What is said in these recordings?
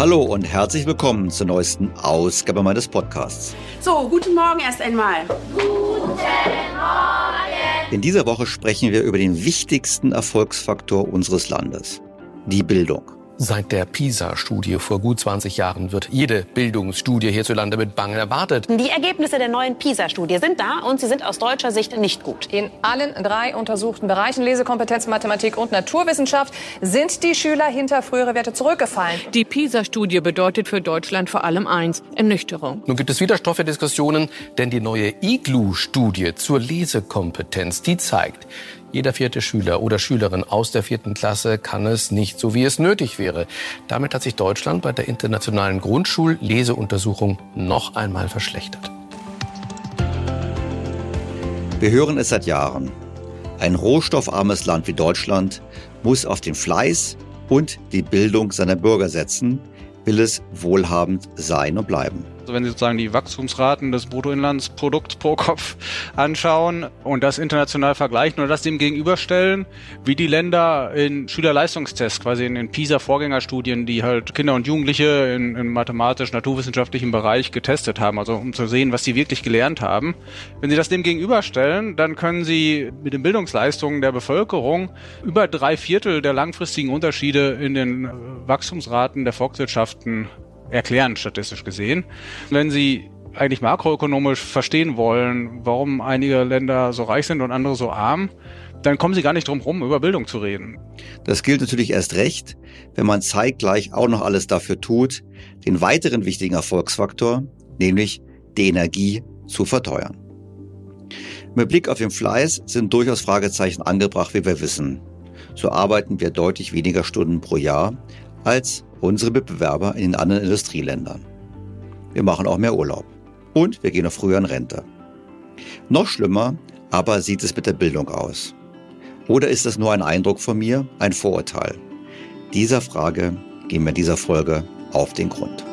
Hallo und herzlich willkommen zur neuesten Ausgabe meines Podcasts. So, guten Morgen erst einmal. Guten Morgen. In dieser Woche sprechen wir über den wichtigsten Erfolgsfaktor unseres Landes, die Bildung. Seit der PISA-Studie vor gut 20 Jahren wird jede Bildungsstudie hierzulande mit Bangen erwartet. Die Ergebnisse der neuen PISA-Studie sind da und sie sind aus deutscher Sicht nicht gut. In allen drei untersuchten Bereichen Lesekompetenz, Mathematik und Naturwissenschaft sind die Schüler hinter frühere Werte zurückgefallen. Die PISA-Studie bedeutet für Deutschland vor allem eins, Ernüchterung. Nun gibt es wieder Stoff für Diskussionen, denn die neue IGLU-Studie zur Lesekompetenz, die zeigt, jeder vierte Schüler oder Schülerin aus der vierten Klasse kann es nicht so, wie es nötig wäre. Damit hat sich Deutschland bei der internationalen Grundschulleseuntersuchung noch einmal verschlechtert. Wir hören es seit Jahren. Ein rohstoffarmes Land wie Deutschland muss auf den Fleiß und die Bildung seiner Bürger setzen, will es wohlhabend sein und bleiben. Also wenn Sie sozusagen die Wachstumsraten des Bruttoinlandsprodukts pro Kopf anschauen und das international vergleichen oder das dem gegenüberstellen, wie die Länder in Schülerleistungstests, quasi in den PISA-Vorgängerstudien, die halt Kinder und Jugendliche in, im mathematisch-naturwissenschaftlichen Bereich getestet haben, also um zu sehen, was sie wirklich gelernt haben. Wenn Sie das dem gegenüberstellen, dann können Sie mit den Bildungsleistungen der Bevölkerung über drei Viertel der langfristigen Unterschiede in den Wachstumsraten der Volkswirtschaften erklären, statistisch gesehen. Wenn Sie eigentlich makroökonomisch verstehen wollen, warum einige Länder so reich sind und andere so arm, dann kommen Sie gar nicht drum herum, über Bildung zu reden. Das gilt natürlich erst recht, wenn man zeitgleich auch noch alles dafür tut, den weiteren wichtigen Erfolgsfaktor, nämlich die Energie, zu verteuern. Mit Blick auf den Fleiß sind durchaus Fragezeichen angebracht, wie wir wissen. So arbeiten wir deutlich weniger Stunden pro Jahr als unsere Mitbewerber in den anderen Industrieländern. Wir machen auch mehr Urlaub. Und wir gehen noch früher in Rente. Noch schlimmer aber sieht es mit der Bildung aus. Oder ist es nur ein Eindruck von mir, ein Vorurteil? Dieser Frage gehen wir in dieser Folge auf den Grund.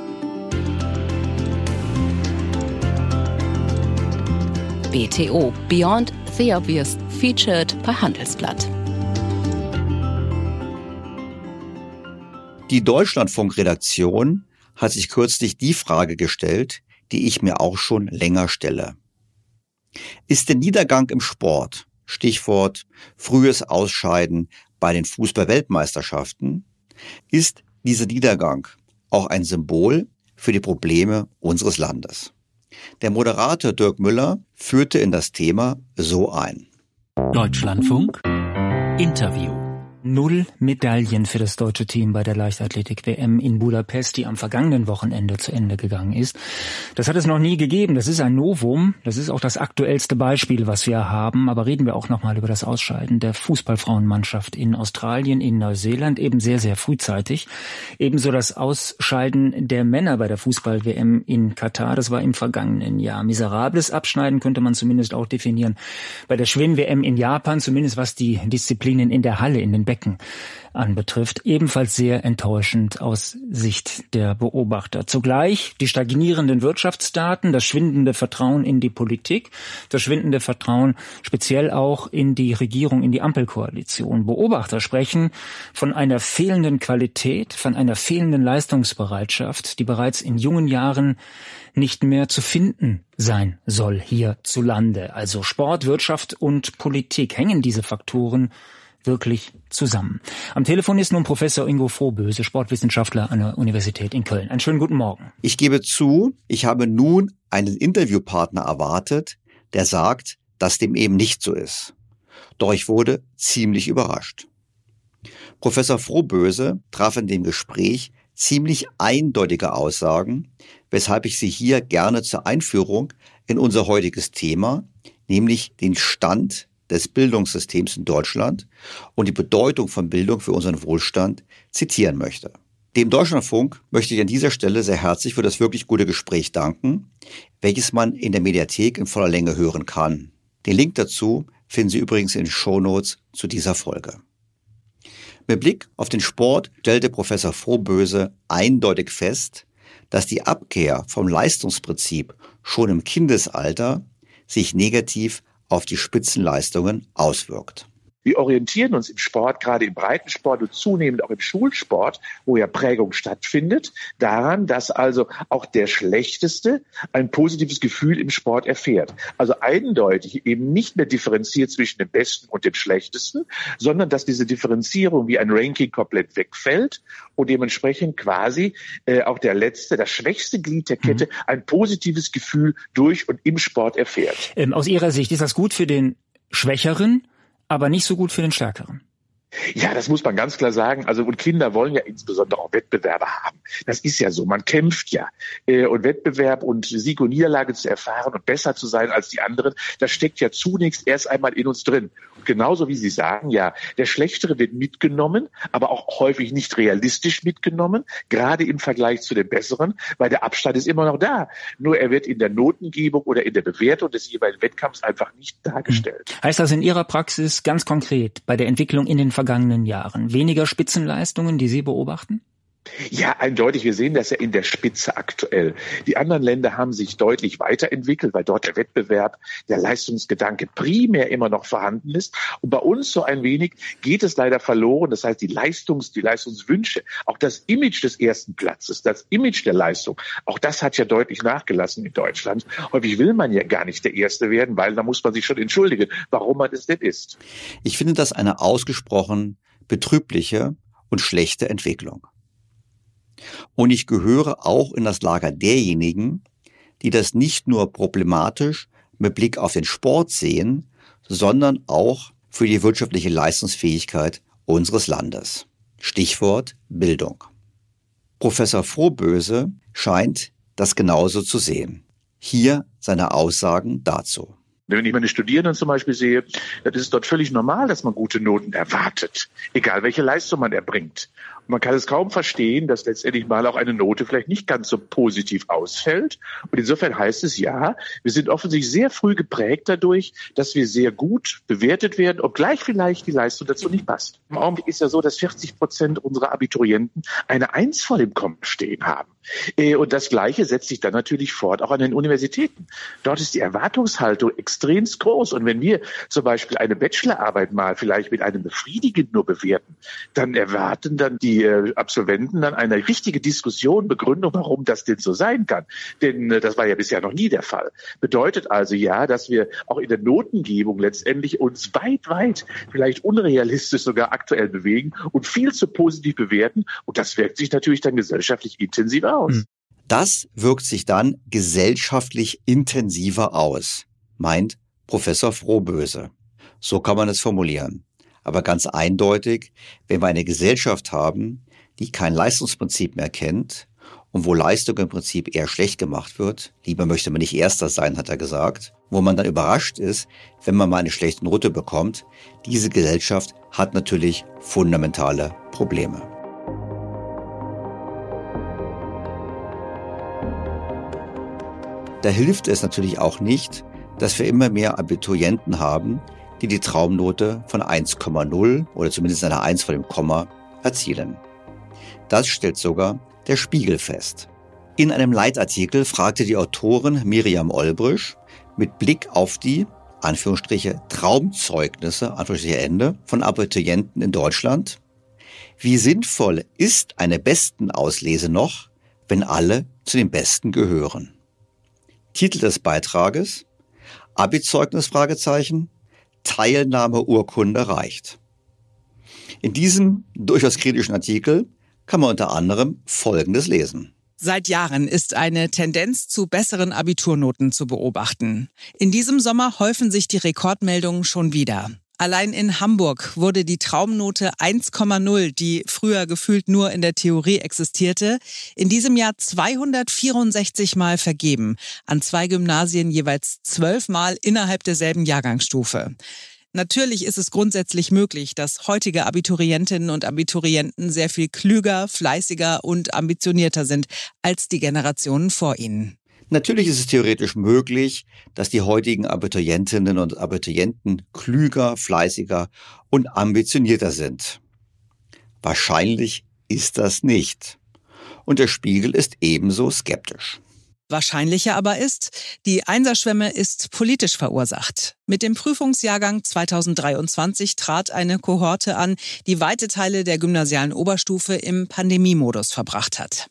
BTO Beyond the Obvious featured bei Handelsblatt. Die Deutschlandfunk-Redaktion hat sich kürzlich die Frage gestellt, die ich mir auch schon länger stelle. Ist der Niedergang im Sport, Stichwort frühes Ausscheiden bei den Fußball-Weltmeisterschaften, ist dieser Niedergang auch ein Symbol für die Probleme unseres Landes? Der Moderator Dirk Müller führte in das Thema so ein. Deutschlandfunk Interview Null Medaillen für das deutsche Team bei der Leichtathletik-WM in Budapest, die am vergangenen Wochenende zu Ende gegangen ist. Das hat es noch nie gegeben. Das ist ein Novum. Das ist auch das aktuellste Beispiel, was wir haben. Aber reden wir auch nochmal über das Ausscheiden der Fußballfrauenmannschaft in Australien, in Neuseeland, eben sehr, sehr frühzeitig. Ebenso das Ausscheiden der Männer bei der Fußball-WM in Katar. Das war im vergangenen Jahr. Miserables Abschneiden könnte man zumindest auch definieren. Bei der Schwimm-WM in Japan, zumindest was die Disziplinen in der Halle, in den Becken Becken anbetrifft, ebenfalls sehr enttäuschend aus Sicht der Beobachter. Zugleich die stagnierenden Wirtschaftsdaten, das schwindende Vertrauen in die Politik, das schwindende Vertrauen speziell auch in die Regierung, in die Ampelkoalition. Beobachter sprechen von einer fehlenden Qualität, von einer fehlenden Leistungsbereitschaft, die bereits in jungen Jahren nicht mehr zu finden sein soll hierzulande. Also Sport, Wirtschaft und Politik hängen diese Faktoren wirklich zusammen. Am Telefon ist nun Professor Ingo Frohböse, Sportwissenschaftler an der Universität in Köln. Einen schönen guten Morgen. Ich gebe zu, ich habe nun einen Interviewpartner erwartet, der sagt, dass dem eben nicht so ist. Doch ich wurde ziemlich überrascht. Professor Frohböse traf in dem Gespräch ziemlich eindeutige Aussagen, weshalb ich Sie hier gerne zur Einführung in unser heutiges Thema, nämlich den Stand des Bildungssystems in Deutschland und die Bedeutung von Bildung für unseren Wohlstand zitieren möchte. Dem Deutschlandfunk möchte ich an dieser Stelle sehr herzlich für das wirklich gute Gespräch danken, welches man in der Mediathek in voller Länge hören kann. Den Link dazu finden Sie übrigens in den Shownotes zu dieser Folge. Mit Blick auf den Sport stellte Professor Frohböse eindeutig fest, dass die Abkehr vom Leistungsprinzip schon im Kindesalter sich negativ auf die Spitzenleistungen auswirkt. Wir orientieren uns im Sport, gerade im Breitensport und zunehmend auch im Schulsport, wo ja Prägung stattfindet, daran, dass also auch der Schlechteste ein positives Gefühl im Sport erfährt. Also eindeutig eben nicht mehr differenziert zwischen dem Besten und dem Schlechtesten, sondern dass diese Differenzierung wie ein Ranking komplett wegfällt und dementsprechend quasi äh, auch der letzte, das schwächste Glied der Kette mhm. ein positives Gefühl durch und im Sport erfährt. Ähm, aus Ihrer Sicht ist das gut für den Schwächeren? Aber nicht so gut für den Stärkeren. Ja, das muss man ganz klar sagen. Also und Kinder wollen ja insbesondere auch Wettbewerbe haben. Das ist ja so. Man kämpft ja. Äh, und Wettbewerb und Sieg und Niederlage zu erfahren und besser zu sein als die anderen, das steckt ja zunächst erst einmal in uns drin. Und genauso wie Sie sagen, ja, der Schlechtere wird mitgenommen, aber auch häufig nicht realistisch mitgenommen, gerade im Vergleich zu dem Besseren, weil der Abstand ist immer noch da. Nur er wird in der Notengebung oder in der Bewertung des jeweiligen Wettkampfs einfach nicht dargestellt. Heißt das in Ihrer Praxis ganz konkret bei der Entwicklung in den vergangenen Jahren? Weniger Spitzenleistungen, die Sie beobachten? Ja, eindeutig. Wir sehen das ja in der Spitze aktuell. Die anderen Länder haben sich deutlich weiterentwickelt, weil dort der Wettbewerb, der Leistungsgedanke primär immer noch vorhanden ist. Und bei uns so ein wenig geht es leider verloren. Das heißt, die Leistungs-, die Leistungswünsche, auch das Image des ersten Platzes, das Image der Leistung, auch das hat ja deutlich nachgelassen in Deutschland. Häufig will man ja gar nicht der Erste werden, weil da muss man sich schon entschuldigen, warum man es denn ist. Ich finde das eine ausgesprochen betrübliche und schlechte Entwicklung. Und ich gehöre auch in das Lager derjenigen, die das nicht nur problematisch mit Blick auf den Sport sehen, sondern auch für die wirtschaftliche Leistungsfähigkeit unseres Landes. Stichwort Bildung. Professor Frohböse scheint das genauso zu sehen. Hier seine Aussagen dazu. Wenn ich meine Studierenden zum Beispiel sehe, dann ist es dort völlig normal, dass man gute Noten erwartet, egal welche Leistung man erbringt. Man kann es kaum verstehen, dass letztendlich mal auch eine Note vielleicht nicht ganz so positiv ausfällt. Und insofern heißt es ja, wir sind offensichtlich sehr früh geprägt dadurch, dass wir sehr gut bewertet werden, obgleich vielleicht die Leistung dazu nicht passt. Im Augenblick ist ja so, dass 40 Prozent unserer Abiturienten eine Eins vor dem Kommen stehen haben. Äh, und das Gleiche setzt sich dann natürlich fort, auch an den Universitäten. Dort ist die Erwartungshaltung extremst groß. Und wenn wir zum Beispiel eine Bachelorarbeit mal vielleicht mit einem befriedigend nur bewerten, dann erwarten dann die äh, Absolventen dann eine richtige Diskussion, Begründung, warum das denn so sein kann. Denn äh, das war ja bisher noch nie der Fall. Bedeutet also ja, dass wir auch in der Notengebung letztendlich uns weit, weit, vielleicht unrealistisch sogar aktuell bewegen und viel zu positiv bewerten. Und das wirkt sich natürlich dann gesellschaftlich intensiv aus. Hm. Das wirkt sich dann gesellschaftlich intensiver aus, meint Professor Frohböse. So kann man es formulieren. Aber ganz eindeutig, wenn wir eine Gesellschaft haben, die kein Leistungsprinzip mehr kennt und wo Leistung im Prinzip eher schlecht gemacht wird, lieber möchte man nicht Erster sein, hat er gesagt, wo man dann überrascht ist, wenn man mal eine schlechte Note bekommt, diese Gesellschaft hat natürlich fundamentale Probleme. Da hilft es natürlich auch nicht, dass wir immer mehr Abiturienten haben, die die Traumnote von 1,0 oder zumindest einer 1 vor dem Komma erzielen. Das stellt sogar der Spiegel fest. In einem Leitartikel fragte die Autorin Miriam Olbrisch mit Blick auf die Anführungsstriche Traumzeugnisse, Anführungsstriche Ende, von Abiturienten in Deutschland. Wie sinnvoll ist eine Bestenauslese noch, wenn alle zu den Besten gehören? Titel des Beitrages Abi-Zeugnis Fragezeichen Teilnahmeurkunde reicht. In diesem durchaus kritischen Artikel kann man unter anderem Folgendes lesen. Seit Jahren ist eine Tendenz zu besseren Abiturnoten zu beobachten. In diesem Sommer häufen sich die Rekordmeldungen schon wieder. Allein in Hamburg wurde die Traumnote 1,0, die früher gefühlt nur in der Theorie existierte, in diesem Jahr 264 Mal vergeben, an zwei Gymnasien jeweils zwölf Mal innerhalb derselben Jahrgangsstufe. Natürlich ist es grundsätzlich möglich, dass heutige Abiturientinnen und Abiturienten sehr viel klüger, fleißiger und ambitionierter sind als die Generationen vor ihnen. Natürlich ist es theoretisch möglich, dass die heutigen Abiturientinnen und Abiturienten klüger, fleißiger und ambitionierter sind. Wahrscheinlich ist das nicht. Und der Spiegel ist ebenso skeptisch. Wahrscheinlicher aber ist, die Einserschwemme ist politisch verursacht. Mit dem Prüfungsjahrgang 2023 trat eine Kohorte an, die weite Teile der gymnasialen Oberstufe im Pandemiemodus verbracht hat.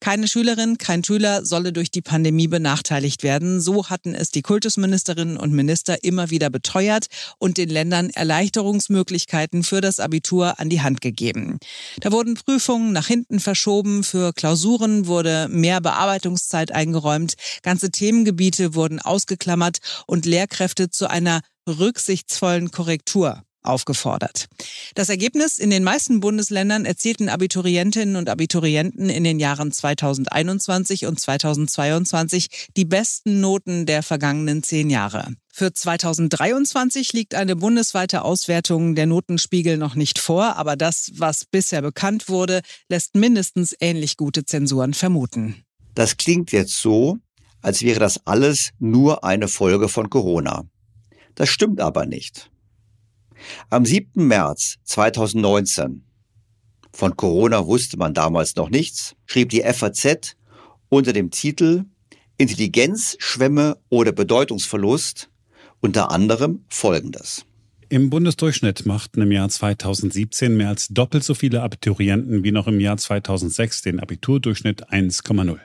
Keine Schülerin, kein Schüler solle durch die Pandemie benachteiligt werden. So hatten es die Kultusministerinnen und Minister immer wieder beteuert und den Ländern Erleichterungsmöglichkeiten für das Abitur an die Hand gegeben. Da wurden Prüfungen nach hinten verschoben, für Klausuren wurde mehr Bearbeitungszeit eingeräumt, ganze Themengebiete wurden ausgeklammert und Lehrkräfte zu einer rücksichtsvollen Korrektur aufgefordert. Das Ergebnis in den meisten Bundesländern erzielten Abiturientinnen und Abiturienten in den Jahren 2021 und 2022 die besten Noten der vergangenen zehn Jahre. Für 2023 liegt eine bundesweite Auswertung der Notenspiegel noch nicht vor, aber das, was bisher bekannt wurde, lässt mindestens ähnlich gute Zensuren vermuten. Das klingt jetzt so, als wäre das alles nur eine Folge von Corona. Das stimmt aber nicht. Am 7. März 2019, von Corona wusste man damals noch nichts, schrieb die FAZ unter dem Titel Intelligenzschwämme oder Bedeutungsverlust unter anderem Folgendes. Im Bundesdurchschnitt machten im Jahr 2017 mehr als doppelt so viele Abiturienten wie noch im Jahr 2006 den Abiturdurchschnitt 1,0.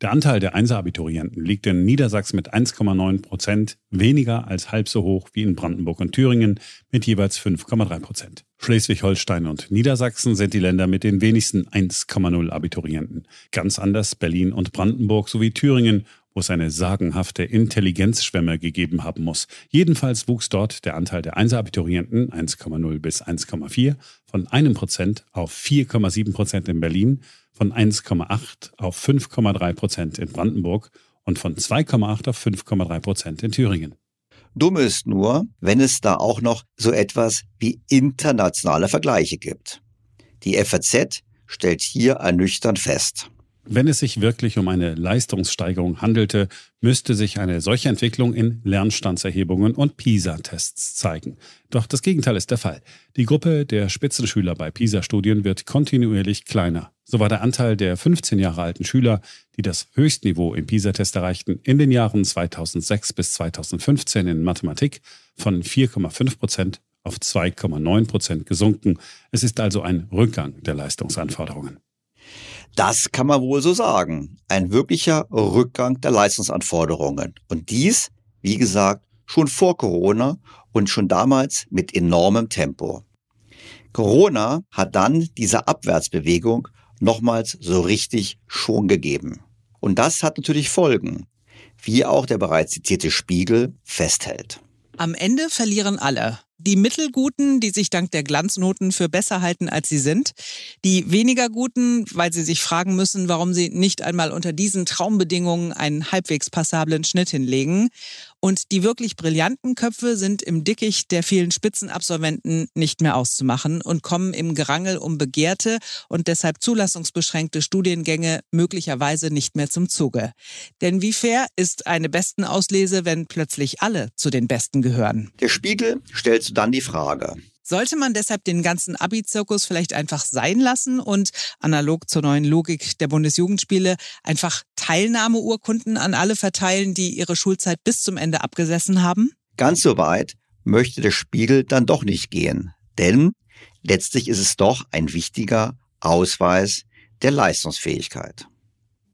Der Anteil der Einser-Abiturienten liegt in Niedersachsen mit 1,9 Prozent weniger als halb so hoch wie in Brandenburg und Thüringen mit jeweils 5,3 Prozent. Schleswig-Holstein und Niedersachsen sind die Länder mit den wenigsten 1,0 Abiturienten. Ganz anders Berlin und Brandenburg sowie Thüringen, wo es eine sagenhafte Intelligenzschwemme gegeben haben muss. Jedenfalls wuchs dort der Anteil der Einser-Abiturienten 1,0 bis 1,4 von einem Prozent auf 4,7 Prozent in Berlin von 1,8 auf 5,3 Prozent in Brandenburg und von 2,8 auf 5,3 Prozent in Thüringen. Dumm ist nur, wenn es da auch noch so etwas wie internationale Vergleiche gibt. Die FAZ stellt hier ernüchternd fest. Wenn es sich wirklich um eine Leistungssteigerung handelte, müsste sich eine solche Entwicklung in Lernstandserhebungen und PISA-Tests zeigen. Doch das Gegenteil ist der Fall. Die Gruppe der Spitzenschüler bei PISA-Studien wird kontinuierlich kleiner. So war der Anteil der 15 Jahre alten Schüler, die das Höchstniveau im PISA-Test erreichten, in den Jahren 2006 bis 2015 in Mathematik von 4,5 Prozent auf 2,9 Prozent gesunken. Es ist also ein Rückgang der Leistungsanforderungen. Das kann man wohl so sagen. Ein wirklicher Rückgang der Leistungsanforderungen. Und dies, wie gesagt, schon vor Corona und schon damals mit enormem Tempo. Corona hat dann diese Abwärtsbewegung nochmals so richtig schon gegeben. Und das hat natürlich Folgen, wie auch der bereits zitierte Spiegel festhält. Am Ende verlieren alle. Die Mittelguten, die sich dank der Glanznoten für besser halten, als sie sind. Die weniger Guten, weil sie sich fragen müssen, warum sie nicht einmal unter diesen Traumbedingungen einen halbwegs passablen Schnitt hinlegen. Und die wirklich brillanten Köpfe sind im Dickicht der vielen Spitzenabsolventen nicht mehr auszumachen und kommen im Gerangel um begehrte und deshalb zulassungsbeschränkte Studiengänge möglicherweise nicht mehr zum Zuge. Denn wie fair ist eine Bestenauslese, wenn plötzlich alle zu den Besten gehören? Der Spiegel stellt dann die Frage, sollte man deshalb den ganzen Abi-Zirkus vielleicht einfach sein lassen und analog zur neuen Logik der Bundesjugendspiele einfach Teilnahmeurkunden an alle verteilen, die ihre Schulzeit bis zum Ende abgesessen haben? Ganz so weit möchte der Spiegel dann doch nicht gehen. Denn letztlich ist es doch ein wichtiger Ausweis der Leistungsfähigkeit.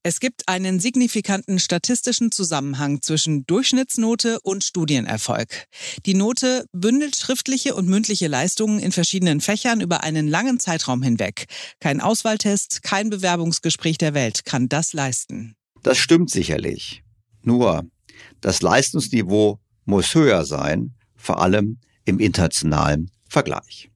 Es gibt einen signifikanten statistischen Zusammenhang zwischen Durchschnittsnote und Studienerfolg. Die Note bündelt schriftliche und mündliche Leistungen in verschiedenen Fächern über einen langen Zeitraum hinweg. Kein Auswahltest, kein Bewerbungsgespräch der Welt kann das leisten. Das stimmt sicherlich. Nur, das Leistungsniveau muss höher sein, vor allem im internationalen Vergleich.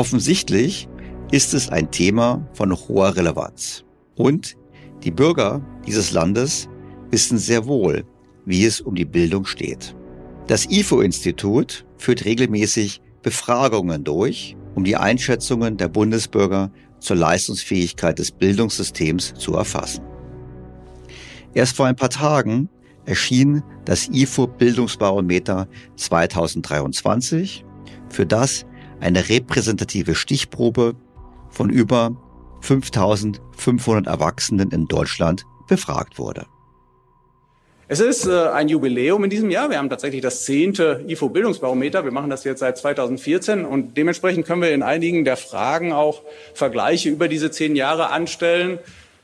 Offensichtlich ist es ein Thema von hoher Relevanz. Und die Bürger dieses Landes wissen sehr wohl, wie es um die Bildung steht. Das IFO-Institut führt regelmäßig Befragungen durch, um die Einschätzungen der Bundesbürger zur Leistungsfähigkeit des Bildungssystems zu erfassen. Erst vor ein paar Tagen erschien das IFO Bildungsbarometer 2023, für das eine repräsentative Stichprobe von über 5500 Erwachsenen in Deutschland befragt wurde. Es ist äh, ein Jubiläum in diesem Jahr. Wir haben tatsächlich das zehnte IFO-Bildungsbarometer. Wir machen das jetzt seit 2014 und dementsprechend können wir in einigen der Fragen auch Vergleiche über diese zehn Jahre anstellen.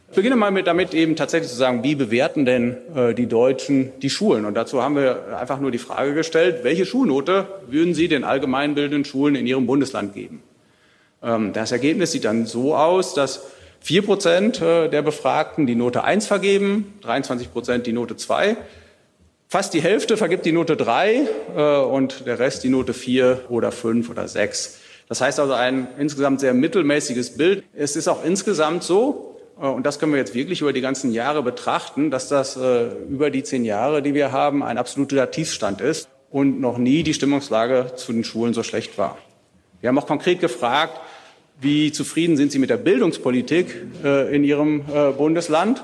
Ich beginne mal mit, damit eben tatsächlich zu sagen, wie bewerten denn äh, die Deutschen die Schulen? Und dazu haben wir einfach nur die Frage gestellt, welche Schulnote würden Sie den allgemeinbildenden Schulen in Ihrem Bundesland geben? Ähm, das Ergebnis sieht dann so aus, dass Vier Prozent äh, der Befragten die Note 1 vergeben, 23 Prozent die Note 2. Fast die Hälfte vergibt die Note 3 äh, und der Rest die Note 4 oder 5 oder 6. Das heißt also ein insgesamt sehr mittelmäßiges Bild. Es ist auch insgesamt so, und das können wir jetzt wirklich über die ganzen Jahre betrachten, dass das über die zehn Jahre, die wir haben, ein absoluter Tiefstand ist und noch nie die Stimmungslage zu den Schulen so schlecht war. Wir haben auch konkret gefragt, wie zufrieden sind Sie mit der Bildungspolitik äh, in Ihrem äh, Bundesland?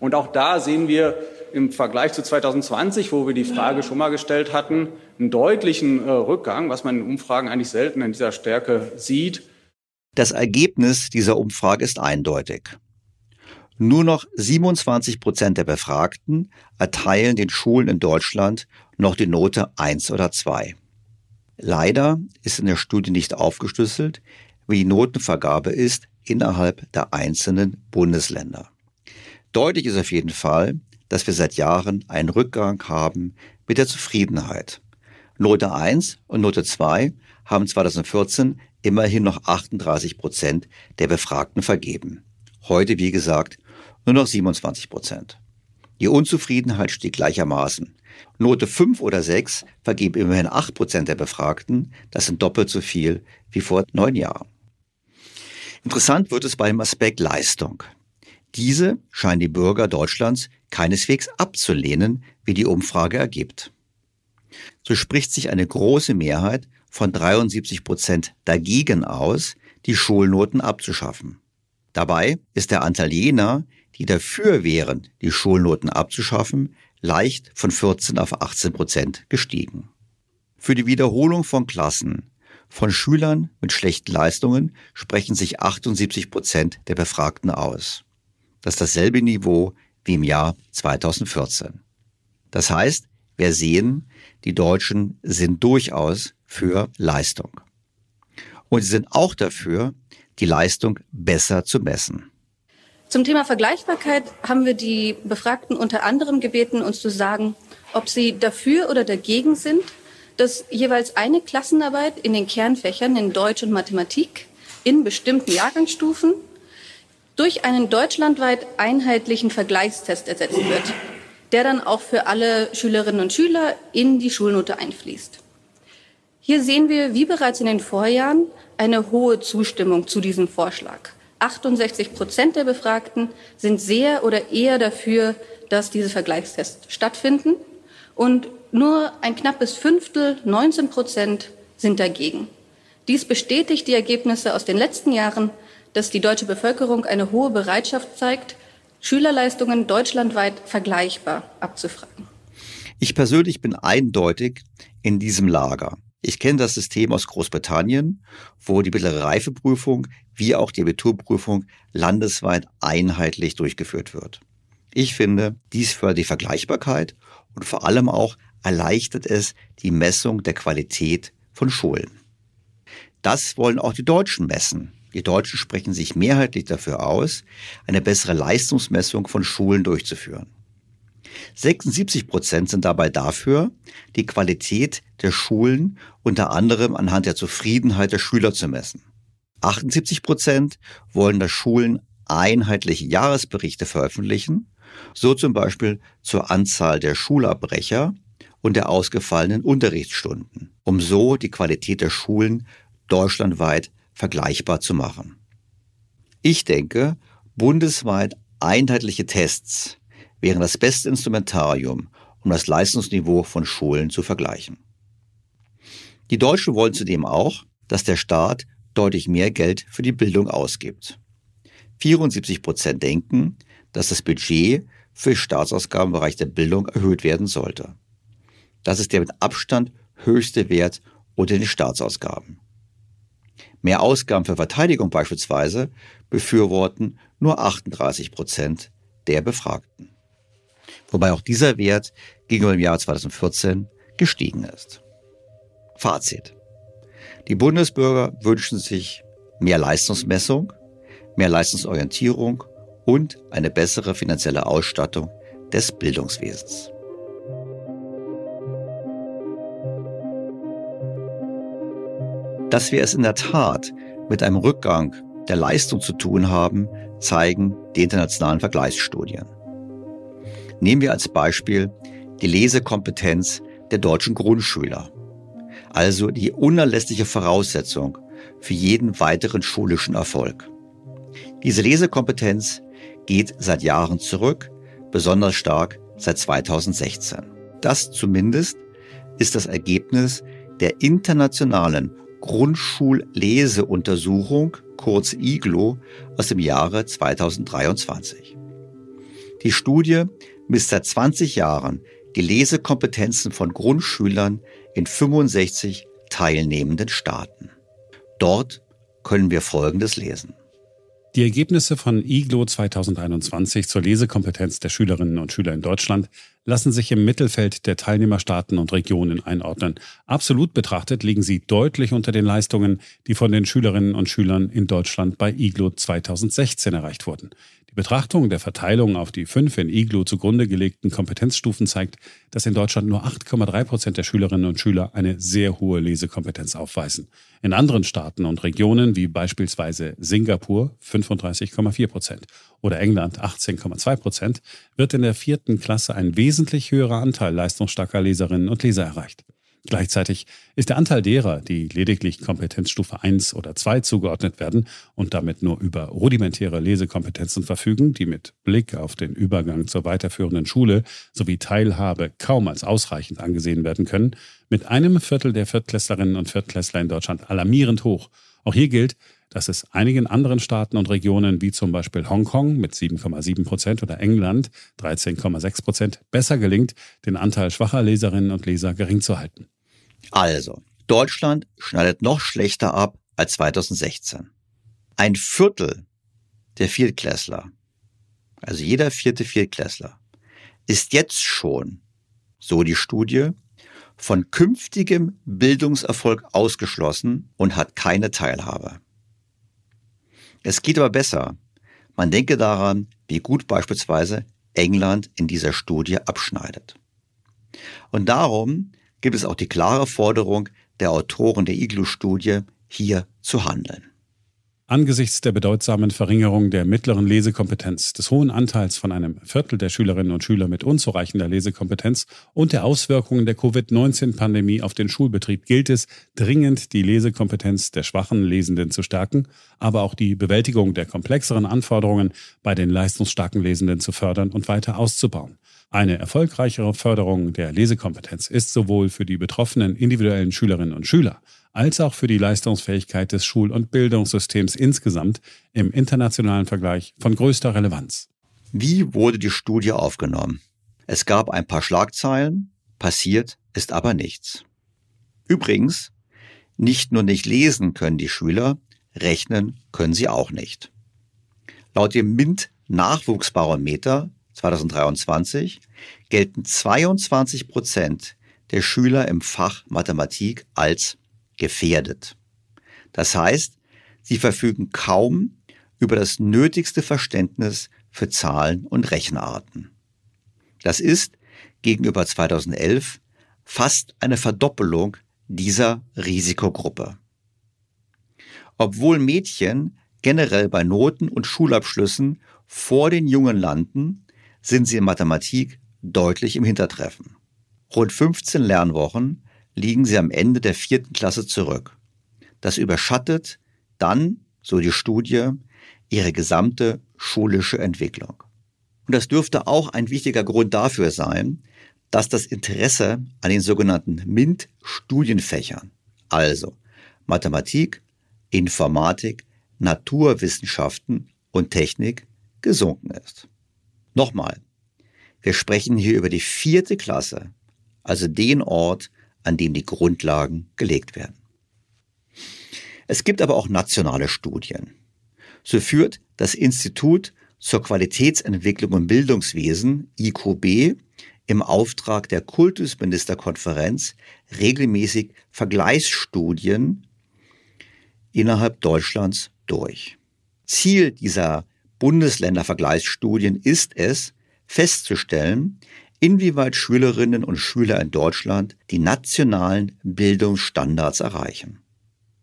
Und auch da sehen wir im Vergleich zu 2020, wo wir die Frage schon mal gestellt hatten, einen deutlichen äh, Rückgang, was man in Umfragen eigentlich selten in dieser Stärke sieht. Das Ergebnis dieser Umfrage ist eindeutig. Nur noch 27 Prozent der Befragten erteilen den Schulen in Deutschland noch die Note 1 oder 2. Leider ist in der Studie nicht aufgeschlüsselt, wie die Notenvergabe ist innerhalb der einzelnen Bundesländer. Deutlich ist auf jeden Fall, dass wir seit Jahren einen Rückgang haben mit der Zufriedenheit. Note 1 und Note 2 haben 2014 immerhin noch 38 Prozent der Befragten vergeben. Heute, wie gesagt, nur noch 27 Prozent. Die Unzufriedenheit stieg gleichermaßen. Note 5 oder 6 vergeben immerhin 8 Prozent der Befragten. Das sind doppelt so viel wie vor neun Jahren. Interessant wird es beim Aspekt Leistung. Diese scheinen die Bürger Deutschlands keineswegs abzulehnen, wie die Umfrage ergibt. So spricht sich eine große Mehrheit von 73 Prozent dagegen aus, die Schulnoten abzuschaffen. Dabei ist der Anteil jener, die dafür wären, die Schulnoten abzuschaffen, leicht von 14 auf 18 Prozent gestiegen. Für die Wiederholung von Klassen von Schülern mit schlechten Leistungen sprechen sich 78 Prozent der Befragten aus. Das ist dasselbe Niveau wie im Jahr 2014. Das heißt, wir sehen, die Deutschen sind durchaus für Leistung. Und sie sind auch dafür, die Leistung besser zu messen. Zum Thema Vergleichbarkeit haben wir die Befragten unter anderem gebeten, uns zu sagen, ob sie dafür oder dagegen sind, dass jeweils eine Klassenarbeit in den Kernfächern in Deutsch und Mathematik in bestimmten Jahrgangsstufen durch einen deutschlandweit einheitlichen Vergleichstest ersetzt wird, der dann auch für alle Schülerinnen und Schüler in die Schulnote einfließt. Hier sehen wir, wie bereits in den Vorjahren, eine hohe Zustimmung zu diesem Vorschlag. 68 Prozent der Befragten sind sehr oder eher dafür, dass diese Vergleichstests stattfinden. Und nur ein knappes Fünftel, 19 Prozent, sind dagegen. Dies bestätigt die Ergebnisse aus den letzten Jahren, dass die deutsche Bevölkerung eine hohe Bereitschaft zeigt, Schülerleistungen deutschlandweit vergleichbar abzufragen. Ich persönlich bin eindeutig in diesem Lager. Ich kenne das System aus Großbritannien, wo die mittlere Reifeprüfung wie auch die Abiturprüfung landesweit einheitlich durchgeführt wird. Ich finde, dies fördert die Vergleichbarkeit und vor allem auch erleichtert es die Messung der Qualität von Schulen. Das wollen auch die Deutschen messen. Die Deutschen sprechen sich mehrheitlich dafür aus, eine bessere Leistungsmessung von Schulen durchzuführen. 76 Prozent sind dabei dafür, die Qualität der Schulen unter anderem anhand der Zufriedenheit der Schüler zu messen. 78 Prozent wollen, dass Schulen einheitliche Jahresberichte veröffentlichen, so zum Beispiel zur Anzahl der Schulabbrecher und der ausgefallenen Unterrichtsstunden, um so die Qualität der Schulen deutschlandweit vergleichbar zu machen. Ich denke, bundesweit einheitliche Tests wären das beste Instrumentarium, um das Leistungsniveau von Schulen zu vergleichen. Die Deutschen wollen zudem auch, dass der Staat deutlich mehr Geld für die Bildung ausgibt. 74 Prozent denken, dass das Budget für Staatsausgaben im Bereich der Bildung erhöht werden sollte. Das ist der mit Abstand höchste Wert unter den Staatsausgaben. Mehr Ausgaben für Verteidigung beispielsweise befürworten nur 38 Prozent der Befragten. Wobei auch dieser Wert gegenüber dem Jahr 2014 gestiegen ist. Fazit. Die Bundesbürger wünschen sich mehr Leistungsmessung, mehr Leistungsorientierung und eine bessere finanzielle Ausstattung des Bildungswesens. Dass wir es in der Tat mit einem Rückgang der Leistung zu tun haben, zeigen die internationalen Vergleichsstudien. Nehmen wir als Beispiel die Lesekompetenz der deutschen Grundschüler, also die unerlässliche Voraussetzung für jeden weiteren schulischen Erfolg. Diese Lesekompetenz geht seit Jahren zurück, besonders stark seit 2016. Das zumindest ist das Ergebnis der internationalen Grundschulleseuntersuchung, kurz IGLO, aus dem Jahre 2023. Die Studie misst seit 20 Jahren die Lesekompetenzen von Grundschülern in 65 teilnehmenden Staaten. Dort können wir Folgendes lesen. Die Ergebnisse von IGLO 2021 zur Lesekompetenz der Schülerinnen und Schüler in Deutschland lassen sich im Mittelfeld der Teilnehmerstaaten und Regionen einordnen. Absolut betrachtet liegen sie deutlich unter den Leistungen, die von den Schülerinnen und Schülern in Deutschland bei IGLO 2016 erreicht wurden. Die Betrachtung der Verteilung auf die fünf in IGLO zugrunde gelegten Kompetenzstufen zeigt, dass in Deutschland nur 8,3 Prozent der Schülerinnen und Schüler eine sehr hohe Lesekompetenz aufweisen. In anderen Staaten und Regionen wie beispielsweise Singapur 35,4 Prozent oder England 18,2 Prozent wird in der vierten Klasse ein wesentlich höherer Anteil leistungsstarker Leserinnen und Leser erreicht. Gleichzeitig ist der Anteil derer, die lediglich Kompetenzstufe 1 oder 2 zugeordnet werden und damit nur über rudimentäre Lesekompetenzen verfügen, die mit Blick auf den Übergang zur weiterführenden Schule sowie Teilhabe kaum als ausreichend angesehen werden können, mit einem Viertel der Viertklässlerinnen und Viertklässler in Deutschland alarmierend hoch. Auch hier gilt, dass es einigen anderen Staaten und Regionen wie zum Beispiel Hongkong mit 7,7 Prozent oder England 13,6 Prozent besser gelingt, den Anteil schwacher Leserinnen und Leser gering zu halten. Also, Deutschland schneidet noch schlechter ab als 2016. Ein Viertel der Viertklässler, also jeder vierte Viertklässler, ist jetzt schon, so die Studie, von künftigem Bildungserfolg ausgeschlossen und hat keine Teilhabe. Es geht aber besser. Man denke daran, wie gut beispielsweise England in dieser Studie abschneidet. Und darum gibt es auch die klare Forderung der Autoren der Iglu-Studie, hier zu handeln. Angesichts der bedeutsamen Verringerung der mittleren Lesekompetenz, des hohen Anteils von einem Viertel der Schülerinnen und Schüler mit unzureichender Lesekompetenz und der Auswirkungen der Covid-19-Pandemie auf den Schulbetrieb gilt es, dringend die Lesekompetenz der schwachen Lesenden zu stärken, aber auch die Bewältigung der komplexeren Anforderungen bei den leistungsstarken Lesenden zu fördern und weiter auszubauen. Eine erfolgreichere Förderung der Lesekompetenz ist sowohl für die betroffenen individuellen Schülerinnen und Schüler als auch für die Leistungsfähigkeit des Schul- und Bildungssystems insgesamt im internationalen Vergleich von größter Relevanz. Wie wurde die Studie aufgenommen? Es gab ein paar Schlagzeilen, passiert ist aber nichts. Übrigens, nicht nur nicht lesen können die Schüler, rechnen können sie auch nicht. Laut dem MINT Nachwuchsbarometer 2023 gelten 22 Prozent der Schüler im Fach Mathematik als gefährdet. Das heißt, sie verfügen kaum über das nötigste Verständnis für Zahlen und Rechenarten. Das ist gegenüber 2011 fast eine Verdoppelung dieser Risikogruppe. Obwohl Mädchen generell bei Noten und Schulabschlüssen vor den Jungen landen, sind sie in Mathematik deutlich im Hintertreffen. Rund 15 Lernwochen liegen sie am Ende der vierten Klasse zurück. Das überschattet dann, so die Studie, ihre gesamte schulische Entwicklung. Und das dürfte auch ein wichtiger Grund dafür sein, dass das Interesse an den sogenannten MINT-Studienfächern, also Mathematik, Informatik, Naturwissenschaften und Technik, gesunken ist. Nochmal, wir sprechen hier über die vierte Klasse, also den Ort, an dem die Grundlagen gelegt werden. Es gibt aber auch nationale Studien. So führt das Institut zur Qualitätsentwicklung im Bildungswesen, IQB, im Auftrag der Kultusministerkonferenz regelmäßig Vergleichsstudien innerhalb Deutschlands durch. Ziel dieser Bundesländervergleichsstudien ist es, festzustellen, inwieweit Schülerinnen und Schüler in Deutschland die nationalen Bildungsstandards erreichen.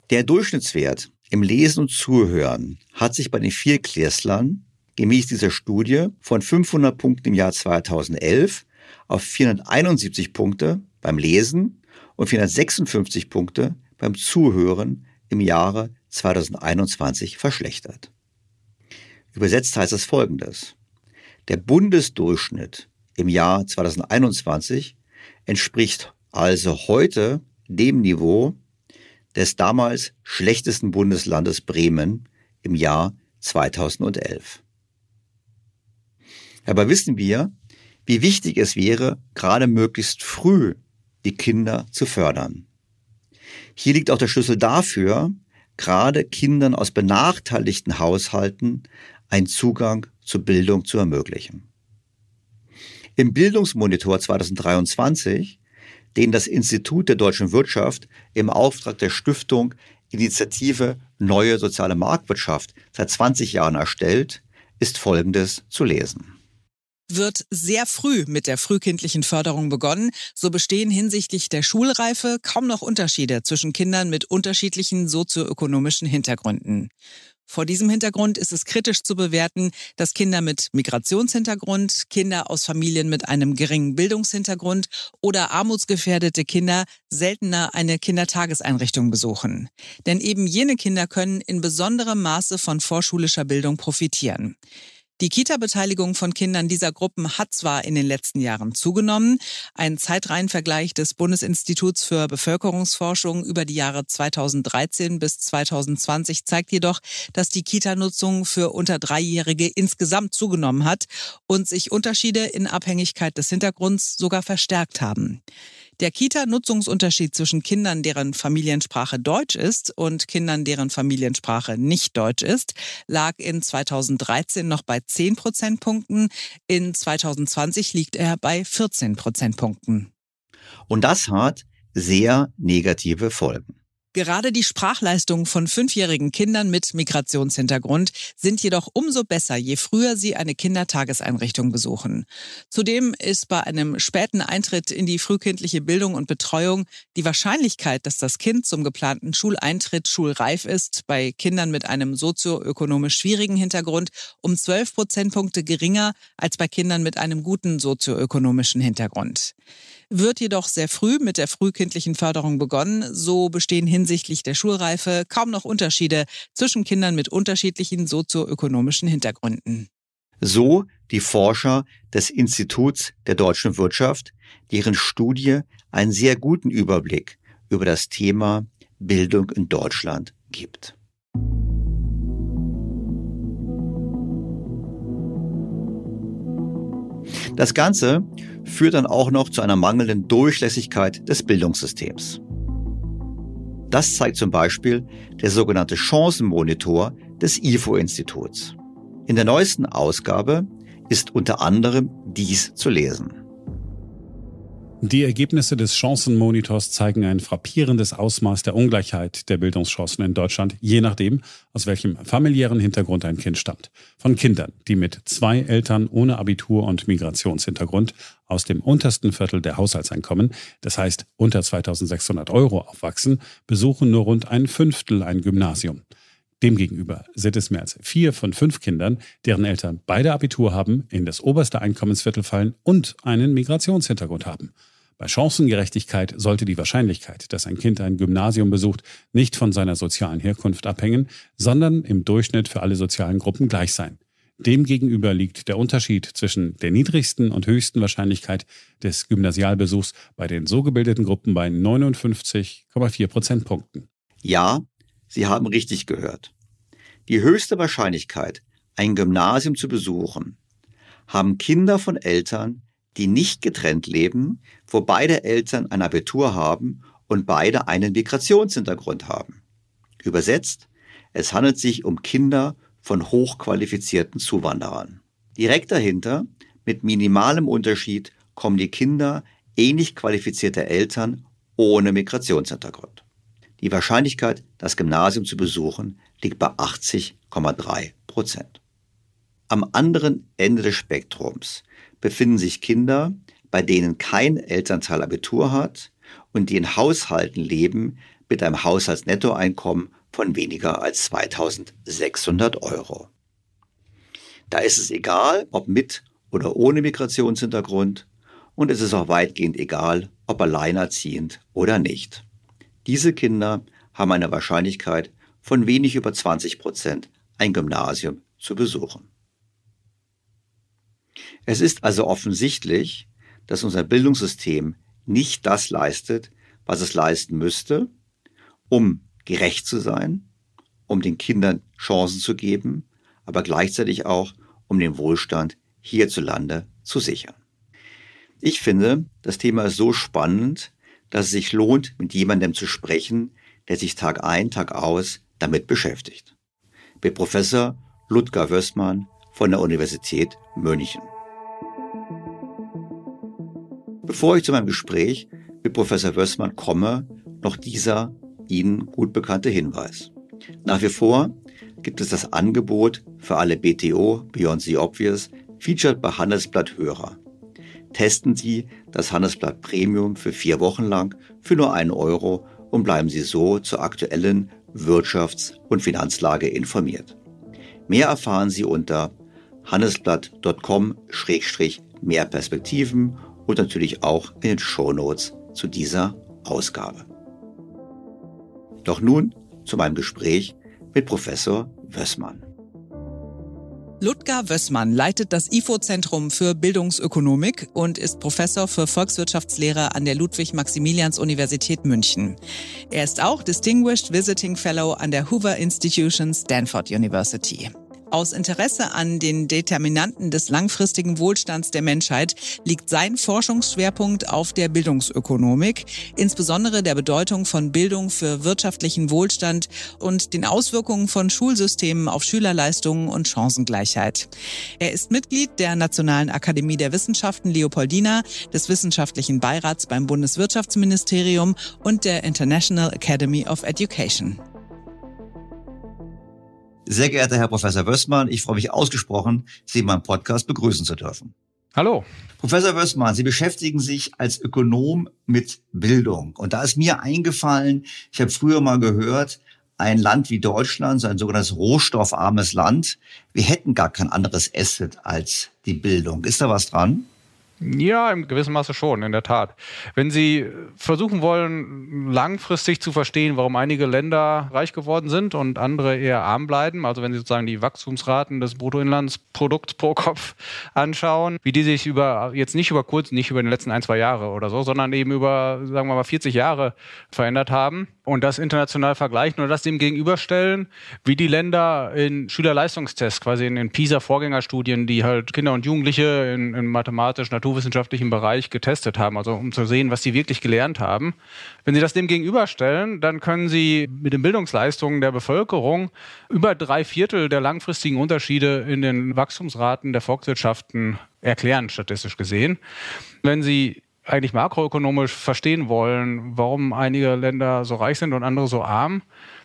Der Durchschnittswert im Lesen und Zuhören hat sich bei den Vierklässlern gemäß dieser Studie von 500 Punkten im Jahr 2011 auf 471 Punkte beim Lesen und 456 Punkte beim Zuhören im Jahre 2021 verschlechtert. Übersetzt heißt es folgendes. Der Bundesdurchschnitt im Jahr 2021 entspricht also heute dem Niveau des damals schlechtesten Bundeslandes Bremen im Jahr 2011. Aber wissen wir, wie wichtig es wäre, gerade möglichst früh die Kinder zu fördern. Hier liegt auch der Schlüssel dafür, gerade Kindern aus benachteiligten Haushalten einen Zugang zur Bildung zu ermöglichen. Im Bildungsmonitor 2023, den das Institut der deutschen Wirtschaft im Auftrag der Stiftung Initiative Neue Soziale Marktwirtschaft seit 20 Jahren erstellt, ist Folgendes zu lesen wird sehr früh mit der frühkindlichen Förderung begonnen, so bestehen hinsichtlich der Schulreife kaum noch Unterschiede zwischen Kindern mit unterschiedlichen sozioökonomischen Hintergründen. Vor diesem Hintergrund ist es kritisch zu bewerten, dass Kinder mit Migrationshintergrund, Kinder aus Familien mit einem geringen Bildungshintergrund oder armutsgefährdete Kinder seltener eine Kindertageseinrichtung besuchen. Denn eben jene Kinder können in besonderem Maße von vorschulischer Bildung profitieren. Die Kita-Beteiligung von Kindern dieser Gruppen hat zwar in den letzten Jahren zugenommen. Ein Zeitreihenvergleich des Bundesinstituts für Bevölkerungsforschung über die Jahre 2013 bis 2020 zeigt jedoch, dass die Kita-Nutzung für unter Dreijährige insgesamt zugenommen hat und sich Unterschiede in Abhängigkeit des Hintergrunds sogar verstärkt haben. Der Kita-Nutzungsunterschied zwischen Kindern, deren Familiensprache Deutsch ist und Kindern, deren Familiensprache nicht Deutsch ist, lag in 2013 noch bei 10 Prozentpunkten. In 2020 liegt er bei 14 Prozentpunkten. Und das hat sehr negative Folgen. Gerade die Sprachleistungen von fünfjährigen Kindern mit Migrationshintergrund sind jedoch umso besser, je früher sie eine Kindertageseinrichtung besuchen. Zudem ist bei einem späten Eintritt in die frühkindliche Bildung und Betreuung die Wahrscheinlichkeit, dass das Kind zum geplanten Schuleintritt schulreif ist, bei Kindern mit einem sozioökonomisch schwierigen Hintergrund um 12 Prozentpunkte geringer als bei Kindern mit einem guten sozioökonomischen Hintergrund wird jedoch sehr früh mit der frühkindlichen Förderung begonnen. So bestehen hinsichtlich der Schulreife kaum noch Unterschiede zwischen Kindern mit unterschiedlichen sozioökonomischen Hintergründen. So die Forscher des Instituts der deutschen Wirtschaft, deren Studie einen sehr guten Überblick über das Thema Bildung in Deutschland gibt. Das Ganze führt dann auch noch zu einer mangelnden Durchlässigkeit des Bildungssystems. Das zeigt zum Beispiel der sogenannte Chancenmonitor des IFO-Instituts. In der neuesten Ausgabe ist unter anderem dies zu lesen. Die Ergebnisse des Chancenmonitors zeigen ein frappierendes Ausmaß der Ungleichheit der Bildungschancen in Deutschland, je nachdem, aus welchem familiären Hintergrund ein Kind stammt. Von Kindern, die mit zwei Eltern ohne Abitur und Migrationshintergrund aus dem untersten Viertel der Haushaltseinkommen, das heißt unter 2600 Euro aufwachsen, besuchen nur rund ein Fünftel ein Gymnasium. Demgegenüber sind es mehr als vier von fünf Kindern, deren Eltern beide Abitur haben, in das oberste Einkommensviertel fallen und einen Migrationshintergrund haben. Bei Chancengerechtigkeit sollte die Wahrscheinlichkeit, dass ein Kind ein Gymnasium besucht, nicht von seiner sozialen Herkunft abhängen, sondern im Durchschnitt für alle sozialen Gruppen gleich sein. Demgegenüber liegt der Unterschied zwischen der niedrigsten und höchsten Wahrscheinlichkeit des Gymnasialbesuchs bei den so gebildeten Gruppen bei 59,4 Prozentpunkten. Ja, Sie haben richtig gehört. Die höchste Wahrscheinlichkeit, ein Gymnasium zu besuchen, haben Kinder von Eltern, die nicht getrennt leben, wo beide Eltern ein Abitur haben und beide einen Migrationshintergrund haben. Übersetzt, es handelt sich um Kinder von hochqualifizierten Zuwanderern. Direkt dahinter, mit minimalem Unterschied, kommen die Kinder ähnlich qualifizierter Eltern ohne Migrationshintergrund. Die Wahrscheinlichkeit, das Gymnasium zu besuchen, liegt bei 80,3 Prozent. Am anderen Ende des Spektrums befinden sich Kinder, bei denen kein Elternteil Abitur hat und die in Haushalten leben mit einem Haushaltsnettoeinkommen von weniger als 2600 Euro. Da ist es egal, ob mit oder ohne Migrationshintergrund und es ist auch weitgehend egal, ob alleinerziehend oder nicht. Diese Kinder haben eine Wahrscheinlichkeit von wenig über 20 Prozent, ein Gymnasium zu besuchen. Es ist also offensichtlich, dass unser Bildungssystem nicht das leistet, was es leisten müsste, um gerecht zu sein, um den Kindern Chancen zu geben, aber gleichzeitig auch, um den Wohlstand hierzulande zu sichern. Ich finde, das Thema ist so spannend, dass es sich lohnt, mit jemandem zu sprechen, der sich Tag ein, Tag aus damit beschäftigt. Mit Professor Ludger Wössmann von der Universität München. Bevor ich zu meinem Gespräch mit Professor Wössmann komme, noch dieser Ihnen gut bekannte Hinweis. Nach wie vor gibt es das Angebot für alle BTO Beyond the Obvious Featured bei Handelsblatt Hörer. Testen Sie das Handelsblatt Premium für vier Wochen lang für nur einen Euro und bleiben Sie so zur aktuellen Wirtschafts- und Finanzlage informiert. Mehr erfahren Sie unter handelsblatt.com-mehr Perspektiven und natürlich auch in den Shownotes zu dieser Ausgabe. Doch nun zu meinem Gespräch mit Professor Wössmann. Ludger Wössmann leitet das IFO-Zentrum für Bildungsökonomik und ist Professor für Volkswirtschaftslehre an der Ludwig-Maximilians-Universität München. Er ist auch Distinguished Visiting Fellow an der Hoover Institution Stanford University. Aus Interesse an den Determinanten des langfristigen Wohlstands der Menschheit liegt sein Forschungsschwerpunkt auf der Bildungsökonomik, insbesondere der Bedeutung von Bildung für wirtschaftlichen Wohlstand und den Auswirkungen von Schulsystemen auf Schülerleistungen und Chancengleichheit. Er ist Mitglied der Nationalen Akademie der Wissenschaften Leopoldina, des Wissenschaftlichen Beirats beim Bundeswirtschaftsministerium und der International Academy of Education. Sehr geehrter Herr Professor Wössmann, ich freue mich ausgesprochen, Sie in meinem Podcast begrüßen zu dürfen. Hallo. Professor Wössmann, Sie beschäftigen sich als Ökonom mit Bildung. Und da ist mir eingefallen, ich habe früher mal gehört, ein Land wie Deutschland, so ein sogenanntes rohstoffarmes Land, wir hätten gar kein anderes Asset als die Bildung. Ist da was dran? Ja, im gewissen Maße schon, in der Tat. Wenn Sie versuchen wollen, langfristig zu verstehen, warum einige Länder reich geworden sind und andere eher arm bleiben, also wenn Sie sozusagen die Wachstumsraten des Bruttoinlandsprodukts pro Kopf anschauen, wie die sich über, jetzt nicht über kurz, nicht über die letzten ein, zwei Jahre oder so, sondern eben über, sagen wir mal, 40 Jahre verändert haben und das international vergleichen oder das dem gegenüberstellen, wie die Länder in Schülerleistungstests, quasi in den PISA-Vorgängerstudien, die halt Kinder und Jugendliche in, in mathematisch, Natur naturwissenschaftlichen Bereich getestet haben, also um zu sehen, was sie wirklich gelernt haben. Wenn Sie das dem gegenüberstellen, dann können Sie mit den Bildungsleistungen der Bevölkerung über drei Viertel der langfristigen Unterschiede in den Wachstumsraten der Volkswirtschaften erklären, statistisch gesehen. Wenn Sie eigentlich makroökonomisch verstehen wollen, warum einige Länder so reich sind und andere so arm,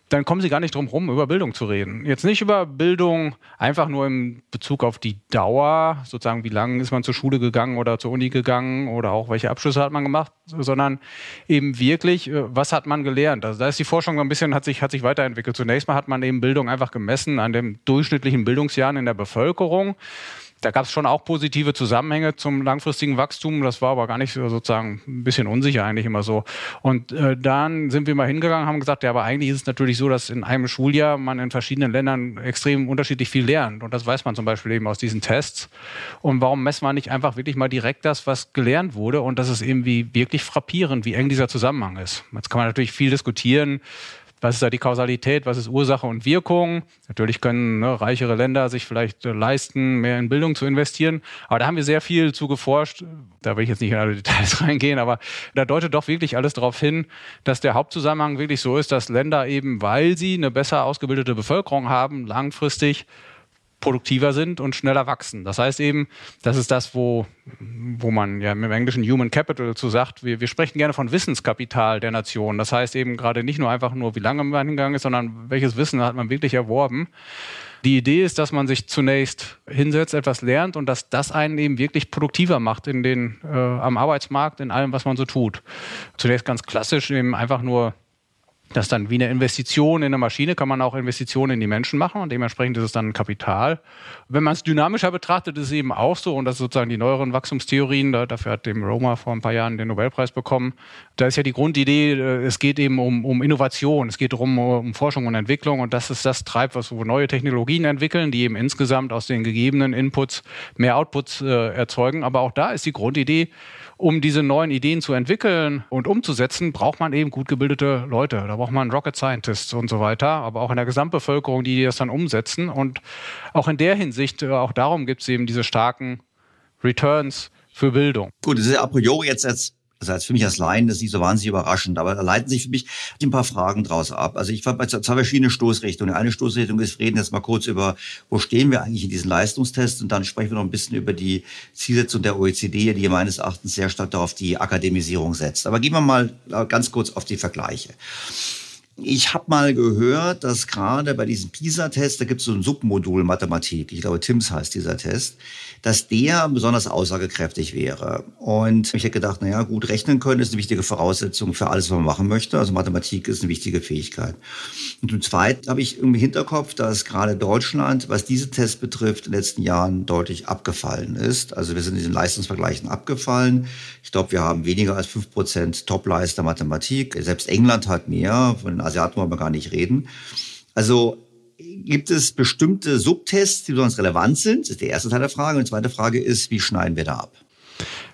dann kommen sie gar nicht drum herum, über Bildung zu reden. Jetzt nicht über Bildung einfach nur im Bezug auf die Dauer, sozusagen wie lange ist man zur Schule gegangen oder zur Uni gegangen oder auch welche Abschlüsse hat man gemacht, sondern eben wirklich, äh, was hat man gelernt. Also da ist die Forschung so ein bisschen, hat sich, hat sich weiterentwickelt. Zunächst mal hat man eben Bildung einfach gemessen an den durchschnittlichen Bildungsjahren in der Bevölkerung. Da gab es schon auch positive Zusammenhänge zum langfristigen Wachstum. Das war aber gar nicht sozusagen ein bisschen unsicher eigentlich immer so. Und äh, dann sind wir mal hingegangen, haben gesagt, ja, aber eigentlich ist es natürlich so, dass in einem Schuljahr man in verschiedenen Ländern extrem unterschiedlich viel lernt. Und das weiß man zum Beispiel eben aus diesen Tests. Und warum messen wir nicht einfach wirklich mal direkt das, was gelernt wurde? Und das ist irgendwie wirklich frappierend, wie eng dieser Zusammenhang ist. Jetzt kann man natürlich viel diskutieren was ist da die Kausalität, was ist Ursache und Wirkung. Natürlich können ne, reichere Länder sich vielleicht äh, leisten, mehr in Bildung zu investieren. Aber da haben wir sehr viel zu geforscht. Da will ich jetzt nicht in alle Details reingehen, aber da deutet doch wirklich alles darauf hin, dass der Hauptzusammenhang wirklich so ist, dass Länder eben, weil sie eine besser ausgebildete Bevölkerung haben, langfristig produktiver sind und schneller wachsen. Das heißt eben, das ist das, wo, wo man ja im Englischen Human Capital zu sagt, wir, wir sprechen gerne von Wissenskapital der Nation. Das heißt eben gerade nicht nur einfach nur, wie lange man hingegangen ist, sondern welches Wissen hat man wirklich erworben. Die Idee ist, dass man sich zunächst hinsetzt, etwas lernt und dass das einen eben wirklich produktiver macht in den, äh, am Arbeitsmarkt, in allem, was man so tut. Zunächst ganz klassisch eben einfach nur das ist dann wie eine Investition in eine Maschine, kann man auch Investitionen in die Menschen machen und dementsprechend ist es dann Kapital. Wenn man es dynamischer betrachtet, ist es eben auch so und das sozusagen die neueren Wachstumstheorien, da, dafür hat dem Roma vor ein paar Jahren den Nobelpreis bekommen. Da ist ja die Grundidee, äh, es geht eben um, um Innovation, es geht darum, um Forschung und Entwicklung und das ist das treibt, was wo neue Technologien entwickeln, die eben insgesamt aus den gegebenen Inputs mehr Outputs äh, erzeugen. Aber auch da ist die Grundidee, um diese neuen Ideen zu entwickeln und umzusetzen, braucht man eben gut gebildete Leute. Da braucht man Rocket Scientists und so weiter, aber auch in der Gesamtbevölkerung, die das dann umsetzen. Und auch in der Hinsicht, äh, auch darum gibt es eben diese starken Returns für Bildung. Gut, das ist ja a priori jetzt, jetzt das heißt, für mich als Laien das ist nicht so wahnsinnig überraschend, aber da leiten sich für mich ein paar Fragen draus ab. Also ich war bei zwei verschiedenen Stoßrichtungen. Eine Stoßrichtung ist, wir reden jetzt mal kurz über, wo stehen wir eigentlich in diesen Leistungstests und dann sprechen wir noch ein bisschen über die Zielsetzung der OECD, die meines Erachtens sehr stark darauf die Akademisierung setzt. Aber gehen wir mal ganz kurz auf die Vergleiche. Ich habe mal gehört, dass gerade bei diesem PISA-Test, da gibt es so ein Submodul Mathematik, ich glaube TIMS heißt dieser Test, dass der besonders aussagekräftig wäre. Und ich hätte gedacht, naja, gut rechnen können ist eine wichtige Voraussetzung für alles, was man machen möchte. Also Mathematik ist eine wichtige Fähigkeit. Und zum Zweiten habe ich im Hinterkopf, dass gerade Deutschland, was diese Tests betrifft, in den letzten Jahren deutlich abgefallen ist. Also wir sind in den Leistungsvergleichen abgefallen. Ich glaube, wir haben weniger als fünf Prozent Topleister Mathematik. Selbst England hat mehr. Von Asiaten wollen wir gar nicht reden. Also gibt es bestimmte Subtests, die besonders relevant sind? Das ist der erste Teil der Frage. Und die zweite Frage ist, wie schneiden wir da ab?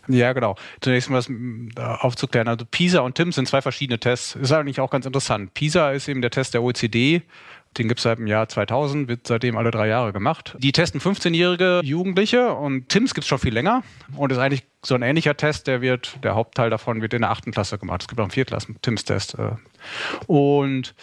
Ja, genau. Zunächst mal das aufzuklären. Also PISA und TIMS sind zwei verschiedene Tests. Ist eigentlich auch ganz interessant. PISA ist eben der Test der OECD. Den gibt es seit dem Jahr 2000, wird seitdem alle drei Jahre gemacht. Die testen 15-jährige Jugendliche und TIMS gibt es schon viel länger und ist eigentlich so ein ähnlicher Test, der wird, der Hauptteil davon wird in der achten Klasse gemacht. Es gibt auch einen Viertklassen-TIMS-Test. Äh. Und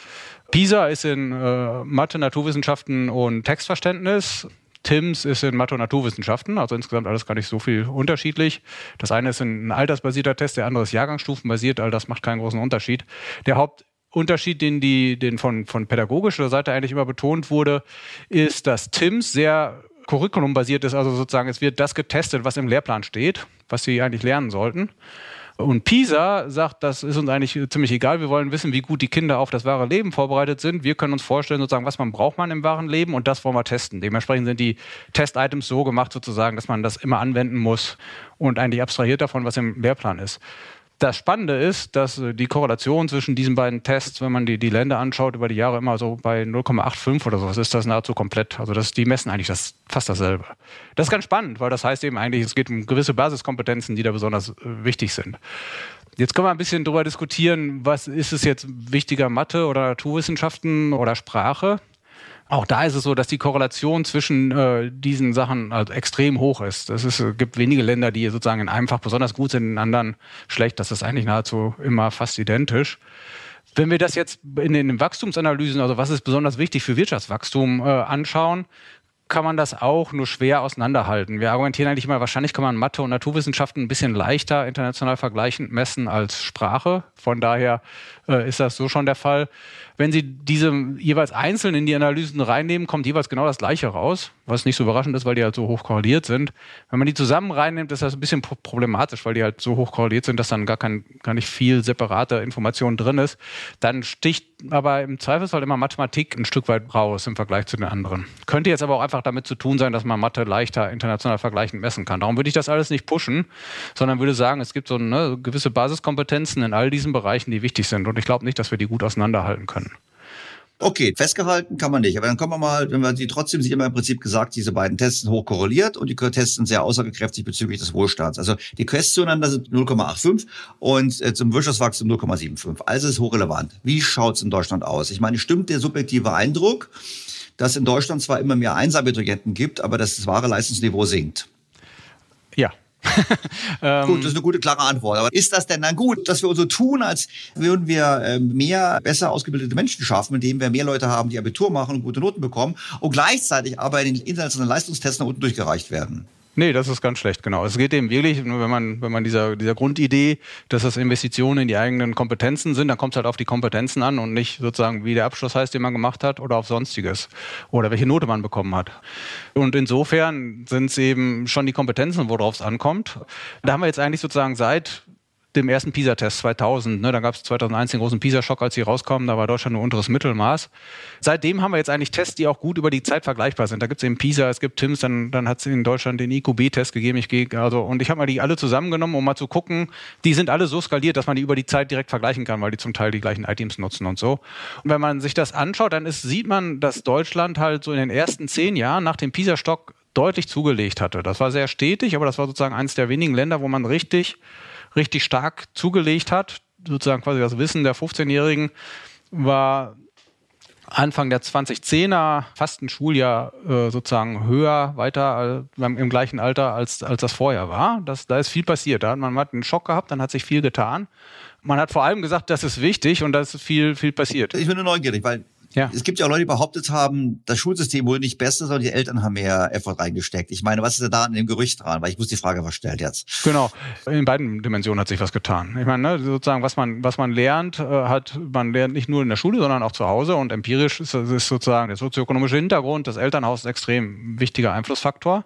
PISA ist in äh, Mathe, Naturwissenschaften und Textverständnis. TIMS ist in Mathe und Naturwissenschaften, also insgesamt alles gar nicht so viel unterschiedlich. Das eine ist ein altersbasierter Test, der andere ist jahrgangsstufenbasiert, all das macht keinen großen Unterschied. Der Hauptunterschied, den, die, den von, von pädagogischer Seite eigentlich immer betont wurde, ist, dass TIMS sehr curriculumbasiert ist, also sozusagen es wird das getestet, was im Lehrplan steht, was sie eigentlich lernen sollten. Und PISA sagt, das ist uns eigentlich ziemlich egal. Wir wollen wissen, wie gut die Kinder auf das wahre Leben vorbereitet sind. Wir können uns vorstellen, sozusagen, was man braucht man im wahren Leben und das wollen wir testen. Dementsprechend sind die Test-Items so gemacht, sozusagen, dass man das immer anwenden muss und eigentlich abstrahiert davon, was im Lehrplan ist. Das Spannende ist, dass äh, die Korrelation zwischen diesen beiden Tests, wenn man die, die Länder anschaut, über die Jahre immer so bei 0,85 oder sowas ist das nahezu komplett. Also das, die messen eigentlich das, fast dasselbe. Das ist ganz spannend, weil das heißt eben eigentlich, es geht um gewisse Basiskompetenzen, die da besonders äh, wichtig sind. Jetzt können wir ein bisschen darüber diskutieren, was ist es jetzt wichtiger, Mathe oder Naturwissenschaften oder Sprache? Auch da ist es so, dass die Korrelation zwischen äh, diesen Sachen also extrem hoch ist. Es ist, gibt wenige Länder, die sozusagen in einem Fach besonders gut sind, in anderen schlecht. Das ist eigentlich nahezu immer fast identisch. Wenn wir das jetzt in den Wachstumsanalysen, also was ist besonders wichtig für Wirtschaftswachstum, äh, anschauen, kann man das auch nur schwer auseinanderhalten. Wir argumentieren eigentlich immer, wahrscheinlich kann man Mathe und Naturwissenschaften ein bisschen leichter international vergleichend messen als Sprache. Von daher äh, ist das so schon der Fall wenn Sie diese jeweils einzeln in die Analysen reinnehmen, kommt jeweils genau das Gleiche raus, was nicht so überraschend ist, weil die halt so hoch korreliert sind. Wenn man die zusammen reinnimmt, ist das ein bisschen problematisch, weil die halt so hoch korreliert sind, dass dann gar, kein, gar nicht viel separate Information drin ist. Dann sticht aber im Zweifelsfall immer Mathematik ein Stück weit raus im Vergleich zu den anderen. Könnte jetzt aber auch einfach damit zu tun sein, dass man Mathe leichter international vergleichend messen kann. Darum würde ich das alles nicht pushen, sondern würde sagen, es gibt so eine gewisse Basiskompetenzen in all diesen Bereichen, die wichtig sind. Und ich glaube nicht, dass wir die gut auseinanderhalten können. Okay, festgehalten kann man nicht. Aber dann kommen wir mal, wenn wir die trotzdem sind immer im Prinzip gesagt, diese beiden Tests sind hoch korreliert und die Tests sind sehr aussagekräftig bezüglich des Wohlstands. Also die Tests zueinander sind 0,85 und äh, zum Wirtschaftswachstum 0,75. Also ist hochrelevant. Wie schaut's in Deutschland aus? Ich meine, stimmt der subjektive Eindruck, dass in Deutschland zwar immer mehr Einsabiturienten gibt, aber dass das wahre Leistungsniveau sinkt? Ja, ähm, gut, das ist eine gute, klare Antwort. Aber ist das denn dann gut, dass wir so tun, als würden wir ähm, mehr besser ausgebildete Menschen schaffen, indem wir mehr Leute haben, die Abitur machen und gute Noten bekommen und gleichzeitig aber in den internationalen Leistungstests nach unten durchgereicht werden? Nee, das ist ganz schlecht, genau. Es geht eben wirklich, wenn man, wenn man dieser, dieser Grundidee, dass das Investitionen in die eigenen Kompetenzen sind, dann kommt es halt auf die Kompetenzen an und nicht sozusagen, wie der Abschluss heißt, den man gemacht hat oder auf Sonstiges oder welche Note man bekommen hat. Und insofern sind es eben schon die Kompetenzen, worauf es ankommt. Da haben wir jetzt eigentlich sozusagen seit dem ersten PISA-Test 2000. Ne, da gab es 2001 den großen PISA-Schock, als sie rauskamen. Da war Deutschland nur unteres Mittelmaß. Seitdem haben wir jetzt eigentlich Tests, die auch gut über die Zeit vergleichbar sind. Da gibt es eben PISA, es gibt TIMS, dann, dann hat es in Deutschland den IQB-Test gegeben. Ich gehe, also, und ich habe mal die alle zusammengenommen, um mal zu gucken. Die sind alle so skaliert, dass man die über die Zeit direkt vergleichen kann, weil die zum Teil die gleichen Items nutzen und so. Und wenn man sich das anschaut, dann ist, sieht man, dass Deutschland halt so in den ersten zehn Jahren nach dem PISA-Stock deutlich zugelegt hatte. Das war sehr stetig, aber das war sozusagen eines der wenigen Länder, wo man richtig richtig stark zugelegt hat. Sozusagen quasi das Wissen der 15-Jährigen war Anfang der 2010er fast ein Schuljahr äh, sozusagen höher, weiter äh, im gleichen Alter, als, als das vorher war. Das, da ist viel passiert. Da hat man hat einen Schock gehabt, dann hat sich viel getan. Man hat vor allem gesagt, das ist wichtig und da ist viel, viel passiert. Ich bin nur neugierig, weil ja. Es gibt ja auch Leute, die behauptet haben, das Schulsystem wurde nicht besser, sondern die Eltern haben mehr Effort reingesteckt. Ich meine, was ist denn da an dem Gerücht dran? Weil ich muss die Frage verstellt jetzt. Genau. In beiden Dimensionen hat sich was getan. Ich meine, ne, sozusagen, was man, was man lernt, äh, hat, man lernt nicht nur in der Schule, sondern auch zu Hause. Und empirisch ist, ist sozusagen der sozioökonomische Hintergrund, das Elternhaus ein extrem wichtiger Einflussfaktor.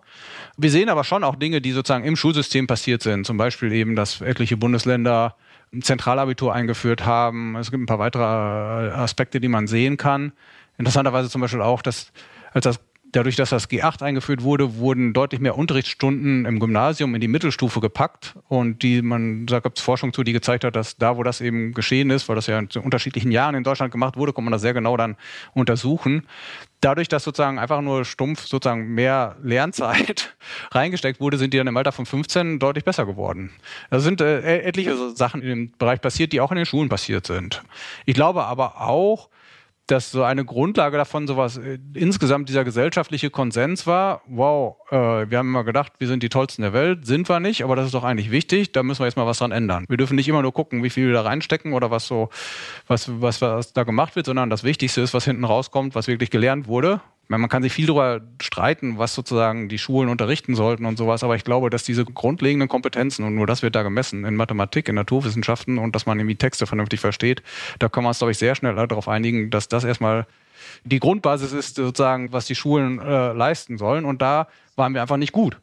Wir sehen aber schon auch Dinge, die sozusagen im Schulsystem passiert sind. Zum Beispiel eben, dass etliche Bundesländer Zentralabitur eingeführt haben. Es gibt ein paar weitere äh, Aspekte, die man sehen kann. Interessanterweise zum Beispiel auch, dass als das dadurch, dass das G8 eingeführt wurde, wurden deutlich mehr Unterrichtsstunden im Gymnasium in die Mittelstufe gepackt. Und die, man, da gibt es Forschung zu, die gezeigt hat, dass da, wo das eben geschehen ist, weil das ja in unterschiedlichen Jahren in Deutschland gemacht wurde, kann man das sehr genau dann untersuchen. Dadurch, dass sozusagen einfach nur stumpf sozusagen mehr Lernzeit reingesteckt wurde, sind die dann im Alter von 15 deutlich besser geworden. Da sind äh, etliche Sachen in dem Bereich passiert, die auch in den Schulen passiert sind. Ich glaube aber auch, dass so eine Grundlage davon sowas äh, insgesamt dieser gesellschaftliche Konsens war, wow, äh, wir haben immer gedacht, wir sind die tollsten der Welt, sind wir nicht, aber das ist doch eigentlich wichtig, da müssen wir jetzt mal was dran ändern. Wir dürfen nicht immer nur gucken, wie viel wir da reinstecken oder was so, was, was, was da gemacht wird, sondern das Wichtigste ist, was hinten rauskommt, was wirklich gelernt wurde man kann sich viel darüber streiten, was sozusagen die Schulen unterrichten sollten und sowas, aber ich glaube, dass diese grundlegenden Kompetenzen, und nur das wird da gemessen, in Mathematik, in Naturwissenschaften und dass man irgendwie Texte vernünftig versteht, da kann man es, glaube ich, sehr schnell darauf einigen, dass das erstmal die Grundbasis ist, sozusagen, was die Schulen äh, leisten sollen. Und da waren wir einfach nicht gut.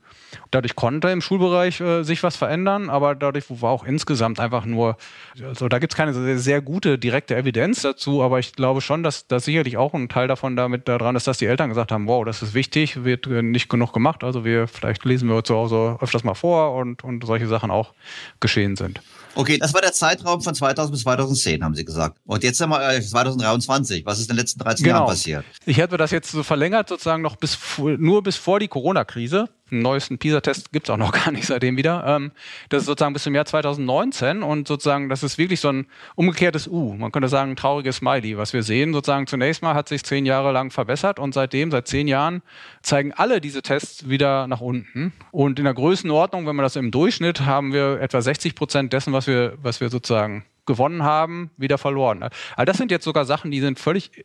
Dadurch konnte im Schulbereich äh, sich was verändern, aber dadurch war auch insgesamt einfach nur, also da gibt es keine sehr, sehr, gute direkte Evidenz dazu, aber ich glaube schon, dass da sicherlich auch ein Teil davon damit daran ist, dass die Eltern gesagt haben, wow, das ist wichtig, wird äh, nicht genug gemacht, also wir vielleicht lesen wir zu Hause öfters mal vor und, und solche Sachen auch geschehen sind. Okay, das war der Zeitraum von 2000 bis 2010, haben Sie gesagt. Und jetzt haben wir 2023. Was ist in den letzten 13 genau. Jahren passiert? Ich hätte das jetzt so verlängert, sozusagen noch bis nur bis vor die Corona-Krise. Einen neuesten PISA-Test gibt es auch noch gar nicht seitdem wieder. Ähm, das ist sozusagen bis zum Jahr 2019 und sozusagen, das ist wirklich so ein umgekehrtes U. Man könnte sagen, ein trauriges Smiley. Was wir sehen, sozusagen zunächst mal hat sich zehn Jahre lang verbessert und seitdem, seit zehn Jahren, zeigen alle diese Tests wieder nach unten. Und in der Größenordnung, wenn man das im Durchschnitt, haben wir etwa 60 Prozent dessen, was wir, was wir sozusagen gewonnen haben, wieder verloren. Also das sind jetzt sogar Sachen, die sind völlig,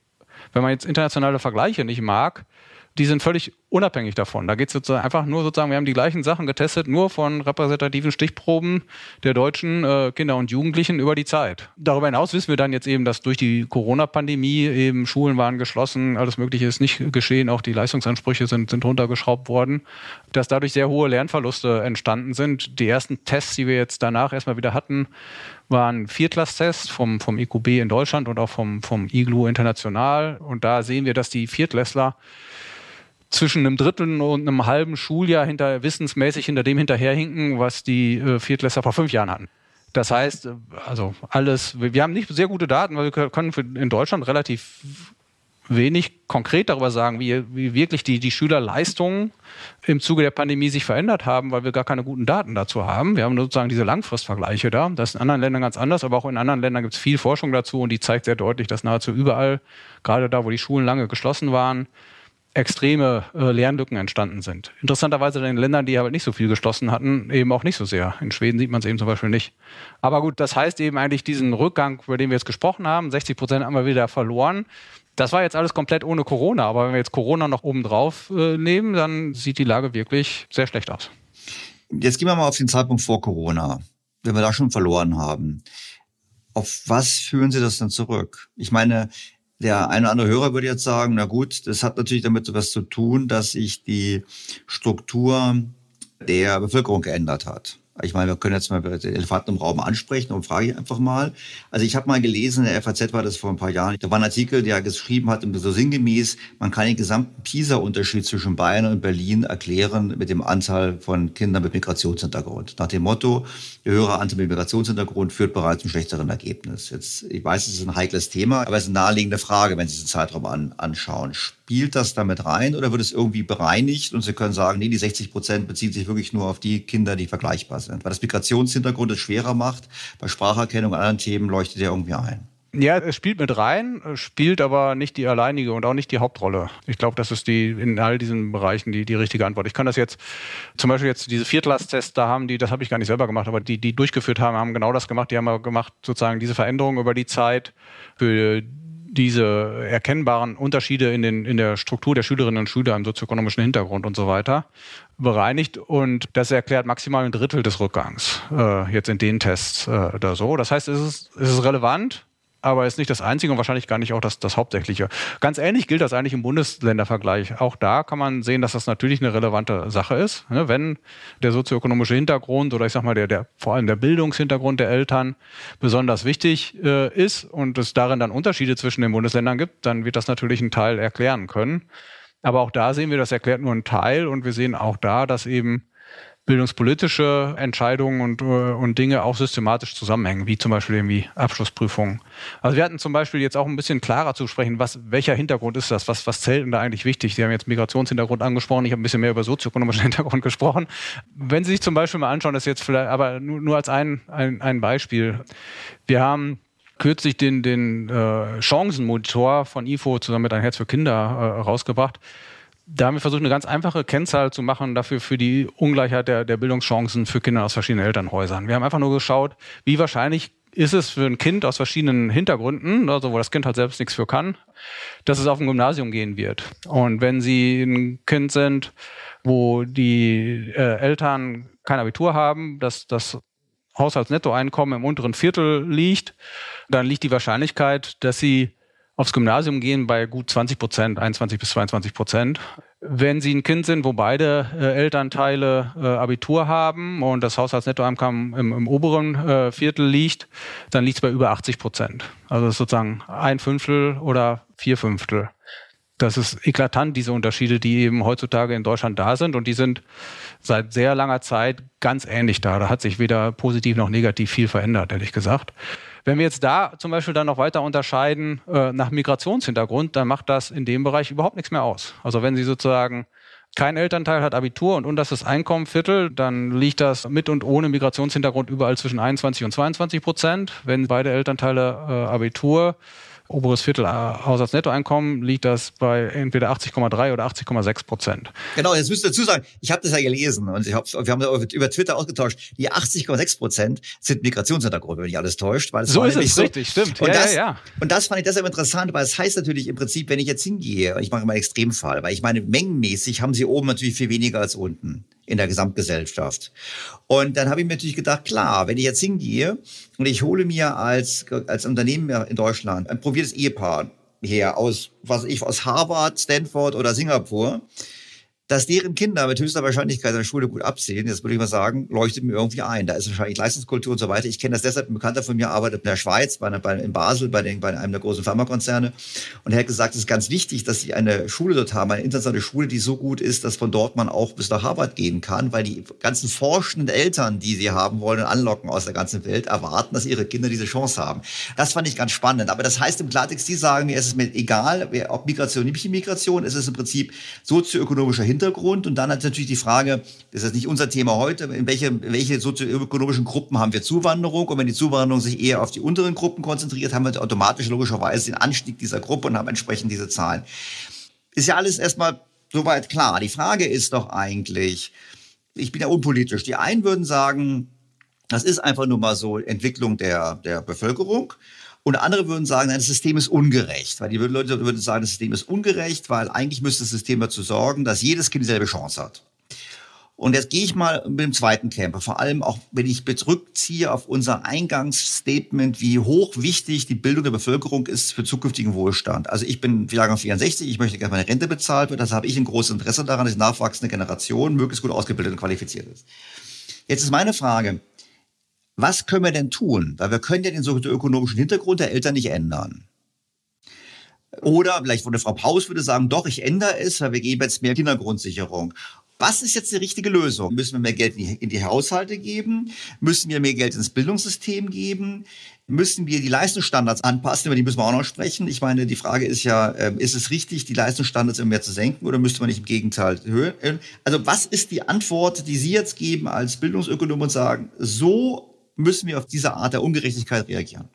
wenn man jetzt internationale Vergleiche nicht mag, die sind völlig unabhängig davon. Da geht es sozusagen einfach nur sozusagen, wir haben die gleichen Sachen getestet, nur von repräsentativen Stichproben der deutschen äh, Kinder und Jugendlichen über die Zeit. Darüber hinaus wissen wir dann jetzt eben, dass durch die Corona-Pandemie eben Schulen waren geschlossen, alles Mögliche ist nicht geschehen, auch die Leistungsansprüche sind, sind runtergeschraubt worden, dass dadurch sehr hohe Lernverluste entstanden sind. Die ersten Tests, die wir jetzt danach erstmal wieder hatten, waren Viertklasstests vom, vom IQB in Deutschland und auch vom, vom IGLU international. Und da sehen wir, dass die Viertklässler zwischen einem Drittel und einem halben Schuljahr hinter wissensmäßig hinter dem hinterherhinken, was die äh, Viertklässler vor fünf Jahren hatten. Das heißt, äh, also alles, wir haben nicht sehr gute Daten, weil wir können in Deutschland relativ wenig konkret darüber sagen, wie, wie wirklich die, die Schülerleistungen im Zuge der Pandemie sich verändert haben, weil wir gar keine guten Daten dazu haben. Wir haben sozusagen diese Langfristvergleiche da. Das ist in anderen Ländern ganz anders, aber auch in anderen Ländern gibt es viel Forschung dazu und die zeigt sehr deutlich, dass nahezu überall, gerade da, wo die Schulen lange geschlossen waren, extreme äh, Lernlücken entstanden sind. Interessanterweise in den Ländern, die halt nicht so viel geschlossen hatten, eben auch nicht so sehr. In Schweden sieht man es eben zum Beispiel nicht. Aber gut, das heißt eben eigentlich diesen Rückgang, über den wir jetzt gesprochen haben, 60 Prozent haben wir wieder verloren. Das war jetzt alles komplett ohne Corona, aber wenn wir jetzt Corona noch oben drauf äh, nehmen, dann sieht die Lage wirklich sehr schlecht aus. Jetzt gehen wir mal auf den Zeitpunkt vor Corona, wenn wir da schon verloren haben. Auf was führen Sie das dann zurück? Ich meine, der eine oder andere Hörer würde jetzt sagen, na gut, das hat natürlich damit etwas zu tun, dass sich die Struktur der Bevölkerung geändert hat. Ich meine, wir können jetzt mal den Elefanten im Raum ansprechen und frage ich einfach mal. Also ich habe mal gelesen, in der FAZ war das vor ein paar Jahren, da war ein Artikel, der geschrieben hat, so sinngemäß, man kann den gesamten PISA-Unterschied zwischen Bayern und Berlin erklären mit dem Anteil von Kindern mit Migrationshintergrund. Nach dem Motto, der höhere Anteil mit Migrationshintergrund führt bereits zu einem schlechteren Ergebnis. Jetzt, ich weiß, es ist ein heikles Thema, aber es ist eine naheliegende Frage, wenn Sie diesen Zeitraum an, anschauen. Spielt das damit rein oder wird es irgendwie bereinigt und Sie können sagen, nee, die 60 Prozent beziehen sich wirklich nur auf die Kinder, die vergleichbar sind? Weil das Migrationshintergrund es schwerer macht. Bei Spracherkennung und anderen Themen leuchtet der irgendwie ein. Ja, es spielt mit rein, spielt aber nicht die alleinige und auch nicht die Hauptrolle. Ich glaube, das ist die in all diesen Bereichen die, die richtige Antwort. Ich kann das jetzt, zum Beispiel jetzt diese Viertlasttest, da haben die, das habe ich gar nicht selber gemacht, aber die, die durchgeführt haben, haben genau das gemacht. Die haben gemacht, sozusagen diese Veränderung über die Zeit für diese erkennbaren Unterschiede in, den, in der Struktur der Schülerinnen und Schüler im sozioökonomischen Hintergrund und so weiter bereinigt. Und das erklärt maximal ein Drittel des Rückgangs äh, jetzt in den Tests äh, oder so. Das heißt, es ist, es ist relevant, aber ist nicht das Einzige und wahrscheinlich gar nicht auch das, das Hauptsächliche. Ganz ähnlich gilt das eigentlich im Bundesländervergleich. Auch da kann man sehen, dass das natürlich eine relevante Sache ist. Ne? Wenn der sozioökonomische Hintergrund oder ich sag mal der, der vor allem der Bildungshintergrund der Eltern besonders wichtig äh, ist und es darin dann Unterschiede zwischen den Bundesländern gibt, dann wird das natürlich einen Teil erklären können. Aber auch da sehen wir, das erklärt nur einen Teil und wir sehen auch da, dass eben bildungspolitische Entscheidungen und, äh, und Dinge auch systematisch zusammenhängen, wie zum Beispiel irgendwie Abschlussprüfungen. Also wir hatten zum Beispiel jetzt auch ein bisschen klarer zu sprechen, was, welcher Hintergrund ist das, was, was zählt denn da eigentlich wichtig? Sie haben jetzt Migrationshintergrund angesprochen, ich habe ein bisschen mehr über sozioökonomischen Hintergrund gesprochen. Wenn Sie sich zum Beispiel mal anschauen, das jetzt vielleicht, aber nur, nur als ein, ein, ein Beispiel. Wir haben kürzlich den, den äh, Chancenmonitor von IFO zusammen mit Ein Herz für Kinder äh, rausgebracht da haben wir versucht, eine ganz einfache Kennzahl zu machen dafür für die Ungleichheit der, der Bildungschancen für Kinder aus verschiedenen Elternhäusern. Wir haben einfach nur geschaut, wie wahrscheinlich ist es für ein Kind aus verschiedenen Hintergründen, also wo das Kind halt selbst nichts für kann, dass es auf ein Gymnasium gehen wird. Und wenn Sie ein Kind sind, wo die äh, Eltern kein Abitur haben, dass das Haushaltsnettoeinkommen im unteren Viertel liegt, dann liegt die Wahrscheinlichkeit, dass sie aufs Gymnasium gehen bei gut 20 Prozent, 21 bis 22 Prozent. Wenn Sie ein Kind sind, wo beide äh, Elternteile äh, Abitur haben und das Haushaltsnettoeinkommen im, im oberen äh, Viertel liegt, dann liegt es bei über 80 Prozent. Also sozusagen ein Fünftel oder vier Fünftel. Das ist eklatant, diese Unterschiede, die eben heutzutage in Deutschland da sind. Und die sind seit sehr langer Zeit ganz ähnlich da. Da hat sich weder positiv noch negativ viel verändert, ehrlich gesagt. Wenn wir jetzt da zum Beispiel dann noch weiter unterscheiden äh, nach Migrationshintergrund, dann macht das in dem Bereich überhaupt nichts mehr aus. Also wenn Sie sozusagen kein Elternteil hat Abitur und unterstes Einkommen Viertel, dann liegt das mit und ohne Migrationshintergrund überall zwischen 21 und 22 Prozent. Wenn beide Elternteile äh, Abitur oberes Viertel äh, Haushaltsnettoeinkommen liegt das bei entweder 80,3 oder 80,6 Prozent. Genau, jetzt müsst ihr dazu sagen, ich habe das ja gelesen und ich hab, wir haben über Twitter ausgetauscht. Die 80,6 Prozent sind Migrationshintergrund, wenn ich alles täuscht. Weil so ist es, so. richtig, stimmt. Und, ja, das, ja, ja. und das fand ich deshalb interessant, weil es das heißt natürlich im Prinzip, wenn ich jetzt hingehe, ich mache mal einen Extremfall, weil ich meine, mengenmäßig haben sie oben natürlich viel weniger als unten in der Gesamtgesellschaft. Und dann habe ich mir natürlich gedacht, klar, wenn ich jetzt hingehe und ich hole mir als, als Unternehmen in Deutschland ein probiertes Ehepaar her aus, was ich, aus Harvard, Stanford oder Singapur, dass deren Kinder mit höchster Wahrscheinlichkeit in der Schule gut absehen, das würde ich mal sagen, leuchtet mir irgendwie ein. Da ist wahrscheinlich Leistungskultur und so weiter. Ich kenne das deshalb, ein Bekannter von mir arbeitet in der Schweiz, bei, bei, in Basel, bei, den, bei einem der großen Pharmakonzerne. Und er hat gesagt, es ist ganz wichtig, dass sie eine Schule dort haben, eine internationale Schule, die so gut ist, dass von dort man auch bis nach Harvard gehen kann, weil die ganzen forschenden Eltern, die sie haben wollen und anlocken aus der ganzen Welt, erwarten, dass ihre Kinder diese Chance haben. Das fand ich ganz spannend. Aber das heißt im Klartext, die sagen mir, es ist mir egal, ob Migration, nicht Migration, es ist im Prinzip sozioökonomischer Hintergrund und dann ist natürlich die Frage, das ist nicht unser Thema heute, in welche, welche sozioökonomischen Gruppen haben wir Zuwanderung? Und wenn die Zuwanderung sich eher auf die unteren Gruppen konzentriert, haben wir automatisch logischerweise den Anstieg dieser Gruppe und haben entsprechend diese Zahlen. Ist ja alles erstmal soweit klar. Die Frage ist doch eigentlich, ich bin ja unpolitisch. Die einen würden sagen, das ist einfach nur mal so Entwicklung der, der Bevölkerung. Und andere würden sagen, nein, das System ist ungerecht. Weil die Leute würden sagen, das System ist ungerecht, weil eigentlich müsste das System dazu sorgen, dass jedes Kind dieselbe Chance hat. Und jetzt gehe ich mal mit dem zweiten Camper, vor allem auch, wenn ich zurückziehe auf unser Eingangsstatement, wie hoch wichtig die Bildung der Bevölkerung ist für zukünftigen Wohlstand. Also ich bin Jahrgang 64, ich möchte gerne meine Rente bezahlt wird, deshalb habe ich ein großes Interesse daran, dass die nachwachsende Generation möglichst gut ausgebildet und qualifiziert ist. Jetzt ist meine Frage, was können wir denn tun? Weil wir können ja den sozioökonomischen Hintergrund der Eltern nicht ändern. Oder vielleicht wurde Frau Paus würde sagen, doch, ich ändere es, weil wir geben jetzt mehr Kindergrundsicherung. Was ist jetzt die richtige Lösung? Müssen wir mehr Geld in die, in die Haushalte geben? Müssen wir mehr Geld ins Bildungssystem geben? Müssen wir die Leistungsstandards anpassen? Über die müssen wir auch noch sprechen. Ich meine, die Frage ist ja, ähm, ist es richtig, die Leistungsstandards immer mehr zu senken oder müsste man nicht im Gegenteil erhöhen? Also was ist die Antwort, die Sie jetzt geben als Bildungsökonom und sagen, so müssen wir auf diese Art der Ungerechtigkeit reagieren?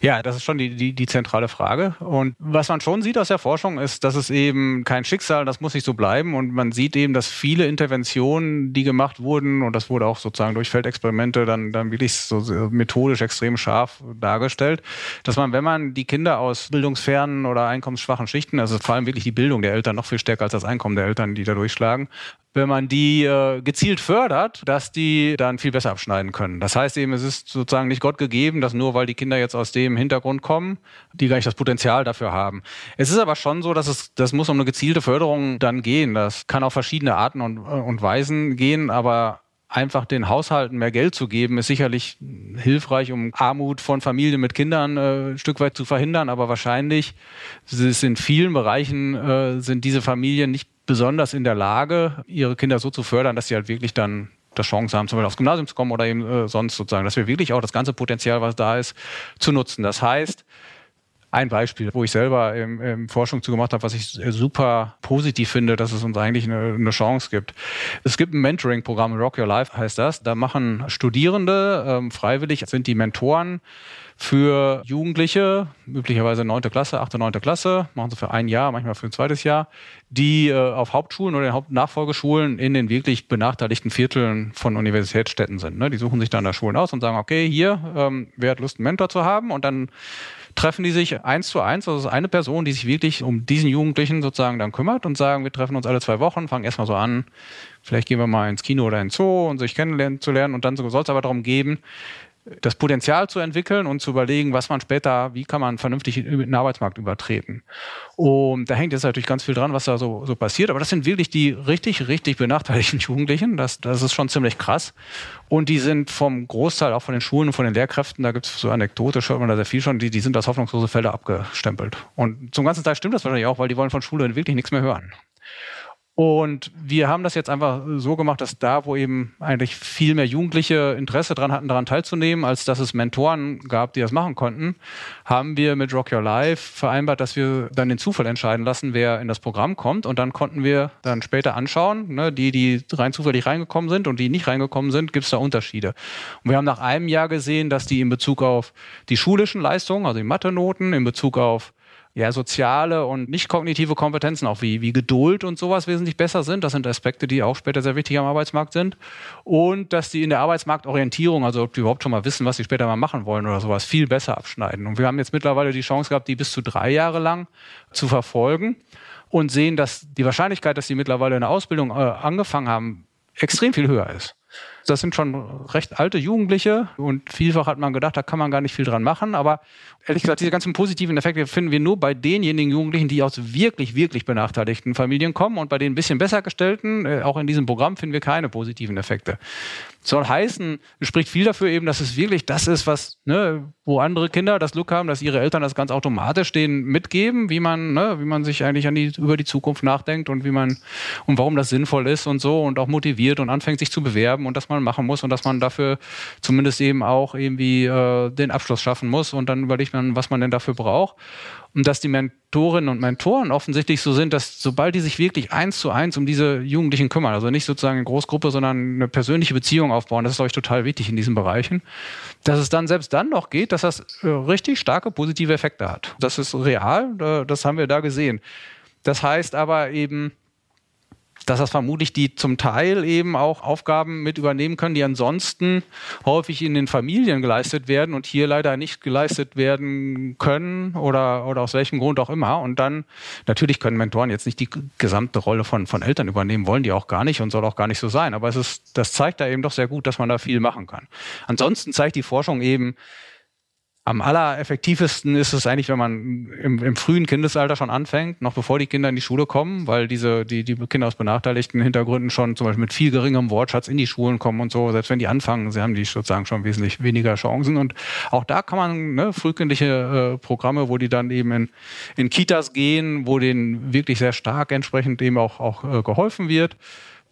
Ja, das ist schon die, die, die zentrale Frage. Und was man schon sieht aus der Forschung ist, dass es eben kein Schicksal, das muss nicht so bleiben. Und man sieht eben, dass viele Interventionen, die gemacht wurden, und das wurde auch sozusagen durch Feldexperimente dann, dann wirklich so methodisch extrem scharf dargestellt, dass man, wenn man die Kinder aus bildungsfernen oder einkommensschwachen Schichten, also vor allem wirklich die Bildung der Eltern noch viel stärker als das Einkommen der Eltern, die da durchschlagen, wenn man die äh, gezielt fördert, dass die dann viel besser abschneiden können. Das heißt eben, es ist sozusagen nicht Gott gegeben, dass nur weil die Kinder jetzt aus dem Hintergrund kommen, die gar nicht das Potenzial dafür haben. Es ist aber schon so, dass es, das muss um eine gezielte Förderung dann gehen. Das kann auf verschiedene Arten und, und Weisen gehen, aber einfach den Haushalten mehr Geld zu geben, ist sicherlich hilfreich, um Armut von Familien mit Kindern äh, ein Stück weit zu verhindern. Aber wahrscheinlich ist in vielen Bereichen äh, sind diese Familien nicht besonders in der Lage, ihre Kinder so zu fördern, dass sie halt wirklich dann das Chance haben, zum Beispiel aufs Gymnasium zu kommen oder eben äh, sonst sozusagen, dass wir wirklich auch das ganze Potenzial, was da ist, zu nutzen. Das heißt, ein Beispiel, wo ich selber im, im Forschung zu gemacht habe, was ich super positiv finde, dass es uns eigentlich eine, eine Chance gibt. Es gibt ein Mentoring-Programm, Rock Your Life heißt das. Da machen Studierende ähm, freiwillig, sind die Mentoren für Jugendliche, üblicherweise neunte Klasse, achte, neunte Klasse, machen sie für ein Jahr, manchmal für ein zweites Jahr, die äh, auf Hauptschulen oder Hauptnachfolgeschulen in den wirklich benachteiligten Vierteln von Universitätsstädten sind. Ne? Die suchen sich dann da Schulen aus und sagen, okay, hier, ähm, wer hat Lust, einen Mentor zu haben? Und dann treffen die sich eins zu eins, also eine Person, die sich wirklich um diesen Jugendlichen sozusagen dann kümmert und sagen, wir treffen uns alle zwei Wochen, fangen erstmal so an, vielleicht gehen wir mal ins Kino oder ins Zoo und sich kennenlernen zu lernen und dann soll es aber darum geben, das Potenzial zu entwickeln und zu überlegen, was man später, wie kann man vernünftig in den Arbeitsmarkt übertreten. Und da hängt jetzt natürlich ganz viel dran, was da so, so passiert. Aber das sind wirklich die richtig, richtig benachteiligten Jugendlichen. Das, das ist schon ziemlich krass. Und die sind vom Großteil auch von den Schulen und von den Lehrkräften, da gibt es so anekdotisch, hört man da sehr viel schon, die, die sind als hoffnungslose Fälle abgestempelt. Und zum ganzen Teil stimmt das wahrscheinlich auch, weil die wollen von Schule wirklich nichts mehr hören. Und wir haben das jetzt einfach so gemacht, dass da, wo eben eigentlich viel mehr Jugendliche Interesse daran hatten, daran teilzunehmen, als dass es Mentoren gab, die das machen konnten, haben wir mit Rock Your Life vereinbart, dass wir dann den Zufall entscheiden lassen, wer in das Programm kommt. Und dann konnten wir dann später anschauen, ne, die, die rein zufällig reingekommen sind und die nicht reingekommen sind, gibt es da Unterschiede. Und wir haben nach einem Jahr gesehen, dass die in Bezug auf die schulischen Leistungen, also die Mathe-Noten, in Bezug auf ja, soziale und nicht kognitive Kompetenzen, auch wie, wie Geduld und sowas wesentlich besser sind. Das sind Aspekte, die auch später sehr wichtig am Arbeitsmarkt sind. Und dass die in der Arbeitsmarktorientierung, also ob die überhaupt schon mal wissen, was sie später mal machen wollen oder sowas, viel besser abschneiden. Und wir haben jetzt mittlerweile die Chance gehabt, die bis zu drei Jahre lang zu verfolgen und sehen, dass die Wahrscheinlichkeit, dass sie mittlerweile eine Ausbildung äh, angefangen haben, extrem viel höher ist. Das sind schon recht alte Jugendliche und vielfach hat man gedacht, da kann man gar nicht viel dran machen. Aber ehrlich gesagt, diese ganzen positiven Effekte finden wir nur bei denjenigen Jugendlichen, die aus wirklich, wirklich benachteiligten Familien kommen und bei den ein bisschen besser gestellten, äh, auch in diesem Programm finden wir keine positiven Effekte. Soll heißen, spricht viel dafür eben, dass es wirklich das ist, was, ne, wo andere Kinder das Glück haben, dass ihre Eltern das ganz automatisch denen mitgeben, wie man, ne, wie man sich eigentlich die, über die Zukunft nachdenkt und wie man und warum das sinnvoll ist und so und auch motiviert und anfängt sich zu bewerben und dass man machen muss und dass man dafür zumindest eben auch irgendwie äh, den Abschluss schaffen muss und dann überlegt man, was man denn dafür braucht. Und dass die Mentorinnen und Mentoren offensichtlich so sind, dass sobald die sich wirklich eins zu eins um diese Jugendlichen kümmern, also nicht sozusagen in Großgruppe, sondern eine persönliche Beziehung aufbauen, das ist, glaube ich, total wichtig in diesen Bereichen, dass es dann selbst dann noch geht, dass das äh, richtig starke positive Effekte hat. Das ist real, das haben wir da gesehen. Das heißt aber eben, dass das vermutlich die zum Teil eben auch Aufgaben mit übernehmen können, die ansonsten häufig in den Familien geleistet werden und hier leider nicht geleistet werden können oder, oder aus welchem Grund auch immer. Und dann, natürlich können Mentoren jetzt nicht die gesamte Rolle von, von Eltern übernehmen, wollen die auch gar nicht und soll auch gar nicht so sein. Aber es ist, das zeigt da eben doch sehr gut, dass man da viel machen kann. Ansonsten zeigt die Forschung eben, am allereffektivsten ist es eigentlich, wenn man im, im, frühen Kindesalter schon anfängt, noch bevor die Kinder in die Schule kommen, weil diese, die, die Kinder aus benachteiligten Hintergründen schon zum Beispiel mit viel geringerem Wortschatz in die Schulen kommen und so. Selbst wenn die anfangen, sie haben die sozusagen schon wesentlich weniger Chancen. Und auch da kann man ne, frühkindliche äh, Programme, wo die dann eben in, in Kitas gehen, wo denen wirklich sehr stark entsprechend eben auch, auch äh, geholfen wird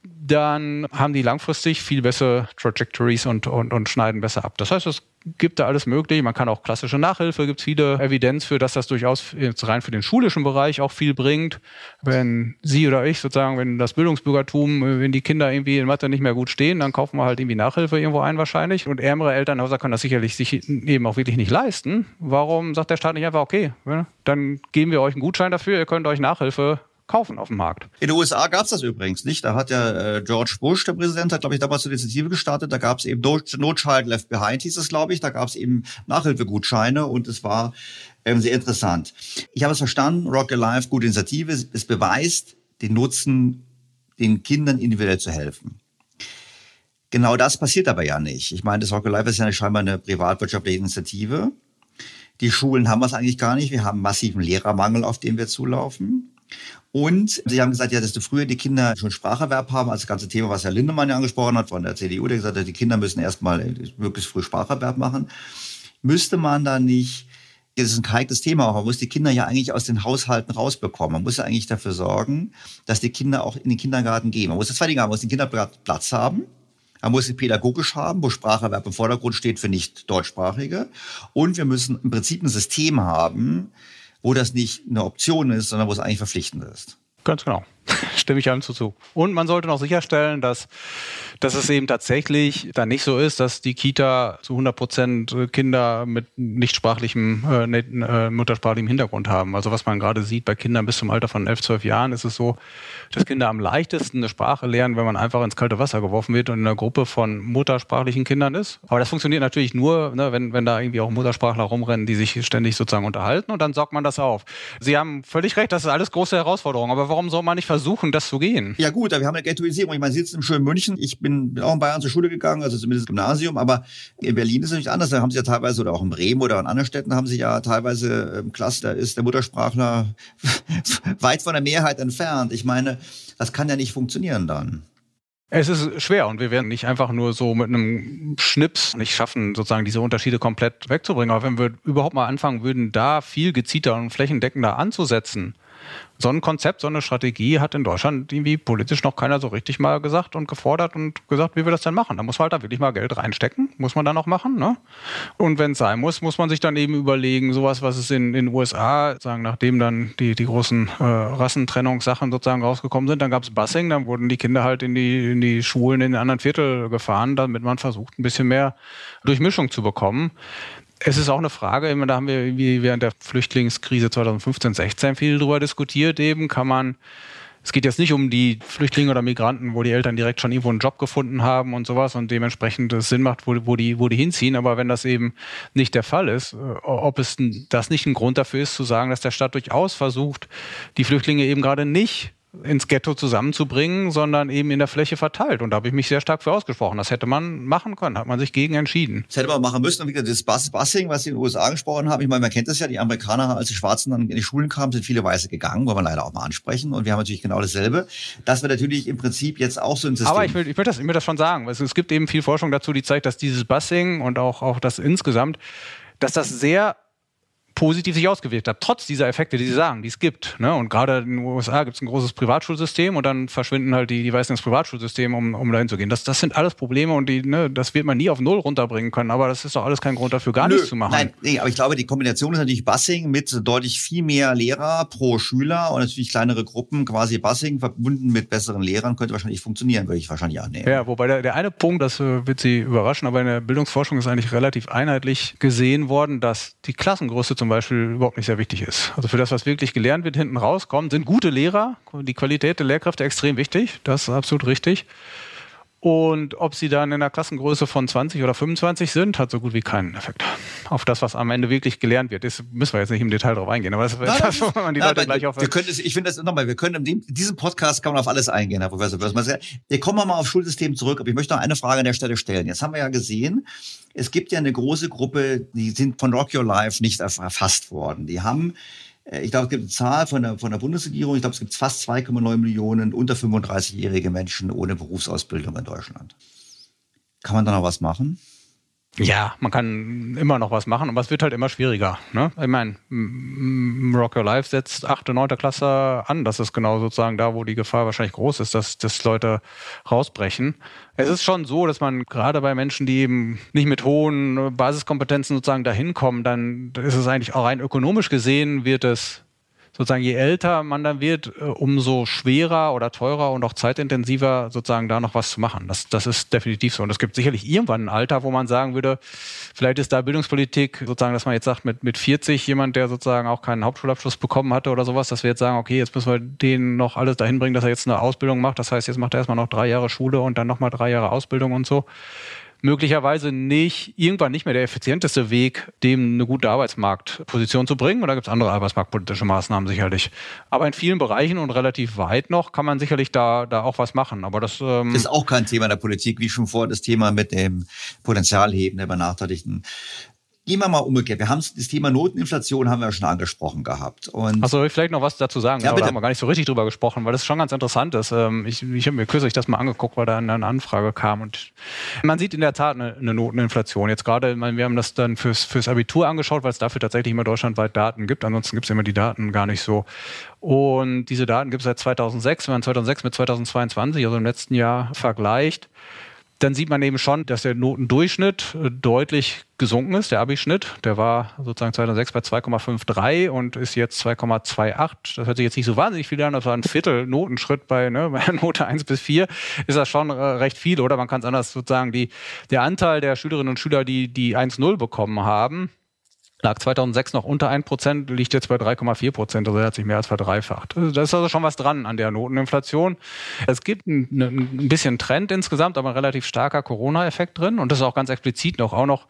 dann haben die langfristig viel bessere Trajectories und, und, und schneiden besser ab. Das heißt, es gibt da alles Mögliche. Man kann auch klassische Nachhilfe, gibt es viele Evidenz für, dass das durchaus jetzt rein für den schulischen Bereich auch viel bringt. Wenn Sie oder ich sozusagen, wenn das Bildungsbürgertum, wenn die Kinder irgendwie in Mathe nicht mehr gut stehen, dann kaufen wir halt irgendwie Nachhilfe irgendwo ein wahrscheinlich. Und ärmere Elternhäuser können das sicherlich sich eben auch wirklich nicht leisten. Warum sagt der Staat nicht einfach, okay, dann geben wir euch einen Gutschein dafür, ihr könnt euch Nachhilfe kaufen auf dem Markt. In den USA gab es das übrigens nicht. Da hat ja äh, George Bush, der Präsident, hat, glaube ich, damals eine Initiative gestartet. Da gab es eben No Child Left Behind, hieß es, glaube ich. Da gab es eben Nachhilfegutscheine und es war ähm, sehr interessant. Ich habe es verstanden, Rock Alive, gute Initiative. Es beweist den Nutzen, den Kindern individuell zu helfen. Genau das passiert aber ja nicht. Ich meine, das Rock Alive ist ja scheinbar eine privatwirtschaftliche Initiative. Die Schulen haben es eigentlich gar nicht. Wir haben massiven Lehrermangel, auf den wir zulaufen. Und Sie haben gesagt, ja, desto früher die Kinder schon Spracherwerb haben, als das ganze Thema, was Herr Lindemann ja angesprochen hat von der CDU, der gesagt hat, die Kinder müssen erstmal möglichst früh Spracherwerb machen. Müsste man da nicht, das ist ein kaltes Thema, aber man muss die Kinder ja eigentlich aus den Haushalten rausbekommen. Man muss ja eigentlich dafür sorgen, dass die Kinder auch in den Kindergarten gehen. Man muss das zwei Dinge haben. Man muss den Kindergarten Platz haben. Man muss sie pädagogisch haben, wo Spracherwerb im Vordergrund steht für nicht Deutschsprachige. Und wir müssen im Prinzip ein System haben, wo das nicht eine Option ist, sondern wo es eigentlich verpflichtend ist. Ganz genau. Stimme ich allem zu. Und man sollte noch sicherstellen, dass dass es eben tatsächlich dann nicht so ist, dass die Kita zu 100 Prozent Kinder mit nicht sprachlichem, äh, äh, muttersprachlichem Hintergrund haben. Also was man gerade sieht bei Kindern bis zum Alter von 11, 12 Jahren, ist es so, dass Kinder am leichtesten eine Sprache lernen, wenn man einfach ins kalte Wasser geworfen wird und in einer Gruppe von muttersprachlichen Kindern ist. Aber das funktioniert natürlich nur, ne, wenn, wenn da irgendwie auch Muttersprachler rumrennen, die sich ständig sozusagen unterhalten und dann sorgt man das auf. Sie haben völlig recht, das ist alles große Herausforderungen. Aber warum soll man nicht versuchen, das zu gehen? Ja gut, wir haben eine Ghettoisierung. Ich meine, Sie sitzen im schönen München. Ich bin auch in Bayern zur Schule gegangen, also zumindest Gymnasium, aber in Berlin ist es nicht anders. Da haben sie ja teilweise, oder auch in Bremen oder in anderen Städten haben sie ja teilweise ähm, Cluster, ist der Muttersprachler weit von der Mehrheit entfernt. Ich meine, das kann ja nicht funktionieren dann. Es ist schwer und wir werden nicht einfach nur so mit einem Schnips nicht schaffen, sozusagen diese Unterschiede komplett wegzubringen. Aber wenn wir überhaupt mal anfangen würden, da viel gezielter und flächendeckender anzusetzen, so ein Konzept, so eine Strategie hat in Deutschland irgendwie politisch noch keiner so richtig mal gesagt und gefordert und gesagt, wie wir das denn machen. Da muss man halt da wirklich mal Geld reinstecken, muss man dann auch machen. Ne? Und wenn es sein muss, muss man sich dann eben überlegen, sowas, was es in den USA, sagen, nachdem dann die, die großen äh, Rassentrennungssachen sozusagen rausgekommen sind, dann gab es Bussing, dann wurden die Kinder halt in die, in die Schulen in den anderen Viertel gefahren, damit man versucht, ein bisschen mehr Durchmischung zu bekommen. Es ist auch eine Frage, da haben wir während der Flüchtlingskrise 2015, 16 viel drüber diskutiert eben, kann man es geht jetzt nicht um die Flüchtlinge oder Migranten, wo die Eltern direkt schon irgendwo einen Job gefunden haben und sowas und dementsprechend es Sinn macht, wo, wo, die, wo die hinziehen. Aber wenn das eben nicht der Fall ist, äh, ob es das nicht ein Grund dafür ist, zu sagen, dass der Staat durchaus versucht, die Flüchtlinge eben gerade nicht ins Ghetto zusammenzubringen, sondern eben in der Fläche verteilt. Und da habe ich mich sehr stark für ausgesprochen. Das hätte man machen können, hat man sich gegen entschieden. Das hätte man machen müssen. Und wie gesagt, das Busing, was Sie in den USA angesprochen haben, ich meine, man kennt das ja, die Amerikaner, als die Schwarzen dann in die Schulen kamen, sind viele Weiße gegangen, wollen wir leider auch mal ansprechen. Und wir haben natürlich genau dasselbe. Das wird natürlich im Prinzip jetzt auch so ein System. Aber ich will, ich will, das, ich will das schon sagen. Es, es gibt eben viel Forschung dazu, die zeigt, dass dieses Busing und auch, auch das insgesamt, dass das sehr positiv sich ausgewirkt hat, trotz dieser Effekte, die Sie sagen, die es gibt. Ne? Und gerade in den USA gibt es ein großes Privatschulsystem und dann verschwinden halt die, die Weißen ins Privatschulsystem, um, um dahin zu gehen. Das, das sind alles Probleme und die, ne, das wird man nie auf Null runterbringen können, aber das ist doch alles kein Grund dafür, gar Nö, nichts zu machen. Nein, nee, aber ich glaube, die Kombination ist natürlich Bussing mit deutlich viel mehr Lehrer pro Schüler und natürlich kleinere Gruppen, quasi Bussing verbunden mit besseren Lehrern, könnte wahrscheinlich funktionieren, würde ich wahrscheinlich annehmen. Ja, wobei der, der eine Punkt, das äh, wird Sie überraschen, aber in der Bildungsforschung ist eigentlich relativ einheitlich gesehen worden, dass die Klassengröße zum Beispiel überhaupt nicht sehr wichtig ist. Also für das, was wirklich gelernt wird, hinten rauskommt, sind gute Lehrer, die Qualität der Lehrkräfte extrem wichtig. Das ist absolut richtig. Und ob sie dann in einer Klassengröße von 20 oder 25 sind, hat so gut wie keinen Effekt. Auf das, was am Ende wirklich gelernt wird. Das müssen wir jetzt nicht im Detail drauf eingehen, aber das, nein, das wo man die nein, Leute gleich auf. Wir können das, ich finde das nochmal, wir können in diesem Podcast kann man auf alles eingehen, Herr Professor Börsmann. Wir kommen mal auf Schulsystem zurück, aber ich möchte noch eine Frage an der Stelle stellen. Jetzt haben wir ja gesehen, es gibt ja eine große Gruppe, die sind von Rock Your Life nicht erfasst worden. Die haben ich glaube, es gibt eine Zahl von der, von der Bundesregierung. Ich glaube, es gibt fast 2,9 Millionen unter 35-jährige Menschen ohne Berufsausbildung in Deutschland. Kann man da noch was machen? Ja, man kann immer noch was machen, aber es wird halt immer schwieriger. Ne? Ich meine, Rock Your Life setzt 8. und 9. Klasse an. Das ist genau sozusagen da, wo die Gefahr wahrscheinlich groß ist, dass, dass Leute rausbrechen. Es ist schon so, dass man gerade bei Menschen, die eben nicht mit hohen Basiskompetenzen sozusagen dahin kommen, dann ist es eigentlich auch rein ökonomisch gesehen, wird es sozusagen je älter man dann wird, äh, umso schwerer oder teurer und auch zeitintensiver sozusagen da noch was zu machen. Das, das ist definitiv so. Und es gibt sicherlich irgendwann ein Alter, wo man sagen würde, vielleicht ist da Bildungspolitik sozusagen, dass man jetzt sagt, mit, mit 40 jemand, der sozusagen auch keinen Hauptschulabschluss bekommen hatte oder sowas, dass wir jetzt sagen, okay, jetzt müssen wir den noch alles dahin bringen, dass er jetzt eine Ausbildung macht. Das heißt, jetzt macht er erstmal noch drei Jahre Schule und dann nochmal drei Jahre Ausbildung und so möglicherweise nicht, irgendwann nicht mehr der effizienteste Weg, dem eine gute Arbeitsmarktposition zu bringen. Oder gibt es andere arbeitsmarktpolitische Maßnahmen sicherlich. Aber in vielen Bereichen und relativ weit noch kann man sicherlich da, da auch was machen. Aber das, ähm ist auch kein Thema der Politik, wie schon vor das Thema mit dem Potenzialheben der benachteiligten Gehen wir mal umgekehrt. Wir haben das Thema Noteninflation haben wir schon angesprochen gehabt. Und Achso, ich vielleicht noch was dazu sagen. Ja, aber da haben wir gar nicht so richtig drüber gesprochen, weil das schon ganz interessant ist. Ähm, ich, ich habe mir kürzlich das mal angeguckt, weil da eine Anfrage kam. Und man sieht in der Tat eine, eine Noteninflation. Jetzt gerade, wir haben das dann fürs, fürs Abitur angeschaut, weil es dafür tatsächlich immer deutschlandweit Daten gibt. Ansonsten gibt es immer die Daten gar nicht so. Und diese Daten gibt es seit 2006. Wenn man 2006 mit 2022, also im letzten Jahr, vergleicht, dann sieht man eben schon, dass der Notendurchschnitt äh, deutlich gesunken ist, der Abischnitt. Der war sozusagen 2006 bei 2,53 und ist jetzt 2,28. Das hört sich jetzt nicht so wahnsinnig viel an, das war ein Viertel Notenschritt bei, ne, bei Note 1 bis 4. Ist das schon äh, recht viel, oder? Man kann es anders sozusagen, die, der Anteil der Schülerinnen und Schüler, die die 1,0 bekommen haben, lag 2006 noch unter 1%, liegt jetzt bei 3,4 Prozent, also er hat sich mehr als verdreifacht. Also da ist also schon was dran an der Noteninflation. Es gibt ein, ein bisschen Trend insgesamt, aber ein relativ starker Corona-Effekt drin und das ist auch ganz explizit noch, auch noch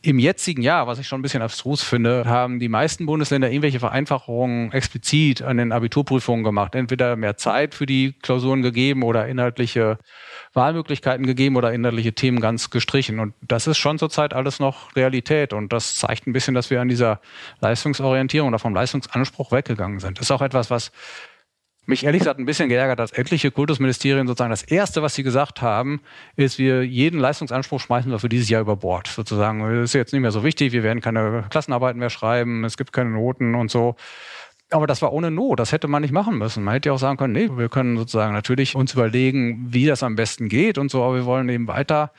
im jetzigen Jahr, was ich schon ein bisschen abstrus finde, haben die meisten Bundesländer irgendwelche Vereinfachungen explizit an den Abiturprüfungen gemacht. Entweder mehr Zeit für die Klausuren gegeben oder inhaltliche Wahlmöglichkeiten gegeben oder inhaltliche Themen ganz gestrichen. Und das ist schon zurzeit alles noch Realität. Und das zeigt ein bisschen, dass wir an dieser Leistungsorientierung oder vom Leistungsanspruch weggegangen sind. Das ist auch etwas, was mich ehrlich gesagt ein bisschen geärgert, dass etliche Kultusministerien sozusagen das Erste, was sie gesagt haben, ist, wir jeden Leistungsanspruch schmeißen wir für dieses Jahr über Bord. Sozusagen, das ist jetzt nicht mehr so wichtig, wir werden keine Klassenarbeiten mehr schreiben, es gibt keine Noten und so. Aber das war ohne Not, das hätte man nicht machen müssen. Man hätte ja auch sagen können, nee, wir können sozusagen natürlich uns überlegen, wie das am besten geht und so, aber wir wollen eben weiter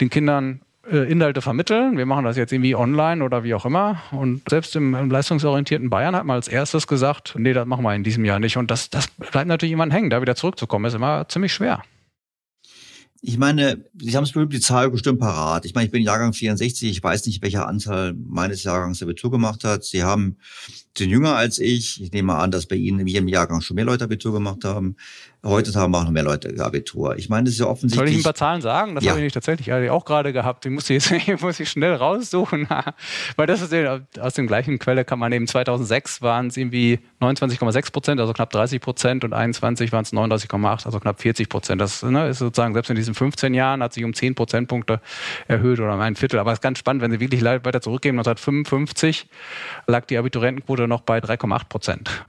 den Kindern äh, Inhalte vermitteln. Wir machen das jetzt irgendwie online oder wie auch immer. Und selbst im, im, leistungsorientierten Bayern hat man als erstes gesagt, nee, das machen wir in diesem Jahr nicht. Und das, das bleibt natürlich jemand hängen. Da wieder zurückzukommen, ist immer ziemlich schwer. Ich meine, Sie haben es bestimmt die Zahl bestimmt parat. Ich meine, ich bin Jahrgang 64, ich weiß nicht, welcher Anteil meines Jahrgangs Abitur gemacht hat. Sie haben, sind jünger als ich. Ich nehme an, dass bei Ihnen in jedem Jahrgang schon mehr Leute Abitur gemacht haben. Heutzutage machen noch mehr Leute Abitur. Ich meine, das ist ja offensichtlich. Soll ich ein paar Zahlen sagen? Das Ja. habe ich nicht tatsächlich auch gerade gehabt. Die muss ich, jetzt, muss ich schnell raussuchen. Weil das ist aus dem gleichen Quelle kann man eben 2006 waren es irgendwie 29,6 Prozent, also knapp 30 Prozent und 21 waren es 39,8, also knapp 40 Prozent. Das ne, ist sozusagen, selbst in diesen 15 Jahren hat sich um 10 Prozentpunkte erhöht oder um ein Viertel. Aber es ist ganz spannend, wenn Sie wirklich weiter zurückgehen, 1955 lag die Abiturientenquote noch bei 3,8 Prozent.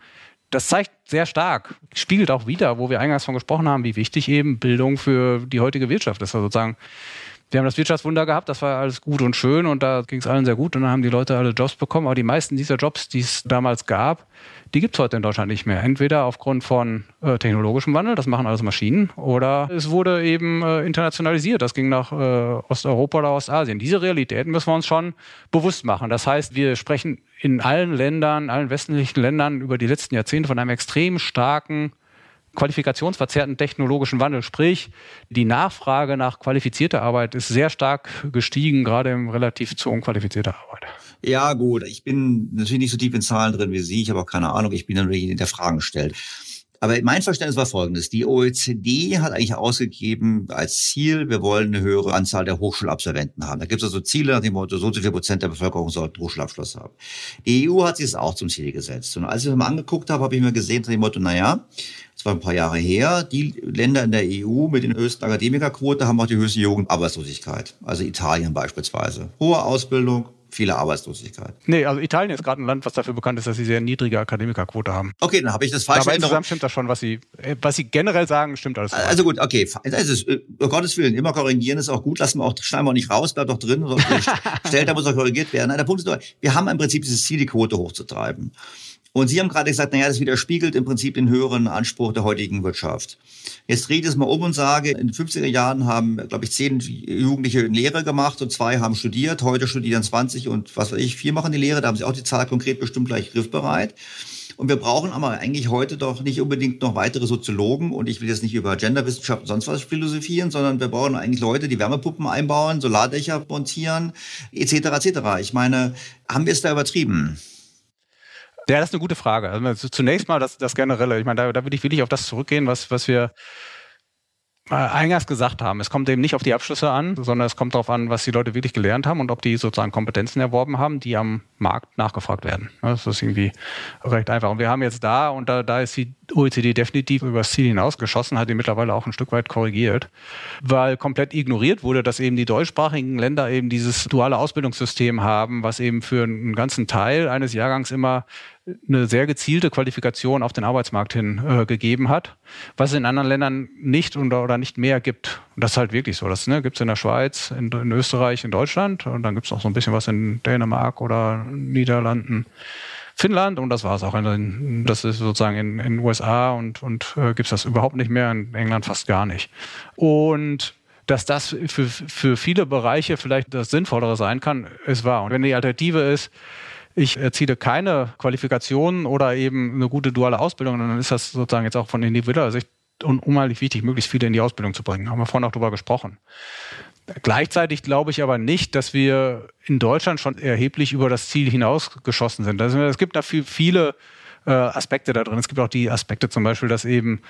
Das zeigt sehr stark, spiegelt auch wieder, wo wir eingangs von gesprochen haben, wie wichtig eben Bildung für die heutige Wirtschaft ist. Also sozusagen, wir haben das Wirtschaftswunder gehabt, das war alles gut und schön und da ging es allen sehr gut und dann haben die Leute alle Jobs bekommen. Aber die meisten dieser Jobs, die es damals gab, die gibt es heute in Deutschland nicht mehr. Entweder aufgrund von äh, technologischem Wandel, das machen alles Maschinen, oder es wurde eben äh, internationalisiert. Das ging nach äh, Osteuropa oder Ostasien. Diese Realitäten müssen wir uns schon bewusst machen. Das heißt, wir sprechen in allen Ländern, allen westlichen Ländern über die letzten Jahrzehnte von einem extrem starken qualifikationsverzerrten technologischen Wandel. Sprich, die Nachfrage nach qualifizierter Arbeit ist sehr stark gestiegen, gerade im relativ zu unqualifizierter Arbeit. Ja, gut. Ich bin natürlich nicht so tief in Zahlen drin wie Sie. Ich habe auch keine Ahnung. Ich bin dann wirklich der Fragen stellt. Aber mein Verständnis war folgendes. Die OECD hat eigentlich ausgegeben als Ziel, wir wollen eine höhere Anzahl der Hochschulabsolventen haben. Da gibt es also Ziele, nach dem Motto, so so viel Prozent der Bevölkerung sollten Hochschulabschluss haben. Die EU hat sich das auch zum Ziel gesetzt. Und als ich das mal angeguckt habe, habe ich mir gesehen, nach dem Motto, naja, das war ein paar Jahre her, die Länder in der EU mit den höchsten Akademikerquote haben auch die höchste Jugendarbeitslosigkeit. Also Italien beispielsweise. Hohe Ausbildung, viele Arbeitslosigkeit. Nee, also Italien ist gerade ein Land, was dafür bekannt ist, dass sie sehr niedrige Akademikerquote haben. Okay, dann habe ich das falsch Aber insgesamt stimmt das schon, was Sie, was Sie generell sagen, stimmt alles. soweit. Also gut, okay. Das ist, äh, um Gottes Willen, immer korrigieren ist auch gut. Lassen wir auch, schneiden wir auch nicht raus, bleibt doch drin. Stellt, da muss auch korrigiert werden. Nein, der Punkt ist nur, wir haben im Prinzip dieses Ziel, die Quote hochzutreiben. Und Sie haben gerade gesagt, naja, das widerspiegelt im Prinzip den höheren Anspruch der heutigen Wirtschaft. Jetzt drehe ich es mal um und sage, in den 50er Jahren haben, glaube ich, zehn Jugendliche Lehre gemacht und zwei haben studiert. Heute studieren 20 und was weiß ich, vier machen die Lehre. Da haben Sie auch die Zahl konkret bestimmt gleich griffbereit. Und wir brauchen aber eigentlich heute doch nicht unbedingt noch weitere Soziologen und ich will jetzt nicht über Genderwissenschaft und sonst was philosophieren, sondern wir brauchen eigentlich Leute, die Wärmepuppen einbauen, Solardächer montieren, etc. etc. Ich meine, haben wir es da übertrieben? Ja, das ist eine gute Frage. Also zunächst mal das, das Generelle. Ich meine, da, da würde ich wirklich auf das zurückgehen, was, was wir eingangs gesagt haben. Es kommt eben nicht auf die Abschlüsse an, sondern es kommt darauf an, was die Leute wirklich gelernt haben und ob die sozusagen Kompetenzen erworben haben, die am Markt nachgefragt werden. Das ist irgendwie recht einfach. Und wir haben jetzt da, und da, da ist die OECD definitiv übers Ziel hinausgeschossen, hat die mittlerweile auch ein Stück weit korrigiert, weil komplett ignoriert wurde, dass eben die deutschsprachigen Länder eben dieses duale Ausbildungssystem haben, was eben für einen ganzen Teil eines Jahrgangs immer eine sehr gezielte Qualifikation auf den Arbeitsmarkt hin äh, gegeben hat, was es in anderen Ländern nicht oder, oder nicht mehr gibt. Und das ist halt wirklich so. Das ne, gibt es in der Schweiz, in, in Österreich, in Deutschland und dann gibt es auch so ein bisschen was in Dänemark oder Niederlanden. Finnland und das war es auch. In, das ist sozusagen in den USA und, und äh, gibt es das überhaupt nicht mehr, in England fast gar nicht. Und dass das für, für viele Bereiche vielleicht das Sinnvollere sein kann, ist wahr. Und wenn die Alternative ist, ich erziele keine Qualifikationen oder eben eine gute duale Ausbildung, dann ist das sozusagen jetzt auch von individueller Sicht unheimlich wichtig, möglichst viele in die Ausbildung zu bringen. Haben wir vorhin auch darüber gesprochen. Gleichzeitig glaube ich aber nicht, dass wir in Deutschland schon erheblich über das Ziel hinausgeschossen sind. Also es gibt da viel, viele äh, Aspekte da drin. Es gibt auch die Aspekte zum Beispiel, dass eben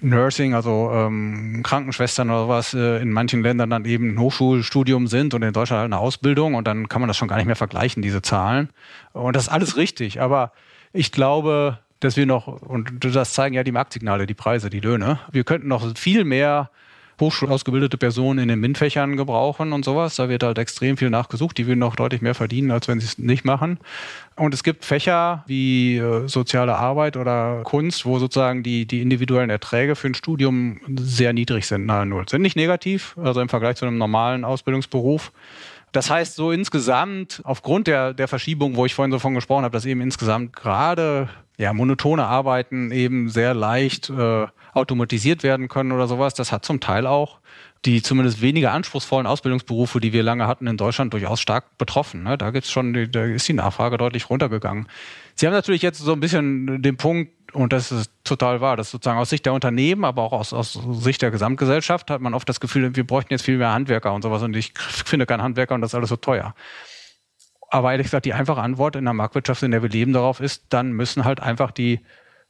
Nursing, also ähm, Krankenschwestern oder was, äh, in manchen Ländern dann eben ein Hochschulstudium sind und in Deutschland halt eine Ausbildung und dann kann man das schon gar nicht mehr vergleichen, diese Zahlen. Und das ist alles richtig, aber ich glaube, dass wir noch, und das zeigen ja die Marktsignale, die Preise, die Löhne, wir könnten noch viel mehr hochschulausgebildete Personen in den MINT-Fächern gebrauchen und sowas. Da wird halt extrem viel nachgesucht. Die würden noch deutlich mehr verdienen, als wenn sie es nicht machen. Und es gibt Fächer wie äh, soziale Arbeit oder Kunst, wo sozusagen die, die individuellen Erträge für ein Studium sehr niedrig sind, nahe Null. Sind nicht negativ, also im Vergleich zu einem normalen Ausbildungsberuf. Das heißt, so insgesamt, aufgrund der, der Verschiebung, wo ich vorhin so von gesprochen habe, dass eben insgesamt gerade ja, monotone Arbeiten eben sehr leicht äh, automatisiert werden können oder sowas, das hat zum Teil auch die zumindest weniger anspruchsvollen Ausbildungsberufe, die wir lange hatten in Deutschland, durchaus stark betroffen. Ne? Da gibt's schon, da ist die Nachfrage deutlich runtergegangen. Sie haben natürlich jetzt so ein bisschen den Punkt, und das ist total wahr, dass sozusagen aus Sicht der Unternehmen, aber auch aus, aus Sicht der Gesamtgesellschaft hat man oft das Gefühl, wir bräuchten jetzt viel mehr Handwerker und sowas und ich finde keinen Handwerker und das ist alles so teuer. Aber ehrlich gesagt, die einfache Antwort in der Marktwirtschaft, in der wir leben, darauf ist, dann müssen halt einfach die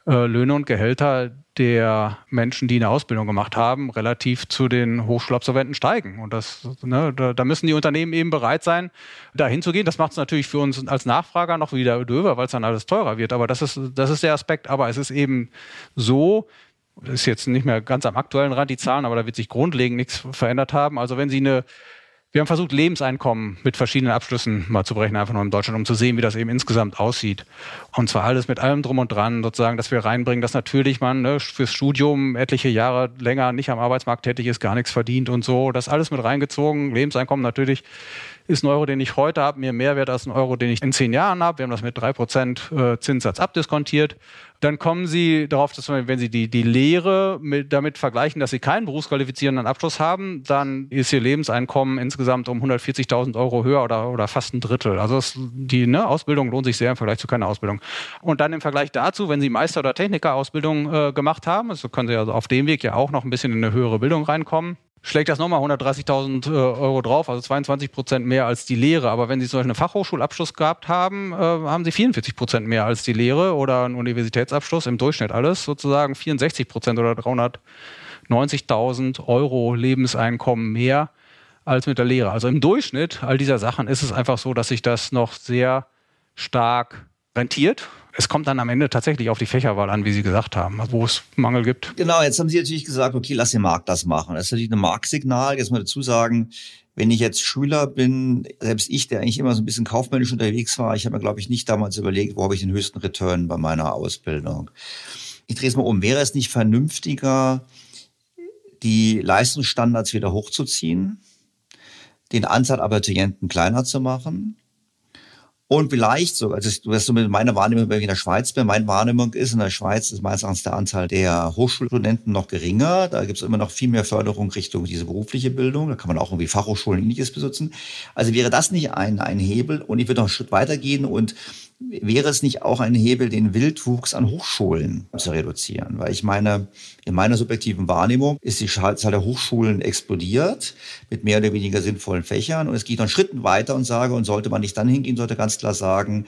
äh, Löhne und Gehälter der Menschen, die eine Ausbildung gemacht haben, relativ zu den Hochschulabsolventen steigen. Und das, ne, da, da, müssen die Unternehmen eben bereit sein, dahin zu gehen. Das macht es natürlich für uns als Nachfrager noch wieder döver, weil es dann alles teurer wird. Aber das ist, das ist der Aspekt. Aber es ist eben so, ist jetzt nicht mehr ganz am aktuellen Rand die Zahlen, aber da wird sich grundlegend nichts verändert haben. Also wenn Sie eine wir haben versucht, Lebenseinkommen mit verschiedenen Abschlüssen mal zu berechnen, einfach nur in Deutschland, um zu sehen, wie das eben insgesamt aussieht. Und zwar alles mit allem drum und dran, sozusagen, dass wir reinbringen, dass natürlich man ne, fürs Studium etliche Jahre länger nicht am Arbeitsmarkt tätig ist, gar nichts verdient und so. Das alles mit reingezogen. Lebenseinkommen natürlich ist ein Euro, den ich heute habe, mir mehr wert als ein Euro, den ich in zehn Jahren habe. Wir haben das mit drei Prozent äh, Zinssatz abdiskontiert. Dann kommen Sie darauf, dass wenn Sie die, die Lehre mit, damit vergleichen, dass Sie keinen berufsqualifizierenden Abschluss haben, dann ist Ihr Lebenseinkommen insgesamt um 140.000 Euro höher oder, oder fast ein Drittel. Also es, die ne, Ausbildung lohnt sich sehr im Vergleich zu keiner Ausbildung. Und dann im Vergleich dazu, wenn Sie Meister- oder Technikerausbildung äh, gemacht haben, also können Sie also auf dem Weg ja auch noch ein bisschen in eine höhere Bildung reinkommen, schlägt das nochmal 130.000 äh, Euro drauf, also 22 Prozent mehr als die Lehre. Aber wenn Sie zum Beispiel einen Fachhochschulabschluss gehabt haben, äh, haben Sie 44 Prozent mehr als die Lehre oder einen Universitätsabschluss, im Durchschnitt alles sozusagen 64 Prozent oder 390.000 Euro Lebenseinkommen mehr als mit der Lehre. Also im Durchschnitt all dieser Sachen ist es einfach so, dass sich das noch sehr stark rentiert es kommt dann am Ende tatsächlich auf die Fächerwahl an, wie Sie gesagt haben, wo es Mangel gibt. Genau, jetzt haben Sie natürlich gesagt, okay, lass den Markt das machen. Das ist natürlich ein Marktsignal. Jetzt mal dazu sagen, wenn ich jetzt Schüler bin, selbst ich, der eigentlich immer so ein bisschen kaufmännisch unterwegs war, ich habe mir, glaube ich, nicht damals überlegt, wo habe ich den höchsten Return bei meiner Ausbildung. Ich drehe es mal um. Wäre es nicht vernünftiger, die Leistungsstandards wieder hochzuziehen, den Anzahl Abiturienten kleiner zu machen und vielleicht sogar, also du hast so mit meiner Wahrnehmung, wenn ich in der Schweiz bin, meine Wahrnehmung ist, in der Schweiz ist meistens der Anteil der Hochschulstudenten noch geringer. Da gibt es immer noch viel mehr Förderung Richtung diese berufliche Bildung. Da kann man auch irgendwie Fachhochschulen ähnliches besitzen. Also wäre das nicht ein, ein Hebel? Und ich würde noch einen Schritt weitergehen und wäre es nicht auch ein Hebel, den Wildwuchs an Hochschulen zu reduzieren? Weil ich meine, in meiner subjektiven Wahrnehmung ist die Zahl der Hochschulen explodiert mit mehr oder weniger sinnvollen Fächern. Und es geht noch einen Schritt weiter und sage, und sollte man nicht dann hingehen, sollte ganz klar sagen,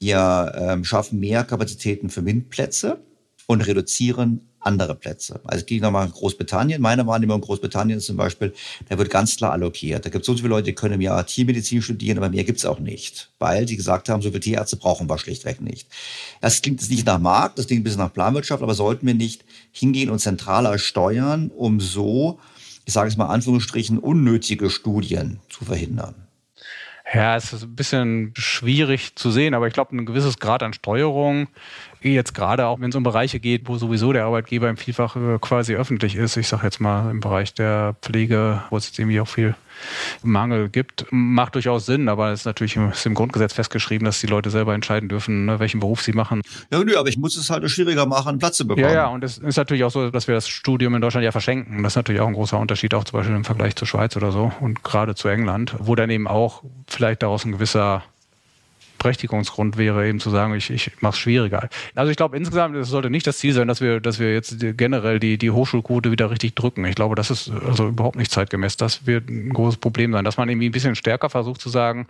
wir ähm, schaffen mehr Kapazitäten für MINT-Plätze und reduzieren andere Plätze. Also ich gehe nochmal Großbritannien. Meine Wahrnehmung in Großbritannien ist zum Beispiel, da wird ganz klar allokiert. Da gibt es so viele Leute, die können im Jahr Tiermedizin studieren, aber mehr gibt es auch nicht. Weil sie gesagt haben, so viele Tierärzte brauchen wir schlichtweg nicht. Das klingt jetzt nicht nach Markt, das klingt ein bisschen nach Planwirtschaft, aber sollten wir nicht hingehen und zentraler steuern, um so, ich sage es mal Anführungsstrichen, unnötige Studien zu verhindern? Ja, es ist ein bisschen schwierig zu sehen, aber ich glaube, ein gewisses Grad an Steuerung jetzt gerade auch, wenn es um Bereiche geht, wo sowieso der Arbeitgeber im Vielfach äh, quasi öffentlich ist, ich sage jetzt mal im Bereich der Pflege, wo es jetzt irgendwie auch viel Mangel gibt, macht durchaus Sinn, aber es ist natürlich ist im Grundgesetz festgeschrieben, dass die Leute selber entscheiden dürfen, ne, welchen Beruf sie machen. Ja, nö, aber ich muss es halt schwieriger machen, Platz zu bekommen. Ja, ja, und es ist natürlich auch so, dass wir das Studium in Deutschland ja verschenken. Das ist natürlich auch ein großer Unterschied, auch zum Beispiel im Vergleich zur Schweiz oder so und gerade zu England, wo dann eben auch vielleicht daraus ein gewisser Berechtigungsgrund wäre, eben zu sagen, ich, ich mache es schwieriger. Also ich glaube insgesamt, es sollte nicht das Ziel sein, dass wir, dass wir jetzt generell die, die Hochschulquote wieder richtig drücken. Ich glaube, das ist also überhaupt nicht zeitgemäß. Das wird ein großes Problem sein, dass man irgendwie ein bisschen stärker versucht zu sagen,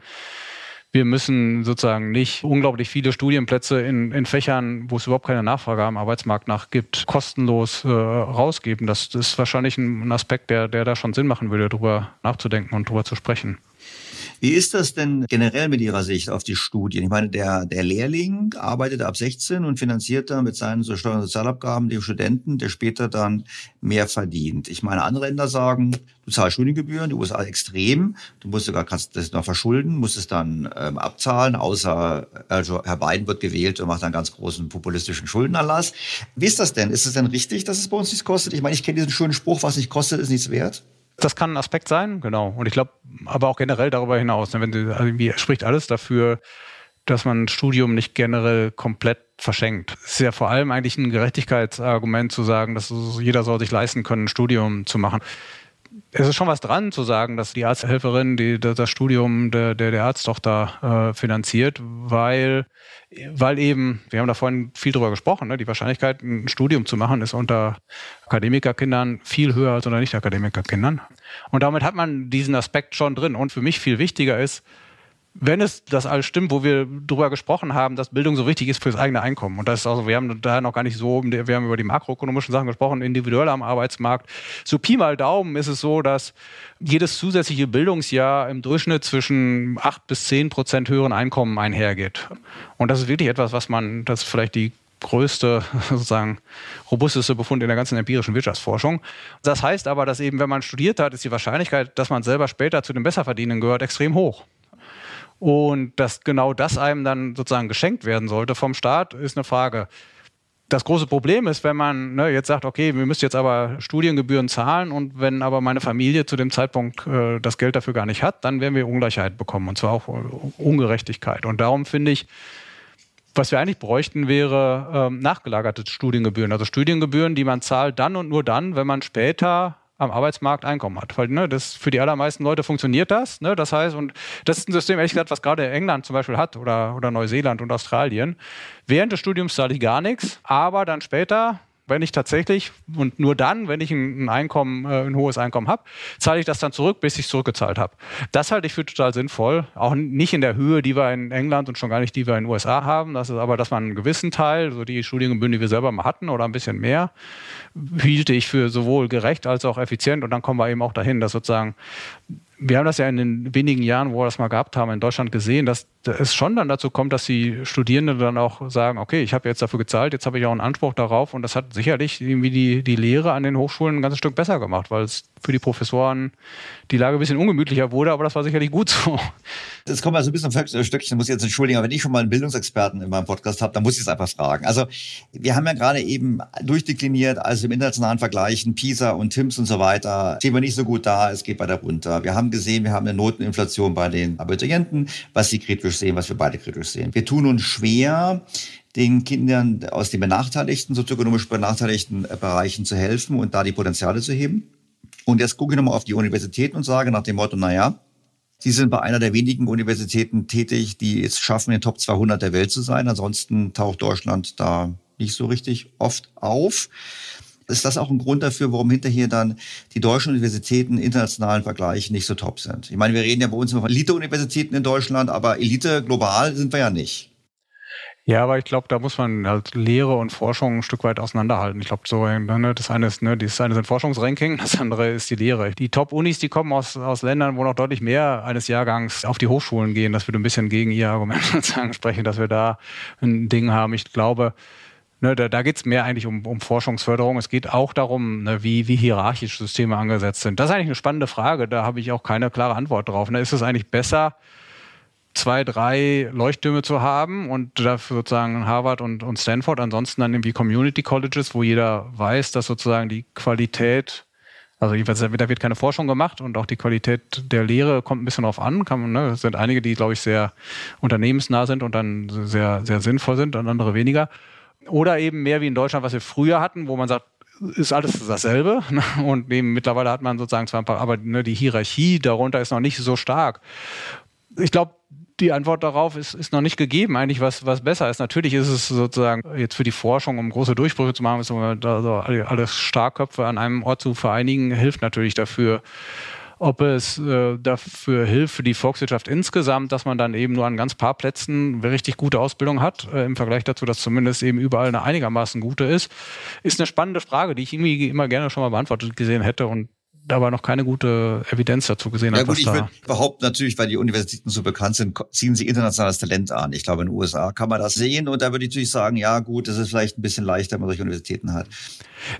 wir müssen sozusagen nicht unglaublich viele Studienplätze in, in Fächern, wo es überhaupt keine Nachfrage am Arbeitsmarkt nach gibt, kostenlos äh, rausgeben. Das, das ist wahrscheinlich ein, Aspekt, der, der da schon Sinn machen würde, darüber nachzudenken und darüber zu sprechen. Wie ist das denn generell mit Ihrer Sicht auf die Studien? Ich meine, der, der Lehrling arbeitet ab 16 und finanziert dann mit seinen so Steuern und Sozialabgaben den Studenten, der später dann mehr verdient. Ich meine, andere Länder sagen, du zahlst Studiengebühren, die USA extrem, du musst sogar, kannst das noch verschulden, musst es dann ähm, abzahlen, außer also Herr Biden wird gewählt und macht einen ganz großen populistischen Schuldenerlass. Wie ist das denn? Ist es denn richtig, dass es bei uns nichts kostet? Ich meine, ich kenne diesen schönen Spruch, was nicht kostet, ist nichts wert. Das kann ein Aspekt sein, genau. Und ich glaube, aber auch generell darüber hinaus. Ne, wenn du, also irgendwie spricht alles dafür, dass man ein Studium nicht generell komplett verschenkt. Es ist ja vor allem eigentlich ein Gerechtigkeitsargument zu sagen, dass jeder soll sich leisten können, ein Studium zu machen es ist schon was dran zu sagen, dass die Arzthelferin die, das Studium der, der, der Arzttochter äh, finanziert, weil, weil eben, wir haben da vorhin viel drüber gesprochen, ne, die Wahrscheinlichkeit, ein Studium zu machen, ist unter Akademikerkindern viel höher als unter Nicht-Akademikerkindern. Und damit hat man diesen Aspekt schon drin. Und für mich viel wichtiger ist, wenn es das alles stimmt, wo wir drüber gesprochen haben, dass Bildung so wichtig ist fürs eigene Einkommen. Und das ist also, wir haben da noch gar nicht so, wir haben über die makroökonomischen Sachen gesprochen, individuell am Arbeitsmarkt. So Pi mal Daumen ist es so, dass jedes zusätzliche Bildungsjahr im Durchschnitt zwischen acht bis zehn Prozent höheren Einkommen einhergeht. Und das ist wirklich etwas, was man, das ist vielleicht die größte, sozusagen robusteste Befund in der ganzen empirischen Wirtschaftsforschung. Das heißt aber, dass eben, wenn man studiert hat, ist die Wahrscheinlichkeit, dass man selber später zu den Besserverdienenden gehört, extrem hoch. Und dass genau das einem dann sozusagen geschenkt werden sollte vom Staat, ist eine Frage. Das große Problem ist, wenn man ne, jetzt sagt, okay, wir müssen jetzt aber Studiengebühren zahlen und wenn aber meine Familie zu dem Zeitpunkt äh, das Geld dafür gar nicht hat, dann werden wir Ungleichheit bekommen und zwar auch Ungerechtigkeit. Und darum finde ich, was wir eigentlich bräuchten, wäre ähm, nachgelagerte Studiengebühren. Also Studiengebühren, die man zahlt dann und nur dann, wenn man später am Arbeitsmarkt Einkommen hat. Weil ne, das, für die allermeisten Leute funktioniert das. Ne? Das heißt, und das ist ein System, ehrlich gesagt, was gerade England zum Beispiel hat oder, oder Neuseeland und Australien. Während des Studiums zahle ich gar nichts, aber dann später wenn ich tatsächlich und nur dann, wenn ich ein Einkommen, äh, ein hohes Einkommen habe, zahle ich das dann zurück, bis ich es zurückgezahlt habe. Das halte ich für total sinnvoll. Auch nicht in der Höhe, die wir in England und schon gar nicht die wir in den USA haben. Das ist aber, dass man einen gewissen Teil, so die Studiengebühren, die wir selber mal hatten oder ein bisschen mehr, hielte ich für sowohl gerecht als auch effizient. Und dann kommen wir eben auch dahin, dass sozusagen wir haben das ja in den wenigen Jahren, wo wir das mal gehabt haben, in Deutschland gesehen, dass es schon dann dazu kommt, dass die Studierenden dann auch sagen, okay, ich habe jetzt dafür gezahlt, jetzt habe ich auch einen Anspruch darauf und das hat sicherlich irgendwie die, die Lehre an den Hochschulen ein ganzes Stück besser gemacht, weil es für die Professoren die Lage ein bisschen ungemütlicher wurde, aber das war sicherlich gut so. Das kommt also ein bisschen auf Stöckchen, muss ich jetzt entschuldigen, aber wenn ich schon mal einen Bildungsexperten in meinem Podcast habe, dann muss ich es einfach fragen. Also wir haben ja gerade eben durchdekliniert, also im internationalen Vergleichen, PISA und TIMS und so weiter, stehen wir nicht so gut da, es geht weiter runter. Wir haben gesehen, wir haben eine Noteninflation bei den Abiturienten, was sie kritisch sehen, was wir beide kritisch sehen. Wir tun uns schwer, den Kindern aus den benachteiligten, sozioökonomisch benachteiligten Bereichen zu helfen und da die Potenziale zu heben. Und jetzt gucke ich nochmal auf die Universitäten und sage nach dem Motto, naja, Sie sind bei einer der wenigen Universitäten tätig, die es schaffen, in den Top 200 der Welt zu sein. Ansonsten taucht Deutschland da nicht so richtig oft auf. Ist das auch ein Grund dafür, warum hinterher dann die deutschen Universitäten internationalen Vergleichen nicht so top sind? Ich meine, wir reden ja bei uns immer von Elite-Universitäten in Deutschland, aber Elite global sind wir ja nicht. Ja, aber ich glaube, da muss man halt Lehre und Forschung ein Stück weit auseinanderhalten. Ich glaube, so ne, das eine ist, ne, das eine sind Forschungsranking, das andere ist die Lehre. Die Top-Unis, die kommen aus, aus Ländern, wo noch deutlich mehr eines Jahrgangs auf die Hochschulen gehen. Das würde ein bisschen gegen Ihr Argument sozusagen sprechen, dass wir da ein Ding haben. Ich glaube, Ne, da da geht es mehr eigentlich um, um Forschungsförderung. Es geht auch darum, ne, wie, wie hierarchisch Systeme angesetzt sind. Das ist eigentlich eine spannende Frage. Da habe ich auch keine klare Antwort drauf. Ne, ist es eigentlich besser, zwei, drei Leuchttürme zu haben und dafür sozusagen Harvard und, und Stanford, ansonsten dann irgendwie Community Colleges, wo jeder weiß, dass sozusagen die Qualität, also jedenfalls da wird keine Forschung gemacht und auch die Qualität der Lehre kommt ein bisschen drauf an. Kann ne? Es sind einige, die, glaube ich, sehr unternehmensnah sind und dann sehr, sehr sinnvoll sind und andere weniger. Oder eben mehr wie in Deutschland, was wir früher hatten, wo man sagt, ist alles dasselbe. Ne? Und eben mittlerweile hat man sozusagen zwar ein paar, aber ne, die Hierarchie darunter ist noch nicht so stark. Ich glaube, die Antwort darauf ist, ist noch nicht gegeben, eigentlich was, was besser ist. Natürlich ist es sozusagen jetzt für die Forschung, um große Durchbrüche zu machen, ist da so alle Starkköpfe an einem Ort zu vereinigen, hilft natürlich dafür. Ob es äh, dafür hilft für die Volkswirtschaft insgesamt, dass man dann eben nur an ganz paar Plätzen richtig gute Ausbildung hat, äh, im Vergleich dazu, dass zumindest eben überall eine einigermaßen gute ist, ist eine spannende Frage, die ich irgendwie immer gerne schon mal beantwortet gesehen hätte und aber noch keine gute Evidenz dazu gesehen ja, hat. Gut, ich würde behaupten, natürlich, weil die Universitäten so bekannt sind, ziehen sie internationales Talent an. Ich glaube, in den USA kann man das sehen und da würde ich natürlich sagen, ja gut, das ist vielleicht ein bisschen leichter, wenn man solche Universitäten hat.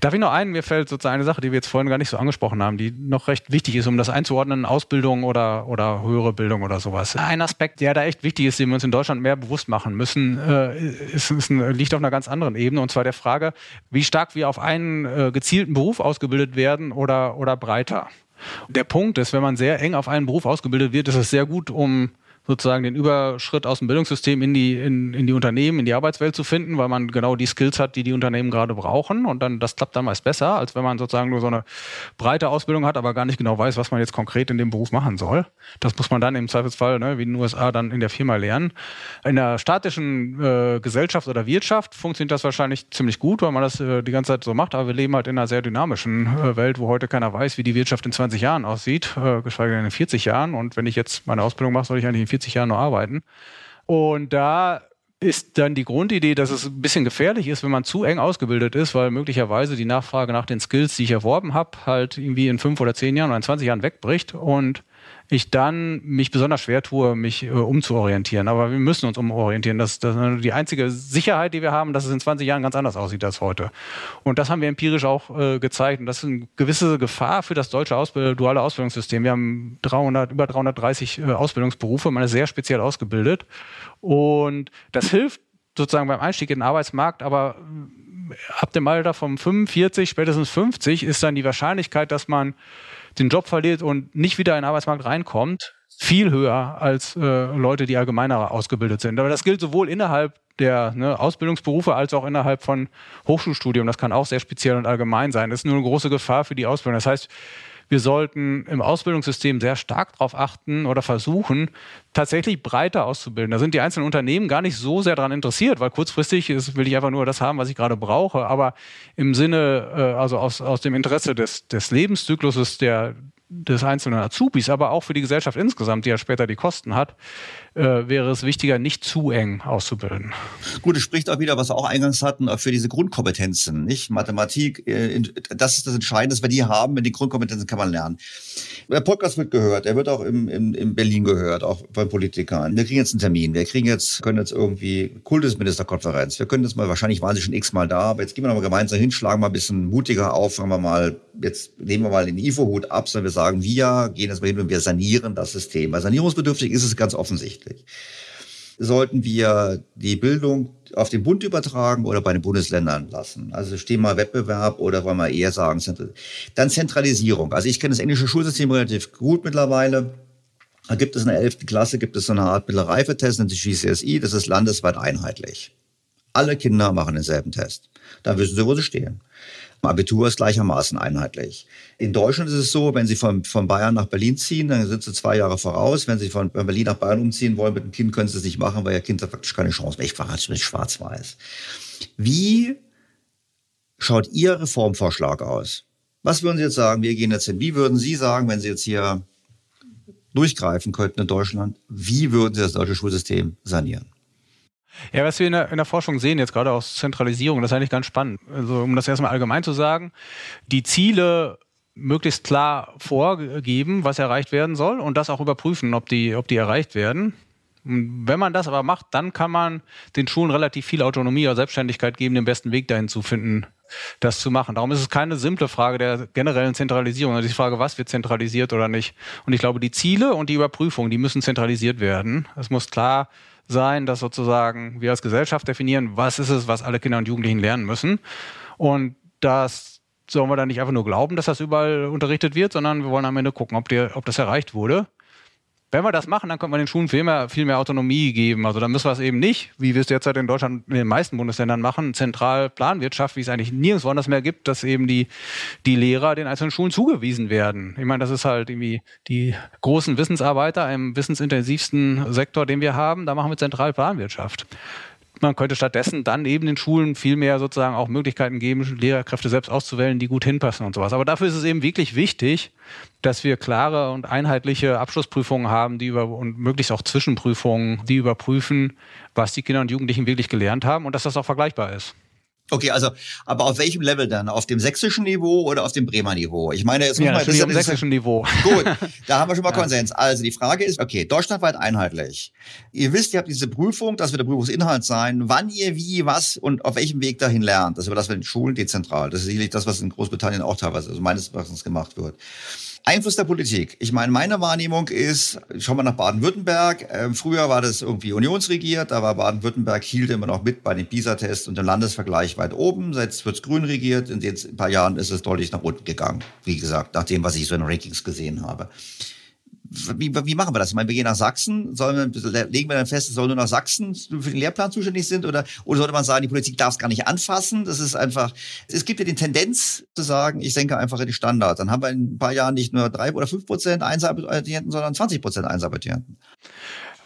Darf ich noch einen? Mir fällt sozusagen eine Sache, die wir jetzt vorhin gar nicht so angesprochen haben, die noch recht wichtig ist, um das einzuordnen, Ausbildung oder, oder höhere Bildung oder sowas. Ein Aspekt, der da echt wichtig ist, den wir uns in Deutschland mehr bewusst machen müssen, äh, ist, ist ein, liegt auf einer ganz anderen Ebene, und zwar der Frage, wie stark wir auf einen äh, gezielten Beruf ausgebildet werden oder, oder breiter. Der Punkt ist, wenn man sehr eng auf einen Beruf ausgebildet wird, ist es sehr gut, um sozusagen den Überschritt aus dem Bildungssystem in die, in, in die Unternehmen, in die Arbeitswelt zu finden, weil man genau die Skills hat, die die Unternehmen gerade brauchen. Und dann, das klappt dann meist besser, als wenn man sozusagen nur so eine breite Ausbildung hat, aber gar nicht genau weiß, was man jetzt konkret in dem Beruf machen soll. Das muss man dann im Zweifelsfall, ne, wie in den USA, dann in der Firma lernen. In der statischen äh, Gesellschaft oder Wirtschaft funktioniert das wahrscheinlich ziemlich gut, weil man das äh, die ganze Zeit so macht. Aber wir leben halt in einer sehr dynamischen äh, Welt, wo heute keiner weiß, wie die Wirtschaft in 20 Jahren aussieht, äh, geschweige denn in 40 Jahren. Und wenn ich jetzt meine Ausbildung mache, soll ich eigentlich in 40 Jahren noch arbeiten. Und da ist dann die Grundidee, dass es ein bisschen gefährlich ist, wenn man zu eng ausgebildet ist, weil möglicherweise die Nachfrage nach den Skills, die ich erworben habe, halt irgendwie in fünf oder zehn Jahren oder in 20 Jahren wegbricht und ich dann mich besonders schwer tue, mich äh, umzuorientieren. Aber wir müssen uns umorientieren. Das, das ist die einzige Sicherheit, die wir haben, dass es in 20 Jahren ganz anders aussieht als heute. Und das haben wir empirisch auch äh, gezeigt. Und das ist eine gewisse Gefahr für das deutsche Ausbild duale Ausbildungssystem. Wir haben 300, über 330 äh, Ausbildungsberufe, man ist sehr speziell ausgebildet. Und das hilft sozusagen beim Einstieg in den Arbeitsmarkt, aber äh, ab dem Alter von 45, spätestens 50 ist dann die Wahrscheinlichkeit, dass man den Job verliert und nicht wieder in den Arbeitsmarkt reinkommt, viel höher als äh, Leute, die allgemeiner ausgebildet sind. Aber das gilt sowohl innerhalb der ne, Ausbildungsberufe als auch innerhalb von Hochschulstudium. Das kann auch sehr speziell und allgemein sein. Das ist nur eine große Gefahr für die Ausbildung. Das heißt, wir sollten im Ausbildungssystem sehr stark darauf achten oder versuchen, tatsächlich breiter auszubilden. Da sind die einzelnen Unternehmen gar nicht so sehr daran interessiert, weil kurzfristig ist, will ich einfach nur das haben, was ich gerade brauche. Aber im Sinne, äh, also aus, aus dem Interesse des, des Lebenszykluses der, des einzelnen Azubis, aber auch für die Gesellschaft insgesamt, die ja später die Kosten hat, äh, wäre es wichtiger, nicht zu eng auszubilden. Gut, es spricht auch wieder, was wir auch eingangs hatten, für diese Grundkompetenzen, nicht? Mathematik, äh, das ist das Entscheidende, was wir die haben, wenn die Grundkompetenzen kann man lernen. Der Podcast wird gehört, er wird auch im, im, in Berlin gehört, auch von Politikern. Wir kriegen jetzt einen Termin, wir kriegen jetzt, können jetzt irgendwie Kultusministerkonferenz, wir können jetzt mal, wahrscheinlich waren sie schon x-mal da, aber jetzt gehen wir nochmal gemeinsam hin, schlagen mal ein bisschen mutiger auf, sagen wir mal, jetzt nehmen wir mal den IFO-Hut ab, sondern wir sagen, wir gehen jetzt mal hin und wir sanieren das System. Weil sanierungsbedürftig ist es ganz offensichtlich. Sollten wir die Bildung auf den Bund übertragen oder bei den Bundesländern lassen? Also stehen mal Wettbewerb oder wollen wir eher sagen, dann Zentralisierung. Also ich kenne das englische Schulsystem relativ gut mittlerweile. Da gibt es in der 11. Klasse, gibt es so eine Art mittlere Reifetest, nennt sich GCSE, das ist landesweit einheitlich. Alle Kinder machen denselben Test. Da wissen sie, wo sie stehen. Abitur ist gleichermaßen einheitlich. In Deutschland ist es so, wenn Sie von, von Bayern nach Berlin ziehen, dann sind Sie zwei Jahre voraus. Wenn Sie von Berlin nach Bayern umziehen wollen mit dem Kind, können Sie es nicht machen, weil Ihr Kind hat praktisch keine Chance mehr. Ich war mit schwarz-weiß. Wie schaut Ihr Reformvorschlag aus? Was würden Sie jetzt sagen? Wir gehen jetzt hin. Wie würden Sie sagen, wenn Sie jetzt hier durchgreifen könnten in Deutschland? Wie würden Sie das deutsche Schulsystem sanieren? Ja, was wir in der, in der Forschung sehen, jetzt gerade aus Zentralisierung, das ist eigentlich ganz spannend. Also, um das erstmal allgemein zu sagen, die Ziele möglichst klar vorgeben, was erreicht werden soll und das auch überprüfen, ob die, ob die erreicht werden. Und wenn man das aber macht, dann kann man den Schulen relativ viel Autonomie oder Selbstständigkeit geben, den besten Weg dahin zu finden, das zu machen. Darum ist es keine simple Frage der generellen Zentralisierung, also die Frage, was wird zentralisiert oder nicht. Und ich glaube, die Ziele und die Überprüfung, die müssen zentralisiert werden. Es muss klar sein, dass sozusagen wir als Gesellschaft definieren, was ist es, was alle Kinder und Jugendlichen lernen müssen. Und das sollen wir dann nicht einfach nur glauben, dass das überall unterrichtet wird, sondern wir wollen am Ende gucken, ob, der, ob das erreicht wurde. Wenn wir das machen, dann können wir den Schulen viel mehr, viel mehr Autonomie geben. Also dann müssen wir es eben nicht, wie wir es derzeit in Deutschland in den meisten Bundesländern machen, zentral Planwirtschaft, wie es eigentlich nirgendwo anders mehr gibt, dass eben die, die Lehrer den einzelnen Schulen zugewiesen werden. Ich meine, das ist halt irgendwie die großen Wissensarbeiter im wissensintensivsten Sektor, den wir haben, da machen wir zentral Planwirtschaft man könnte stattdessen dann eben den Schulen viel mehr sozusagen auch Möglichkeiten geben, Lehrerkräfte selbst auszuwählen, die gut hinpassen und sowas. Aber dafür ist es eben wirklich wichtig, dass wir klare und einheitliche Abschlussprüfungen haben, die über und möglichst auch Zwischenprüfungen, die überprüfen, was die Kinder und Jugendlichen wirklich gelernt haben und dass das auch vergleichbar ist. Okay, also, aber auf welchem Level dann? Auf dem sächsischen Niveau oder auf dem Bremer Niveau? Ich meine, jetzt muss ja, man, das auf dem sächsischen Niveau. Gut, da haben wir schon mal ja. Konsens. Also die Frage ist, okay, deutschlandweit einheitlich. Ihr wisst, ihr habt diese Prüfung, das wird der Prüfungsinhalt sein, wann ihr wie, was und auf welchem Weg dahin lernt. Das ist aber das wird in Schulen dezentral. Das ist sicherlich das, was in Großbritannien auch teilweise, also meines Erachtens gemacht wird. Einfluss der Politik. Ich meine, meine Wahrnehmung ist, schauen wir nach Baden-Württemberg. Ähm, früher war das irgendwie unionsregiert, da war Baden-Württemberg, hielt immer noch mit bei den PISA-Tests und dem Landesvergleich weit oben. Jetzt wird's grün regiert. In den paar Jahren ist es deutlich nach unten gegangen. Wie gesagt, nach dem, was ich so in Rankings gesehen habe wie, wie machen wir das? Ich meine, wir gehen nach Sachsen, sollen wir, legen wir dann fest, es soll nur nach Sachsen für den Lehrplan zuständig sind oder, oder sollte man sagen, die Politik darf es gar nicht anfassen? Das ist einfach, es gibt ja die Tendenz zu sagen, ich senke einfach in die Standard. Dann haben wir in ein paar Jahren nicht nur drei oder fünf Prozent Einsabiturienten, sondern 20 Prozent Einsabiturienten.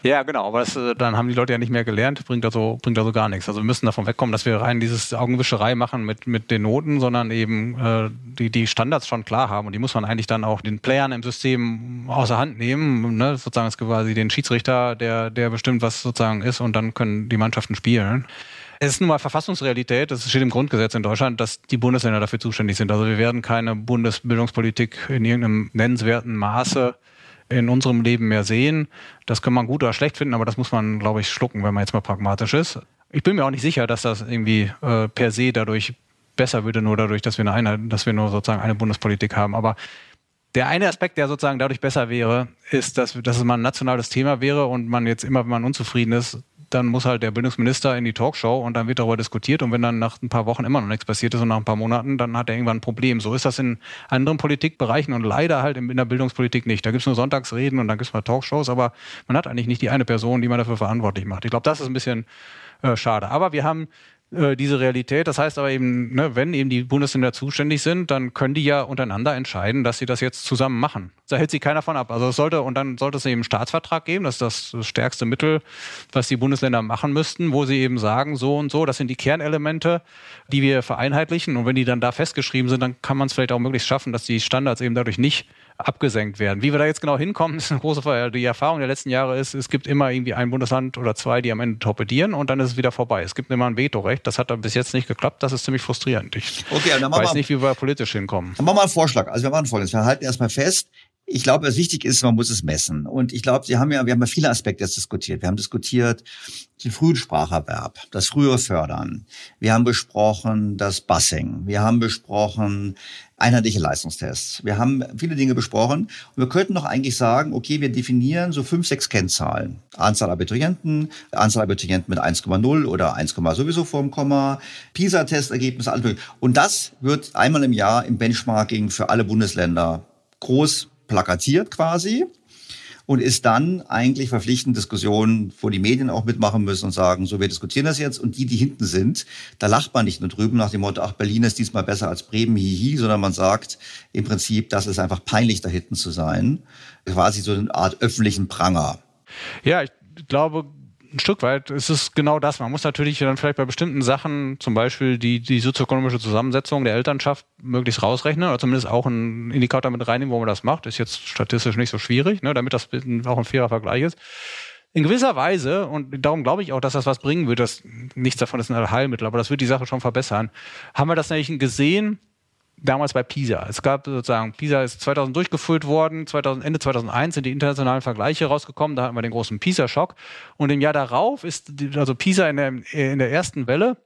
Ja, genau, aber das, äh, dann haben die Leute ja nicht mehr gelernt, bringt also, bringt also gar nichts. Also wir müssen davon wegkommen, dass wir rein dieses Augenwischerei machen mit, mit den Noten, sondern eben äh, die, die Standards schon klar haben. Und die muss man eigentlich dann auch den Playern im System außer Hand nehmen. Ne? Sozusagen ist quasi den Schiedsrichter, der, der bestimmt, was sozusagen ist, und dann können die Mannschaften spielen. Es ist nun mal Verfassungsrealität, das steht im Grundgesetz in Deutschland, dass die Bundesländer dafür zuständig sind. Also wir werden keine Bundesbildungspolitik in irgendeinem nennenswerten Maße in unserem Leben mehr sehen. Das kann man gut oder schlecht finden, aber das muss man, glaube ich, schlucken, wenn man jetzt mal pragmatisch ist. Ich bin mir auch nicht sicher, dass das irgendwie äh, per se dadurch besser würde, nur dadurch, dass wir, eine Einheit, dass wir nur sozusagen eine Bundespolitik haben. Aber der eine Aspekt, der sozusagen dadurch besser wäre, ist, dass, dass es mal ein nationales Thema wäre und man jetzt immer, wenn man unzufrieden ist, dann muss halt der Bildungsminister in die Talkshow und dann wird darüber diskutiert. Und wenn dann nach ein paar Wochen immer noch nichts passiert ist und nach ein paar Monaten, dann hat er irgendwann ein Problem. So ist das in anderen Politikbereichen und leider halt in der Bildungspolitik nicht. Da gibt es nur Sonntagsreden und dann gibt es mal Talkshows, aber man hat eigentlich nicht die eine Person, die man dafür verantwortlich macht. Ich glaube, das ist ein bisschen äh, schade. Aber wir haben äh, diese Realität. Das heißt aber eben, ne, wenn eben die Bundesländer zuständig sind, dann können die ja untereinander entscheiden, dass sie das jetzt zusammen machen. Da hält sich keiner von ab. Also es sollte, und dann sollte es eben einen Staatsvertrag geben, das ist das, das stärkste Mittel, was die Bundesländer machen müssten, wo sie eben sagen, so und so, das sind die Kernelemente, die wir vereinheitlichen. Und wenn die dann da festgeschrieben sind, dann kann man es vielleicht auch möglichst schaffen, dass die Standards eben dadurch nicht abgesenkt werden. Wie wir da jetzt genau hinkommen, ist eine große Frage. Die Erfahrung der letzten Jahre ist, es gibt immer irgendwie ein Bundesland oder zwei, die am Ende torpedieren und dann ist es wieder vorbei. Es gibt immer ein Vetorecht. Das hat dann bis jetzt nicht geklappt. Das ist ziemlich frustrierend. Ich okay, dann weiß mal, nicht, wie wir politisch hinkommen. Dann machen wir einen Vorschlag. Also wir machen folgendes. Wir halten erstmal fest, ich glaube, was wichtig ist, man muss es messen. Und ich glaube, Sie haben ja, wir haben ja viele Aspekte jetzt diskutiert. Wir haben diskutiert den frühen Spracherwerb, das frühe Fördern. Wir haben besprochen das Bussing. Wir haben besprochen einheitliche Leistungstests. Wir haben viele Dinge besprochen. Und wir könnten doch eigentlich sagen, okay, wir definieren so fünf, sechs Kennzahlen. Anzahl Abiturienten, Anzahl Abiturienten mit 1,0 oder 1, sowieso vorm Komma, PISA-Testergebnisse, alles mögliche. Und das wird einmal im Jahr im Benchmarking für alle Bundesländer groß plakatiert quasi und ist dann eigentlich verpflichtend Diskussionen, wo die Medien auch mitmachen müssen und sagen, so, wir diskutieren das jetzt. Und die, die hinten sind, da lacht man nicht nur drüben nach dem Motto, ach, Berlin ist diesmal besser als Bremen, hihi, sondern man sagt im Prinzip, das ist einfach peinlich, da hinten zu sein. Quasi so eine Art öffentlichen Pranger. Ja, ich glaube, ein Stück weit ist es genau das. Man muss natürlich dann vielleicht bei bestimmten Sachen, zum Beispiel die, die sozioökonomische Zusammensetzung der Elternschaft, möglichst rausrechnen oder zumindest auch einen Indikator mit reinnehmen, wo man das macht. Ist jetzt statistisch nicht so schwierig, ne, damit das auch ein fairer Vergleich ist. In gewisser Weise, und darum glaube ich auch, dass das was bringen wird, das, nichts davon ist ein Heilmittel, aber das wird die Sache schon verbessern, haben wir das nämlich gesehen, damals bei PISA. Es gab sozusagen, PISA ist 2000 durchgeführt worden, 2000, Ende 2001 sind die internationalen Vergleiche rausgekommen, da hatten wir den großen PISA-Schock. Und im Jahr darauf ist, also PISA in der, in der ersten Welle,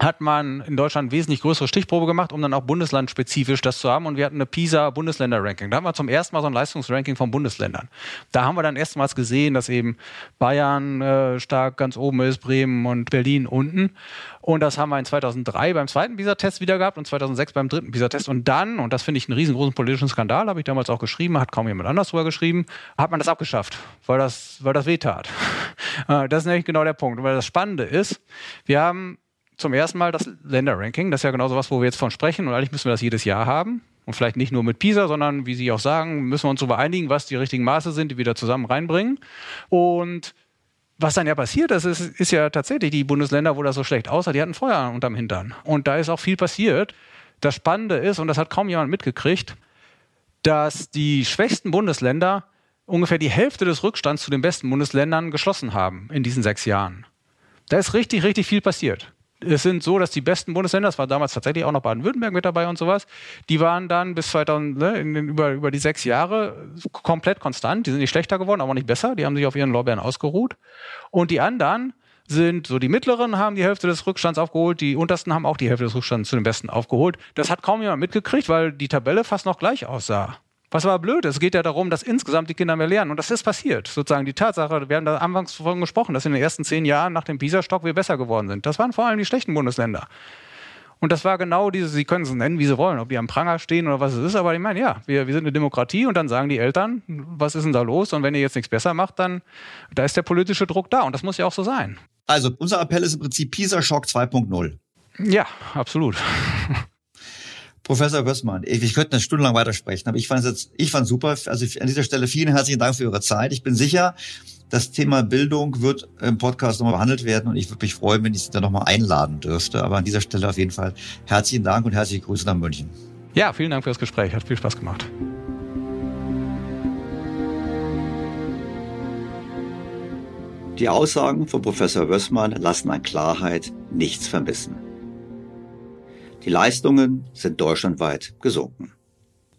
hat man in Deutschland wesentlich größere Stichprobe gemacht, um dann auch bundeslandspezifisch das zu haben. Und wir hatten eine PISA-Bundesländer-Ranking. Da haben wir zum ersten Mal so ein Leistungsranking von Bundesländern. Da haben wir dann erstmals gesehen, dass eben Bayern äh, stark ganz oben ist, Bremen und Berlin unten. Und das haben wir in 2003 beim zweiten PISA-Test wieder gehabt und 2006 beim dritten PISA-Test. Und dann, und das finde ich einen riesengroßen politischen Skandal, habe ich damals auch geschrieben, hat kaum jemand anders drüber geschrieben, hat man das abgeschafft, weil das, weil das wehtat. Äh, das ist nämlich genau der Punkt. Und weil das Spannende ist, wir haben zum ersten Mal das Länderranking. Das ist ja genau so was, wo wir jetzt von sprechen. Und eigentlich müssen wir das jedes Jahr haben. Und vielleicht nicht nur mit PISA, sondern wie Sie auch sagen, müssen wir uns darüber einigen, was die richtigen Maße sind, die wir da zusammen reinbringen. Und was dann ja passiert ist, ist, ist ja tatsächlich die Bundesländer, wo das so schlecht aussah, die hatten Feuer unterm Hintern. Und da ist auch viel passiert. Das Spannende ist, und das hat kaum jemand mitgekriegt, dass die schwächsten Bundesländer ungefähr die Hälfte des Rückstands zu den besten Bundesländern geschlossen haben in diesen sechs Jahren. Da ist richtig, richtig viel passiert es sind so, dass die besten Bundesländer, das war damals tatsächlich auch noch Baden-Württemberg mit dabei und sowas, die waren dann bis 2000, ne, in, über, über die sechs Jahre komplett konstant. Die sind nicht schlechter geworden, aber nicht besser. Die haben sich auf ihren Lorbeeren ausgeruht. Und die anderen sind so die mittleren haben die Hälfte des Rückstands aufgeholt, die untersten haben auch die Hälfte des Rückstands zu den besten aufgeholt. Das hat kaum jemand mitgekriegt, weil die Tabelle fast noch gleich aussah. Was aber blöd ist, es geht ja darum, dass insgesamt die Kinder mehr lernen. Und das ist passiert. Sozusagen die Tatsache, wir haben da anfangs davon gesprochen, dass in den ersten zehn Jahren nach dem PISA-Stock wir besser geworden sind. Das waren vor allem die schlechten Bundesländer. Und das war genau diese, Sie können es nennen, wie Sie wollen, ob die am Pranger stehen oder was es ist, aber ich meine, ja, wir, wir sind eine Demokratie und dann sagen die Eltern, was ist denn da los? Und wenn ihr jetzt nichts besser macht, dann da ist der politische Druck da und das muss ja auch so sein. Also unser Appell ist im Prinzip PISA-Schock 2.0. Ja, absolut. Professor Wössmann, ich, ich könnte eine Stunde lang weitersprechen, aber ich fand es jetzt, ich fand super. Also an dieser Stelle vielen herzlichen Dank für Ihre Zeit. Ich bin sicher, das Thema Bildung wird im Podcast nochmal behandelt werden und ich würde mich freuen, wenn ich Sie da nochmal einladen dürfte. Aber an dieser Stelle auf jeden Fall herzlichen Dank und herzliche Grüße nach München. Ja, vielen Dank für das Gespräch. Hat viel Spaß gemacht. Die Aussagen von Professor Wössmann lassen an Klarheit nichts vermissen. Die Leistungen sind deutschlandweit gesunken.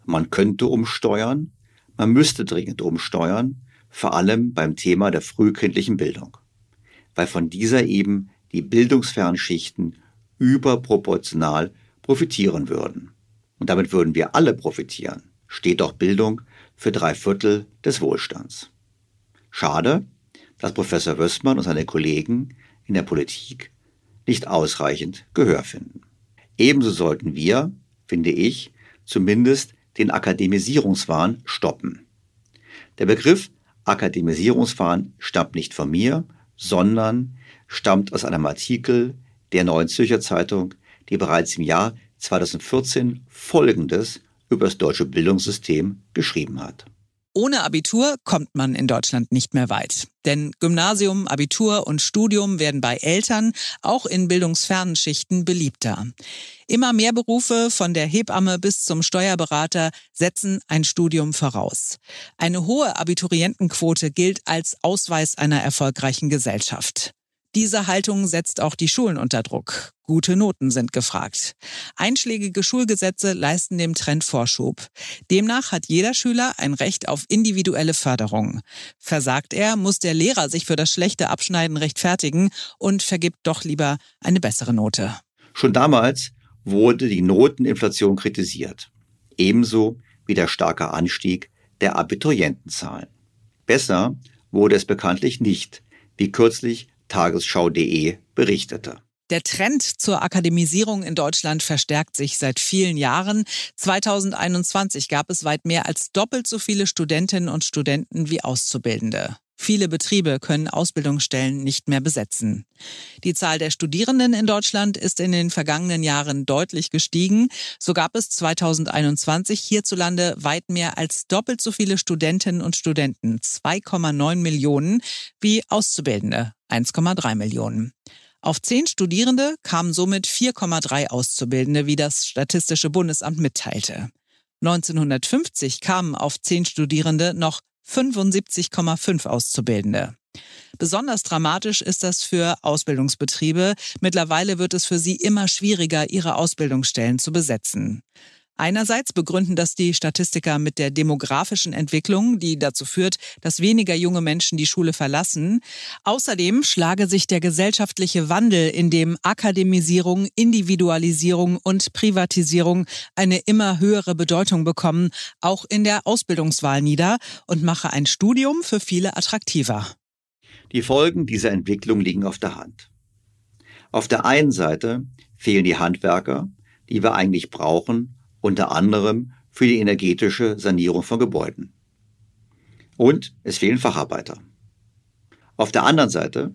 Man könnte umsteuern, man müsste dringend umsteuern, vor allem beim Thema der frühkindlichen Bildung, weil von dieser eben die bildungsfernen Schichten überproportional profitieren würden. Und damit würden wir alle profitieren, steht doch Bildung für drei Viertel des Wohlstands. Schade, dass Professor Wössmann und seine Kollegen in der Politik nicht ausreichend Gehör finden. Ebenso sollten wir, finde ich, zumindest den Akademisierungswahn stoppen. Der Begriff Akademisierungswahn stammt nicht von mir, sondern stammt aus einem Artikel der Neuen Zürcher Zeitung, die bereits im Jahr 2014 Folgendes über das deutsche Bildungssystem geschrieben hat. Ohne Abitur kommt man in Deutschland nicht mehr weit. Denn Gymnasium, Abitur und Studium werden bei Eltern auch in bildungsfernen Schichten beliebter. Immer mehr Berufe von der Hebamme bis zum Steuerberater setzen ein Studium voraus. Eine hohe Abiturientenquote gilt als Ausweis einer erfolgreichen Gesellschaft. Diese Haltung setzt auch die Schulen unter Druck. Gute Noten sind gefragt. Einschlägige Schulgesetze leisten dem Trend Vorschub. Demnach hat jeder Schüler ein Recht auf individuelle Förderung. Versagt er, muss der Lehrer sich für das schlechte Abschneiden rechtfertigen und vergibt doch lieber eine bessere Note. Schon damals wurde die Noteninflation kritisiert. Ebenso wie der starke Anstieg der Abiturientenzahlen. Besser wurde es bekanntlich nicht, wie kürzlich tagesschau.de berichtete. Der Trend zur Akademisierung in Deutschland verstärkt sich seit vielen Jahren. 2021 gab es weit mehr als doppelt so viele Studentinnen und Studenten wie Auszubildende. Viele Betriebe können Ausbildungsstellen nicht mehr besetzen. Die Zahl der Studierenden in Deutschland ist in den vergangenen Jahren deutlich gestiegen. So gab es 2021 hierzulande weit mehr als doppelt so viele Studentinnen und Studenten, 2,9 Millionen, wie Auszubildende, 1,3 Millionen. Auf zehn Studierende kamen somit 4,3 Auszubildende, wie das Statistische Bundesamt mitteilte. 1950 kamen auf zehn Studierende noch 75,5 Auszubildende. Besonders dramatisch ist das für Ausbildungsbetriebe. Mittlerweile wird es für sie immer schwieriger, ihre Ausbildungsstellen zu besetzen. Einerseits begründen das die Statistiker mit der demografischen Entwicklung, die dazu führt, dass weniger junge Menschen die Schule verlassen. Außerdem schlage sich der gesellschaftliche Wandel, in dem Akademisierung, Individualisierung und Privatisierung eine immer höhere Bedeutung bekommen, auch in der Ausbildungswahl nieder und mache ein Studium für viele attraktiver. Die Folgen dieser Entwicklung liegen auf der Hand. Auf der einen Seite fehlen die Handwerker, die wir eigentlich brauchen, unter anderem für die energetische Sanierung von Gebäuden. Und es fehlen Facharbeiter. Auf der anderen Seite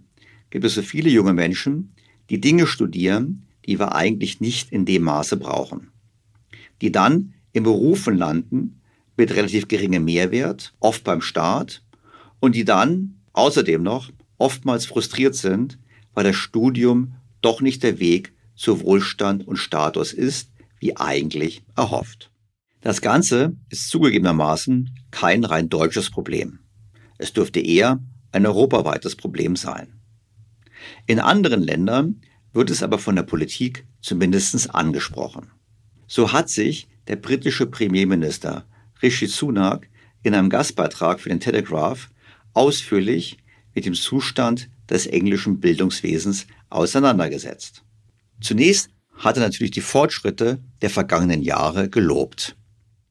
gibt es so viele junge Menschen, die Dinge studieren, die wir eigentlich nicht in dem Maße brauchen. Die dann in Berufen landen mit relativ geringem Mehrwert, oft beim Staat, und die dann außerdem noch oftmals frustriert sind, weil das Studium doch nicht der Weg zu Wohlstand und Status ist, wie eigentlich erhofft. Das Ganze ist zugegebenermaßen kein rein deutsches Problem. Es dürfte eher ein europaweites Problem sein. In anderen Ländern wird es aber von der Politik zumindest angesprochen. So hat sich der britische Premierminister Rishi Sunak in einem Gastbeitrag für den Telegraph ausführlich mit dem Zustand des englischen Bildungswesens auseinandergesetzt. Zunächst hat er natürlich die Fortschritte der vergangenen Jahre gelobt.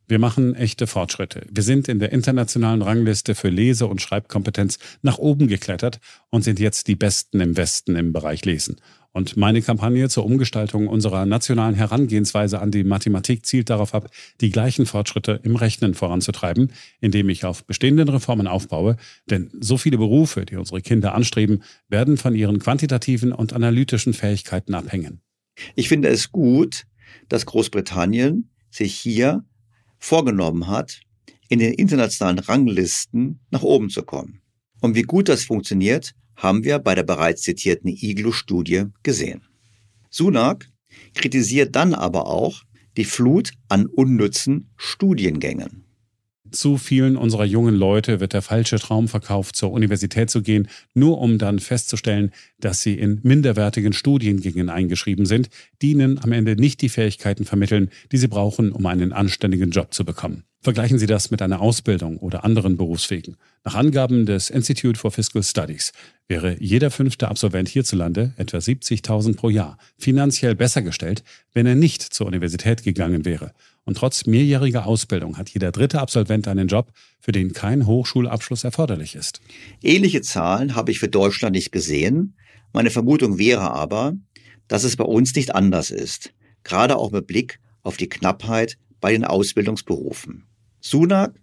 Wir machen echte Fortschritte. Wir sind in der internationalen Rangliste für Lese- und Schreibkompetenz nach oben geklettert und sind jetzt die Besten im Westen im Bereich Lesen. Und meine Kampagne zur Umgestaltung unserer nationalen Herangehensweise an die Mathematik zielt darauf ab, die gleichen Fortschritte im Rechnen voranzutreiben, indem ich auf bestehenden Reformen aufbaue. Denn so viele Berufe, die unsere Kinder anstreben, werden von ihren quantitativen und analytischen Fähigkeiten abhängen. Ich finde es gut, dass Großbritannien sich hier vorgenommen hat, in den internationalen Ranglisten nach oben zu kommen. Und wie gut das funktioniert, haben wir bei der bereits zitierten IGLU-Studie gesehen. Sunak kritisiert dann aber auch die Flut an unnützen Studiengängen. Zu vielen unserer jungen Leute wird der falsche Traum verkauft, zur Universität zu gehen, nur um dann festzustellen, dass sie in minderwertigen Studiengängen eingeschrieben sind, die ihnen am Ende nicht die Fähigkeiten vermitteln, die sie brauchen, um einen anständigen Job zu bekommen. Vergleichen Sie das mit einer Ausbildung oder anderen Berufswegen. Nach Angaben des Institute for Fiscal Studies wäre jeder fünfte Absolvent hierzulande, etwa 70.000 pro Jahr, finanziell besser gestellt, wenn er nicht zur Universität gegangen wäre. Und trotz mehrjähriger Ausbildung hat jeder dritte Absolvent einen Job, für den kein Hochschulabschluss erforderlich ist. Ähnliche Zahlen habe ich für Deutschland nicht gesehen. Meine Vermutung wäre aber, dass es bei uns nicht anders ist, gerade auch mit Blick auf die Knappheit bei den Ausbildungsberufen. Sunak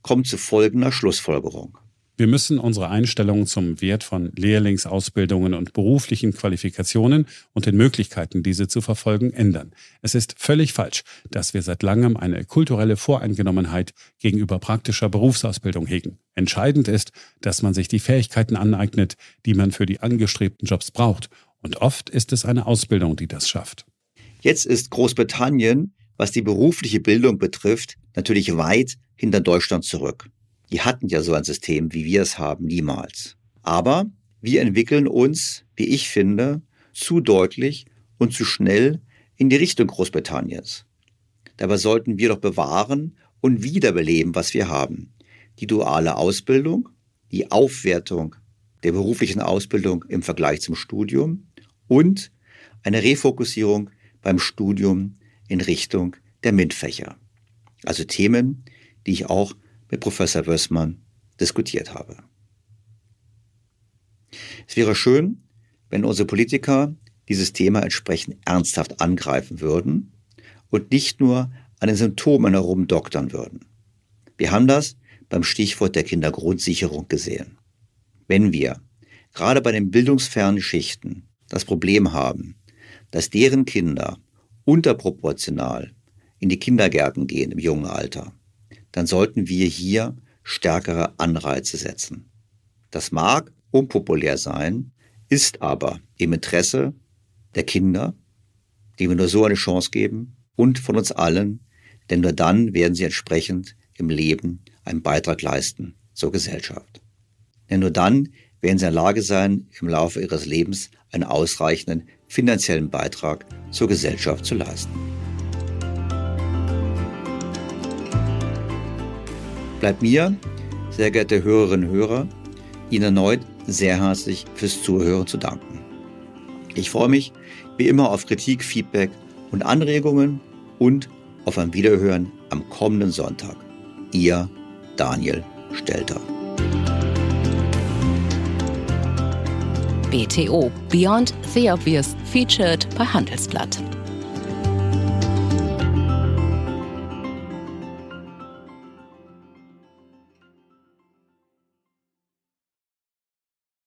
kommt zu folgender Schlussfolgerung. Wir müssen unsere Einstellung zum Wert von Lehrlingsausbildungen und beruflichen Qualifikationen und den Möglichkeiten, diese zu verfolgen, ändern. Es ist völlig falsch, dass wir seit langem eine kulturelle Voreingenommenheit gegenüber praktischer Berufsausbildung hegen. Entscheidend ist, dass man sich die Fähigkeiten aneignet, die man für die angestrebten Jobs braucht. Und oft ist es eine Ausbildung, die das schafft. Jetzt ist Großbritannien was die berufliche Bildung betrifft, natürlich weit hinter Deutschland zurück. Die hatten ja so ein System, wie wir es haben, niemals. Aber wir entwickeln uns, wie ich finde, zu deutlich und zu schnell in die Richtung Großbritanniens. Dabei sollten wir doch bewahren und wiederbeleben, was wir haben. Die duale Ausbildung, die Aufwertung der beruflichen Ausbildung im Vergleich zum Studium und eine Refokussierung beim Studium in Richtung der MINT-Fächer. Also Themen, die ich auch mit Professor Wössmann diskutiert habe. Es wäre schön, wenn unsere Politiker dieses Thema entsprechend ernsthaft angreifen würden und nicht nur an den Symptomen herumdoktern würden. Wir haben das beim Stichwort der Kindergrundsicherung gesehen. Wenn wir gerade bei den bildungsfernen Schichten das Problem haben, dass deren Kinder unterproportional in die Kindergärten gehen im jungen Alter, dann sollten wir hier stärkere Anreize setzen. Das mag unpopulär sein, ist aber im Interesse der Kinder, die wir nur so eine Chance geben, und von uns allen, denn nur dann werden sie entsprechend im Leben einen Beitrag leisten zur Gesellschaft. Denn nur dann werden sie in der Lage sein, im Laufe ihres Lebens einen ausreichenden finanziellen Beitrag zur Gesellschaft zu leisten. Bleibt mir, sehr geehrte Hörerinnen und Hörer, Ihnen erneut sehr herzlich fürs Zuhören zu danken. Ich freue mich wie immer auf Kritik, Feedback und Anregungen und auf ein Wiederhören am kommenden Sonntag. Ihr Daniel Stelter. BTO Beyond the Obvious featured bei Handelsblatt.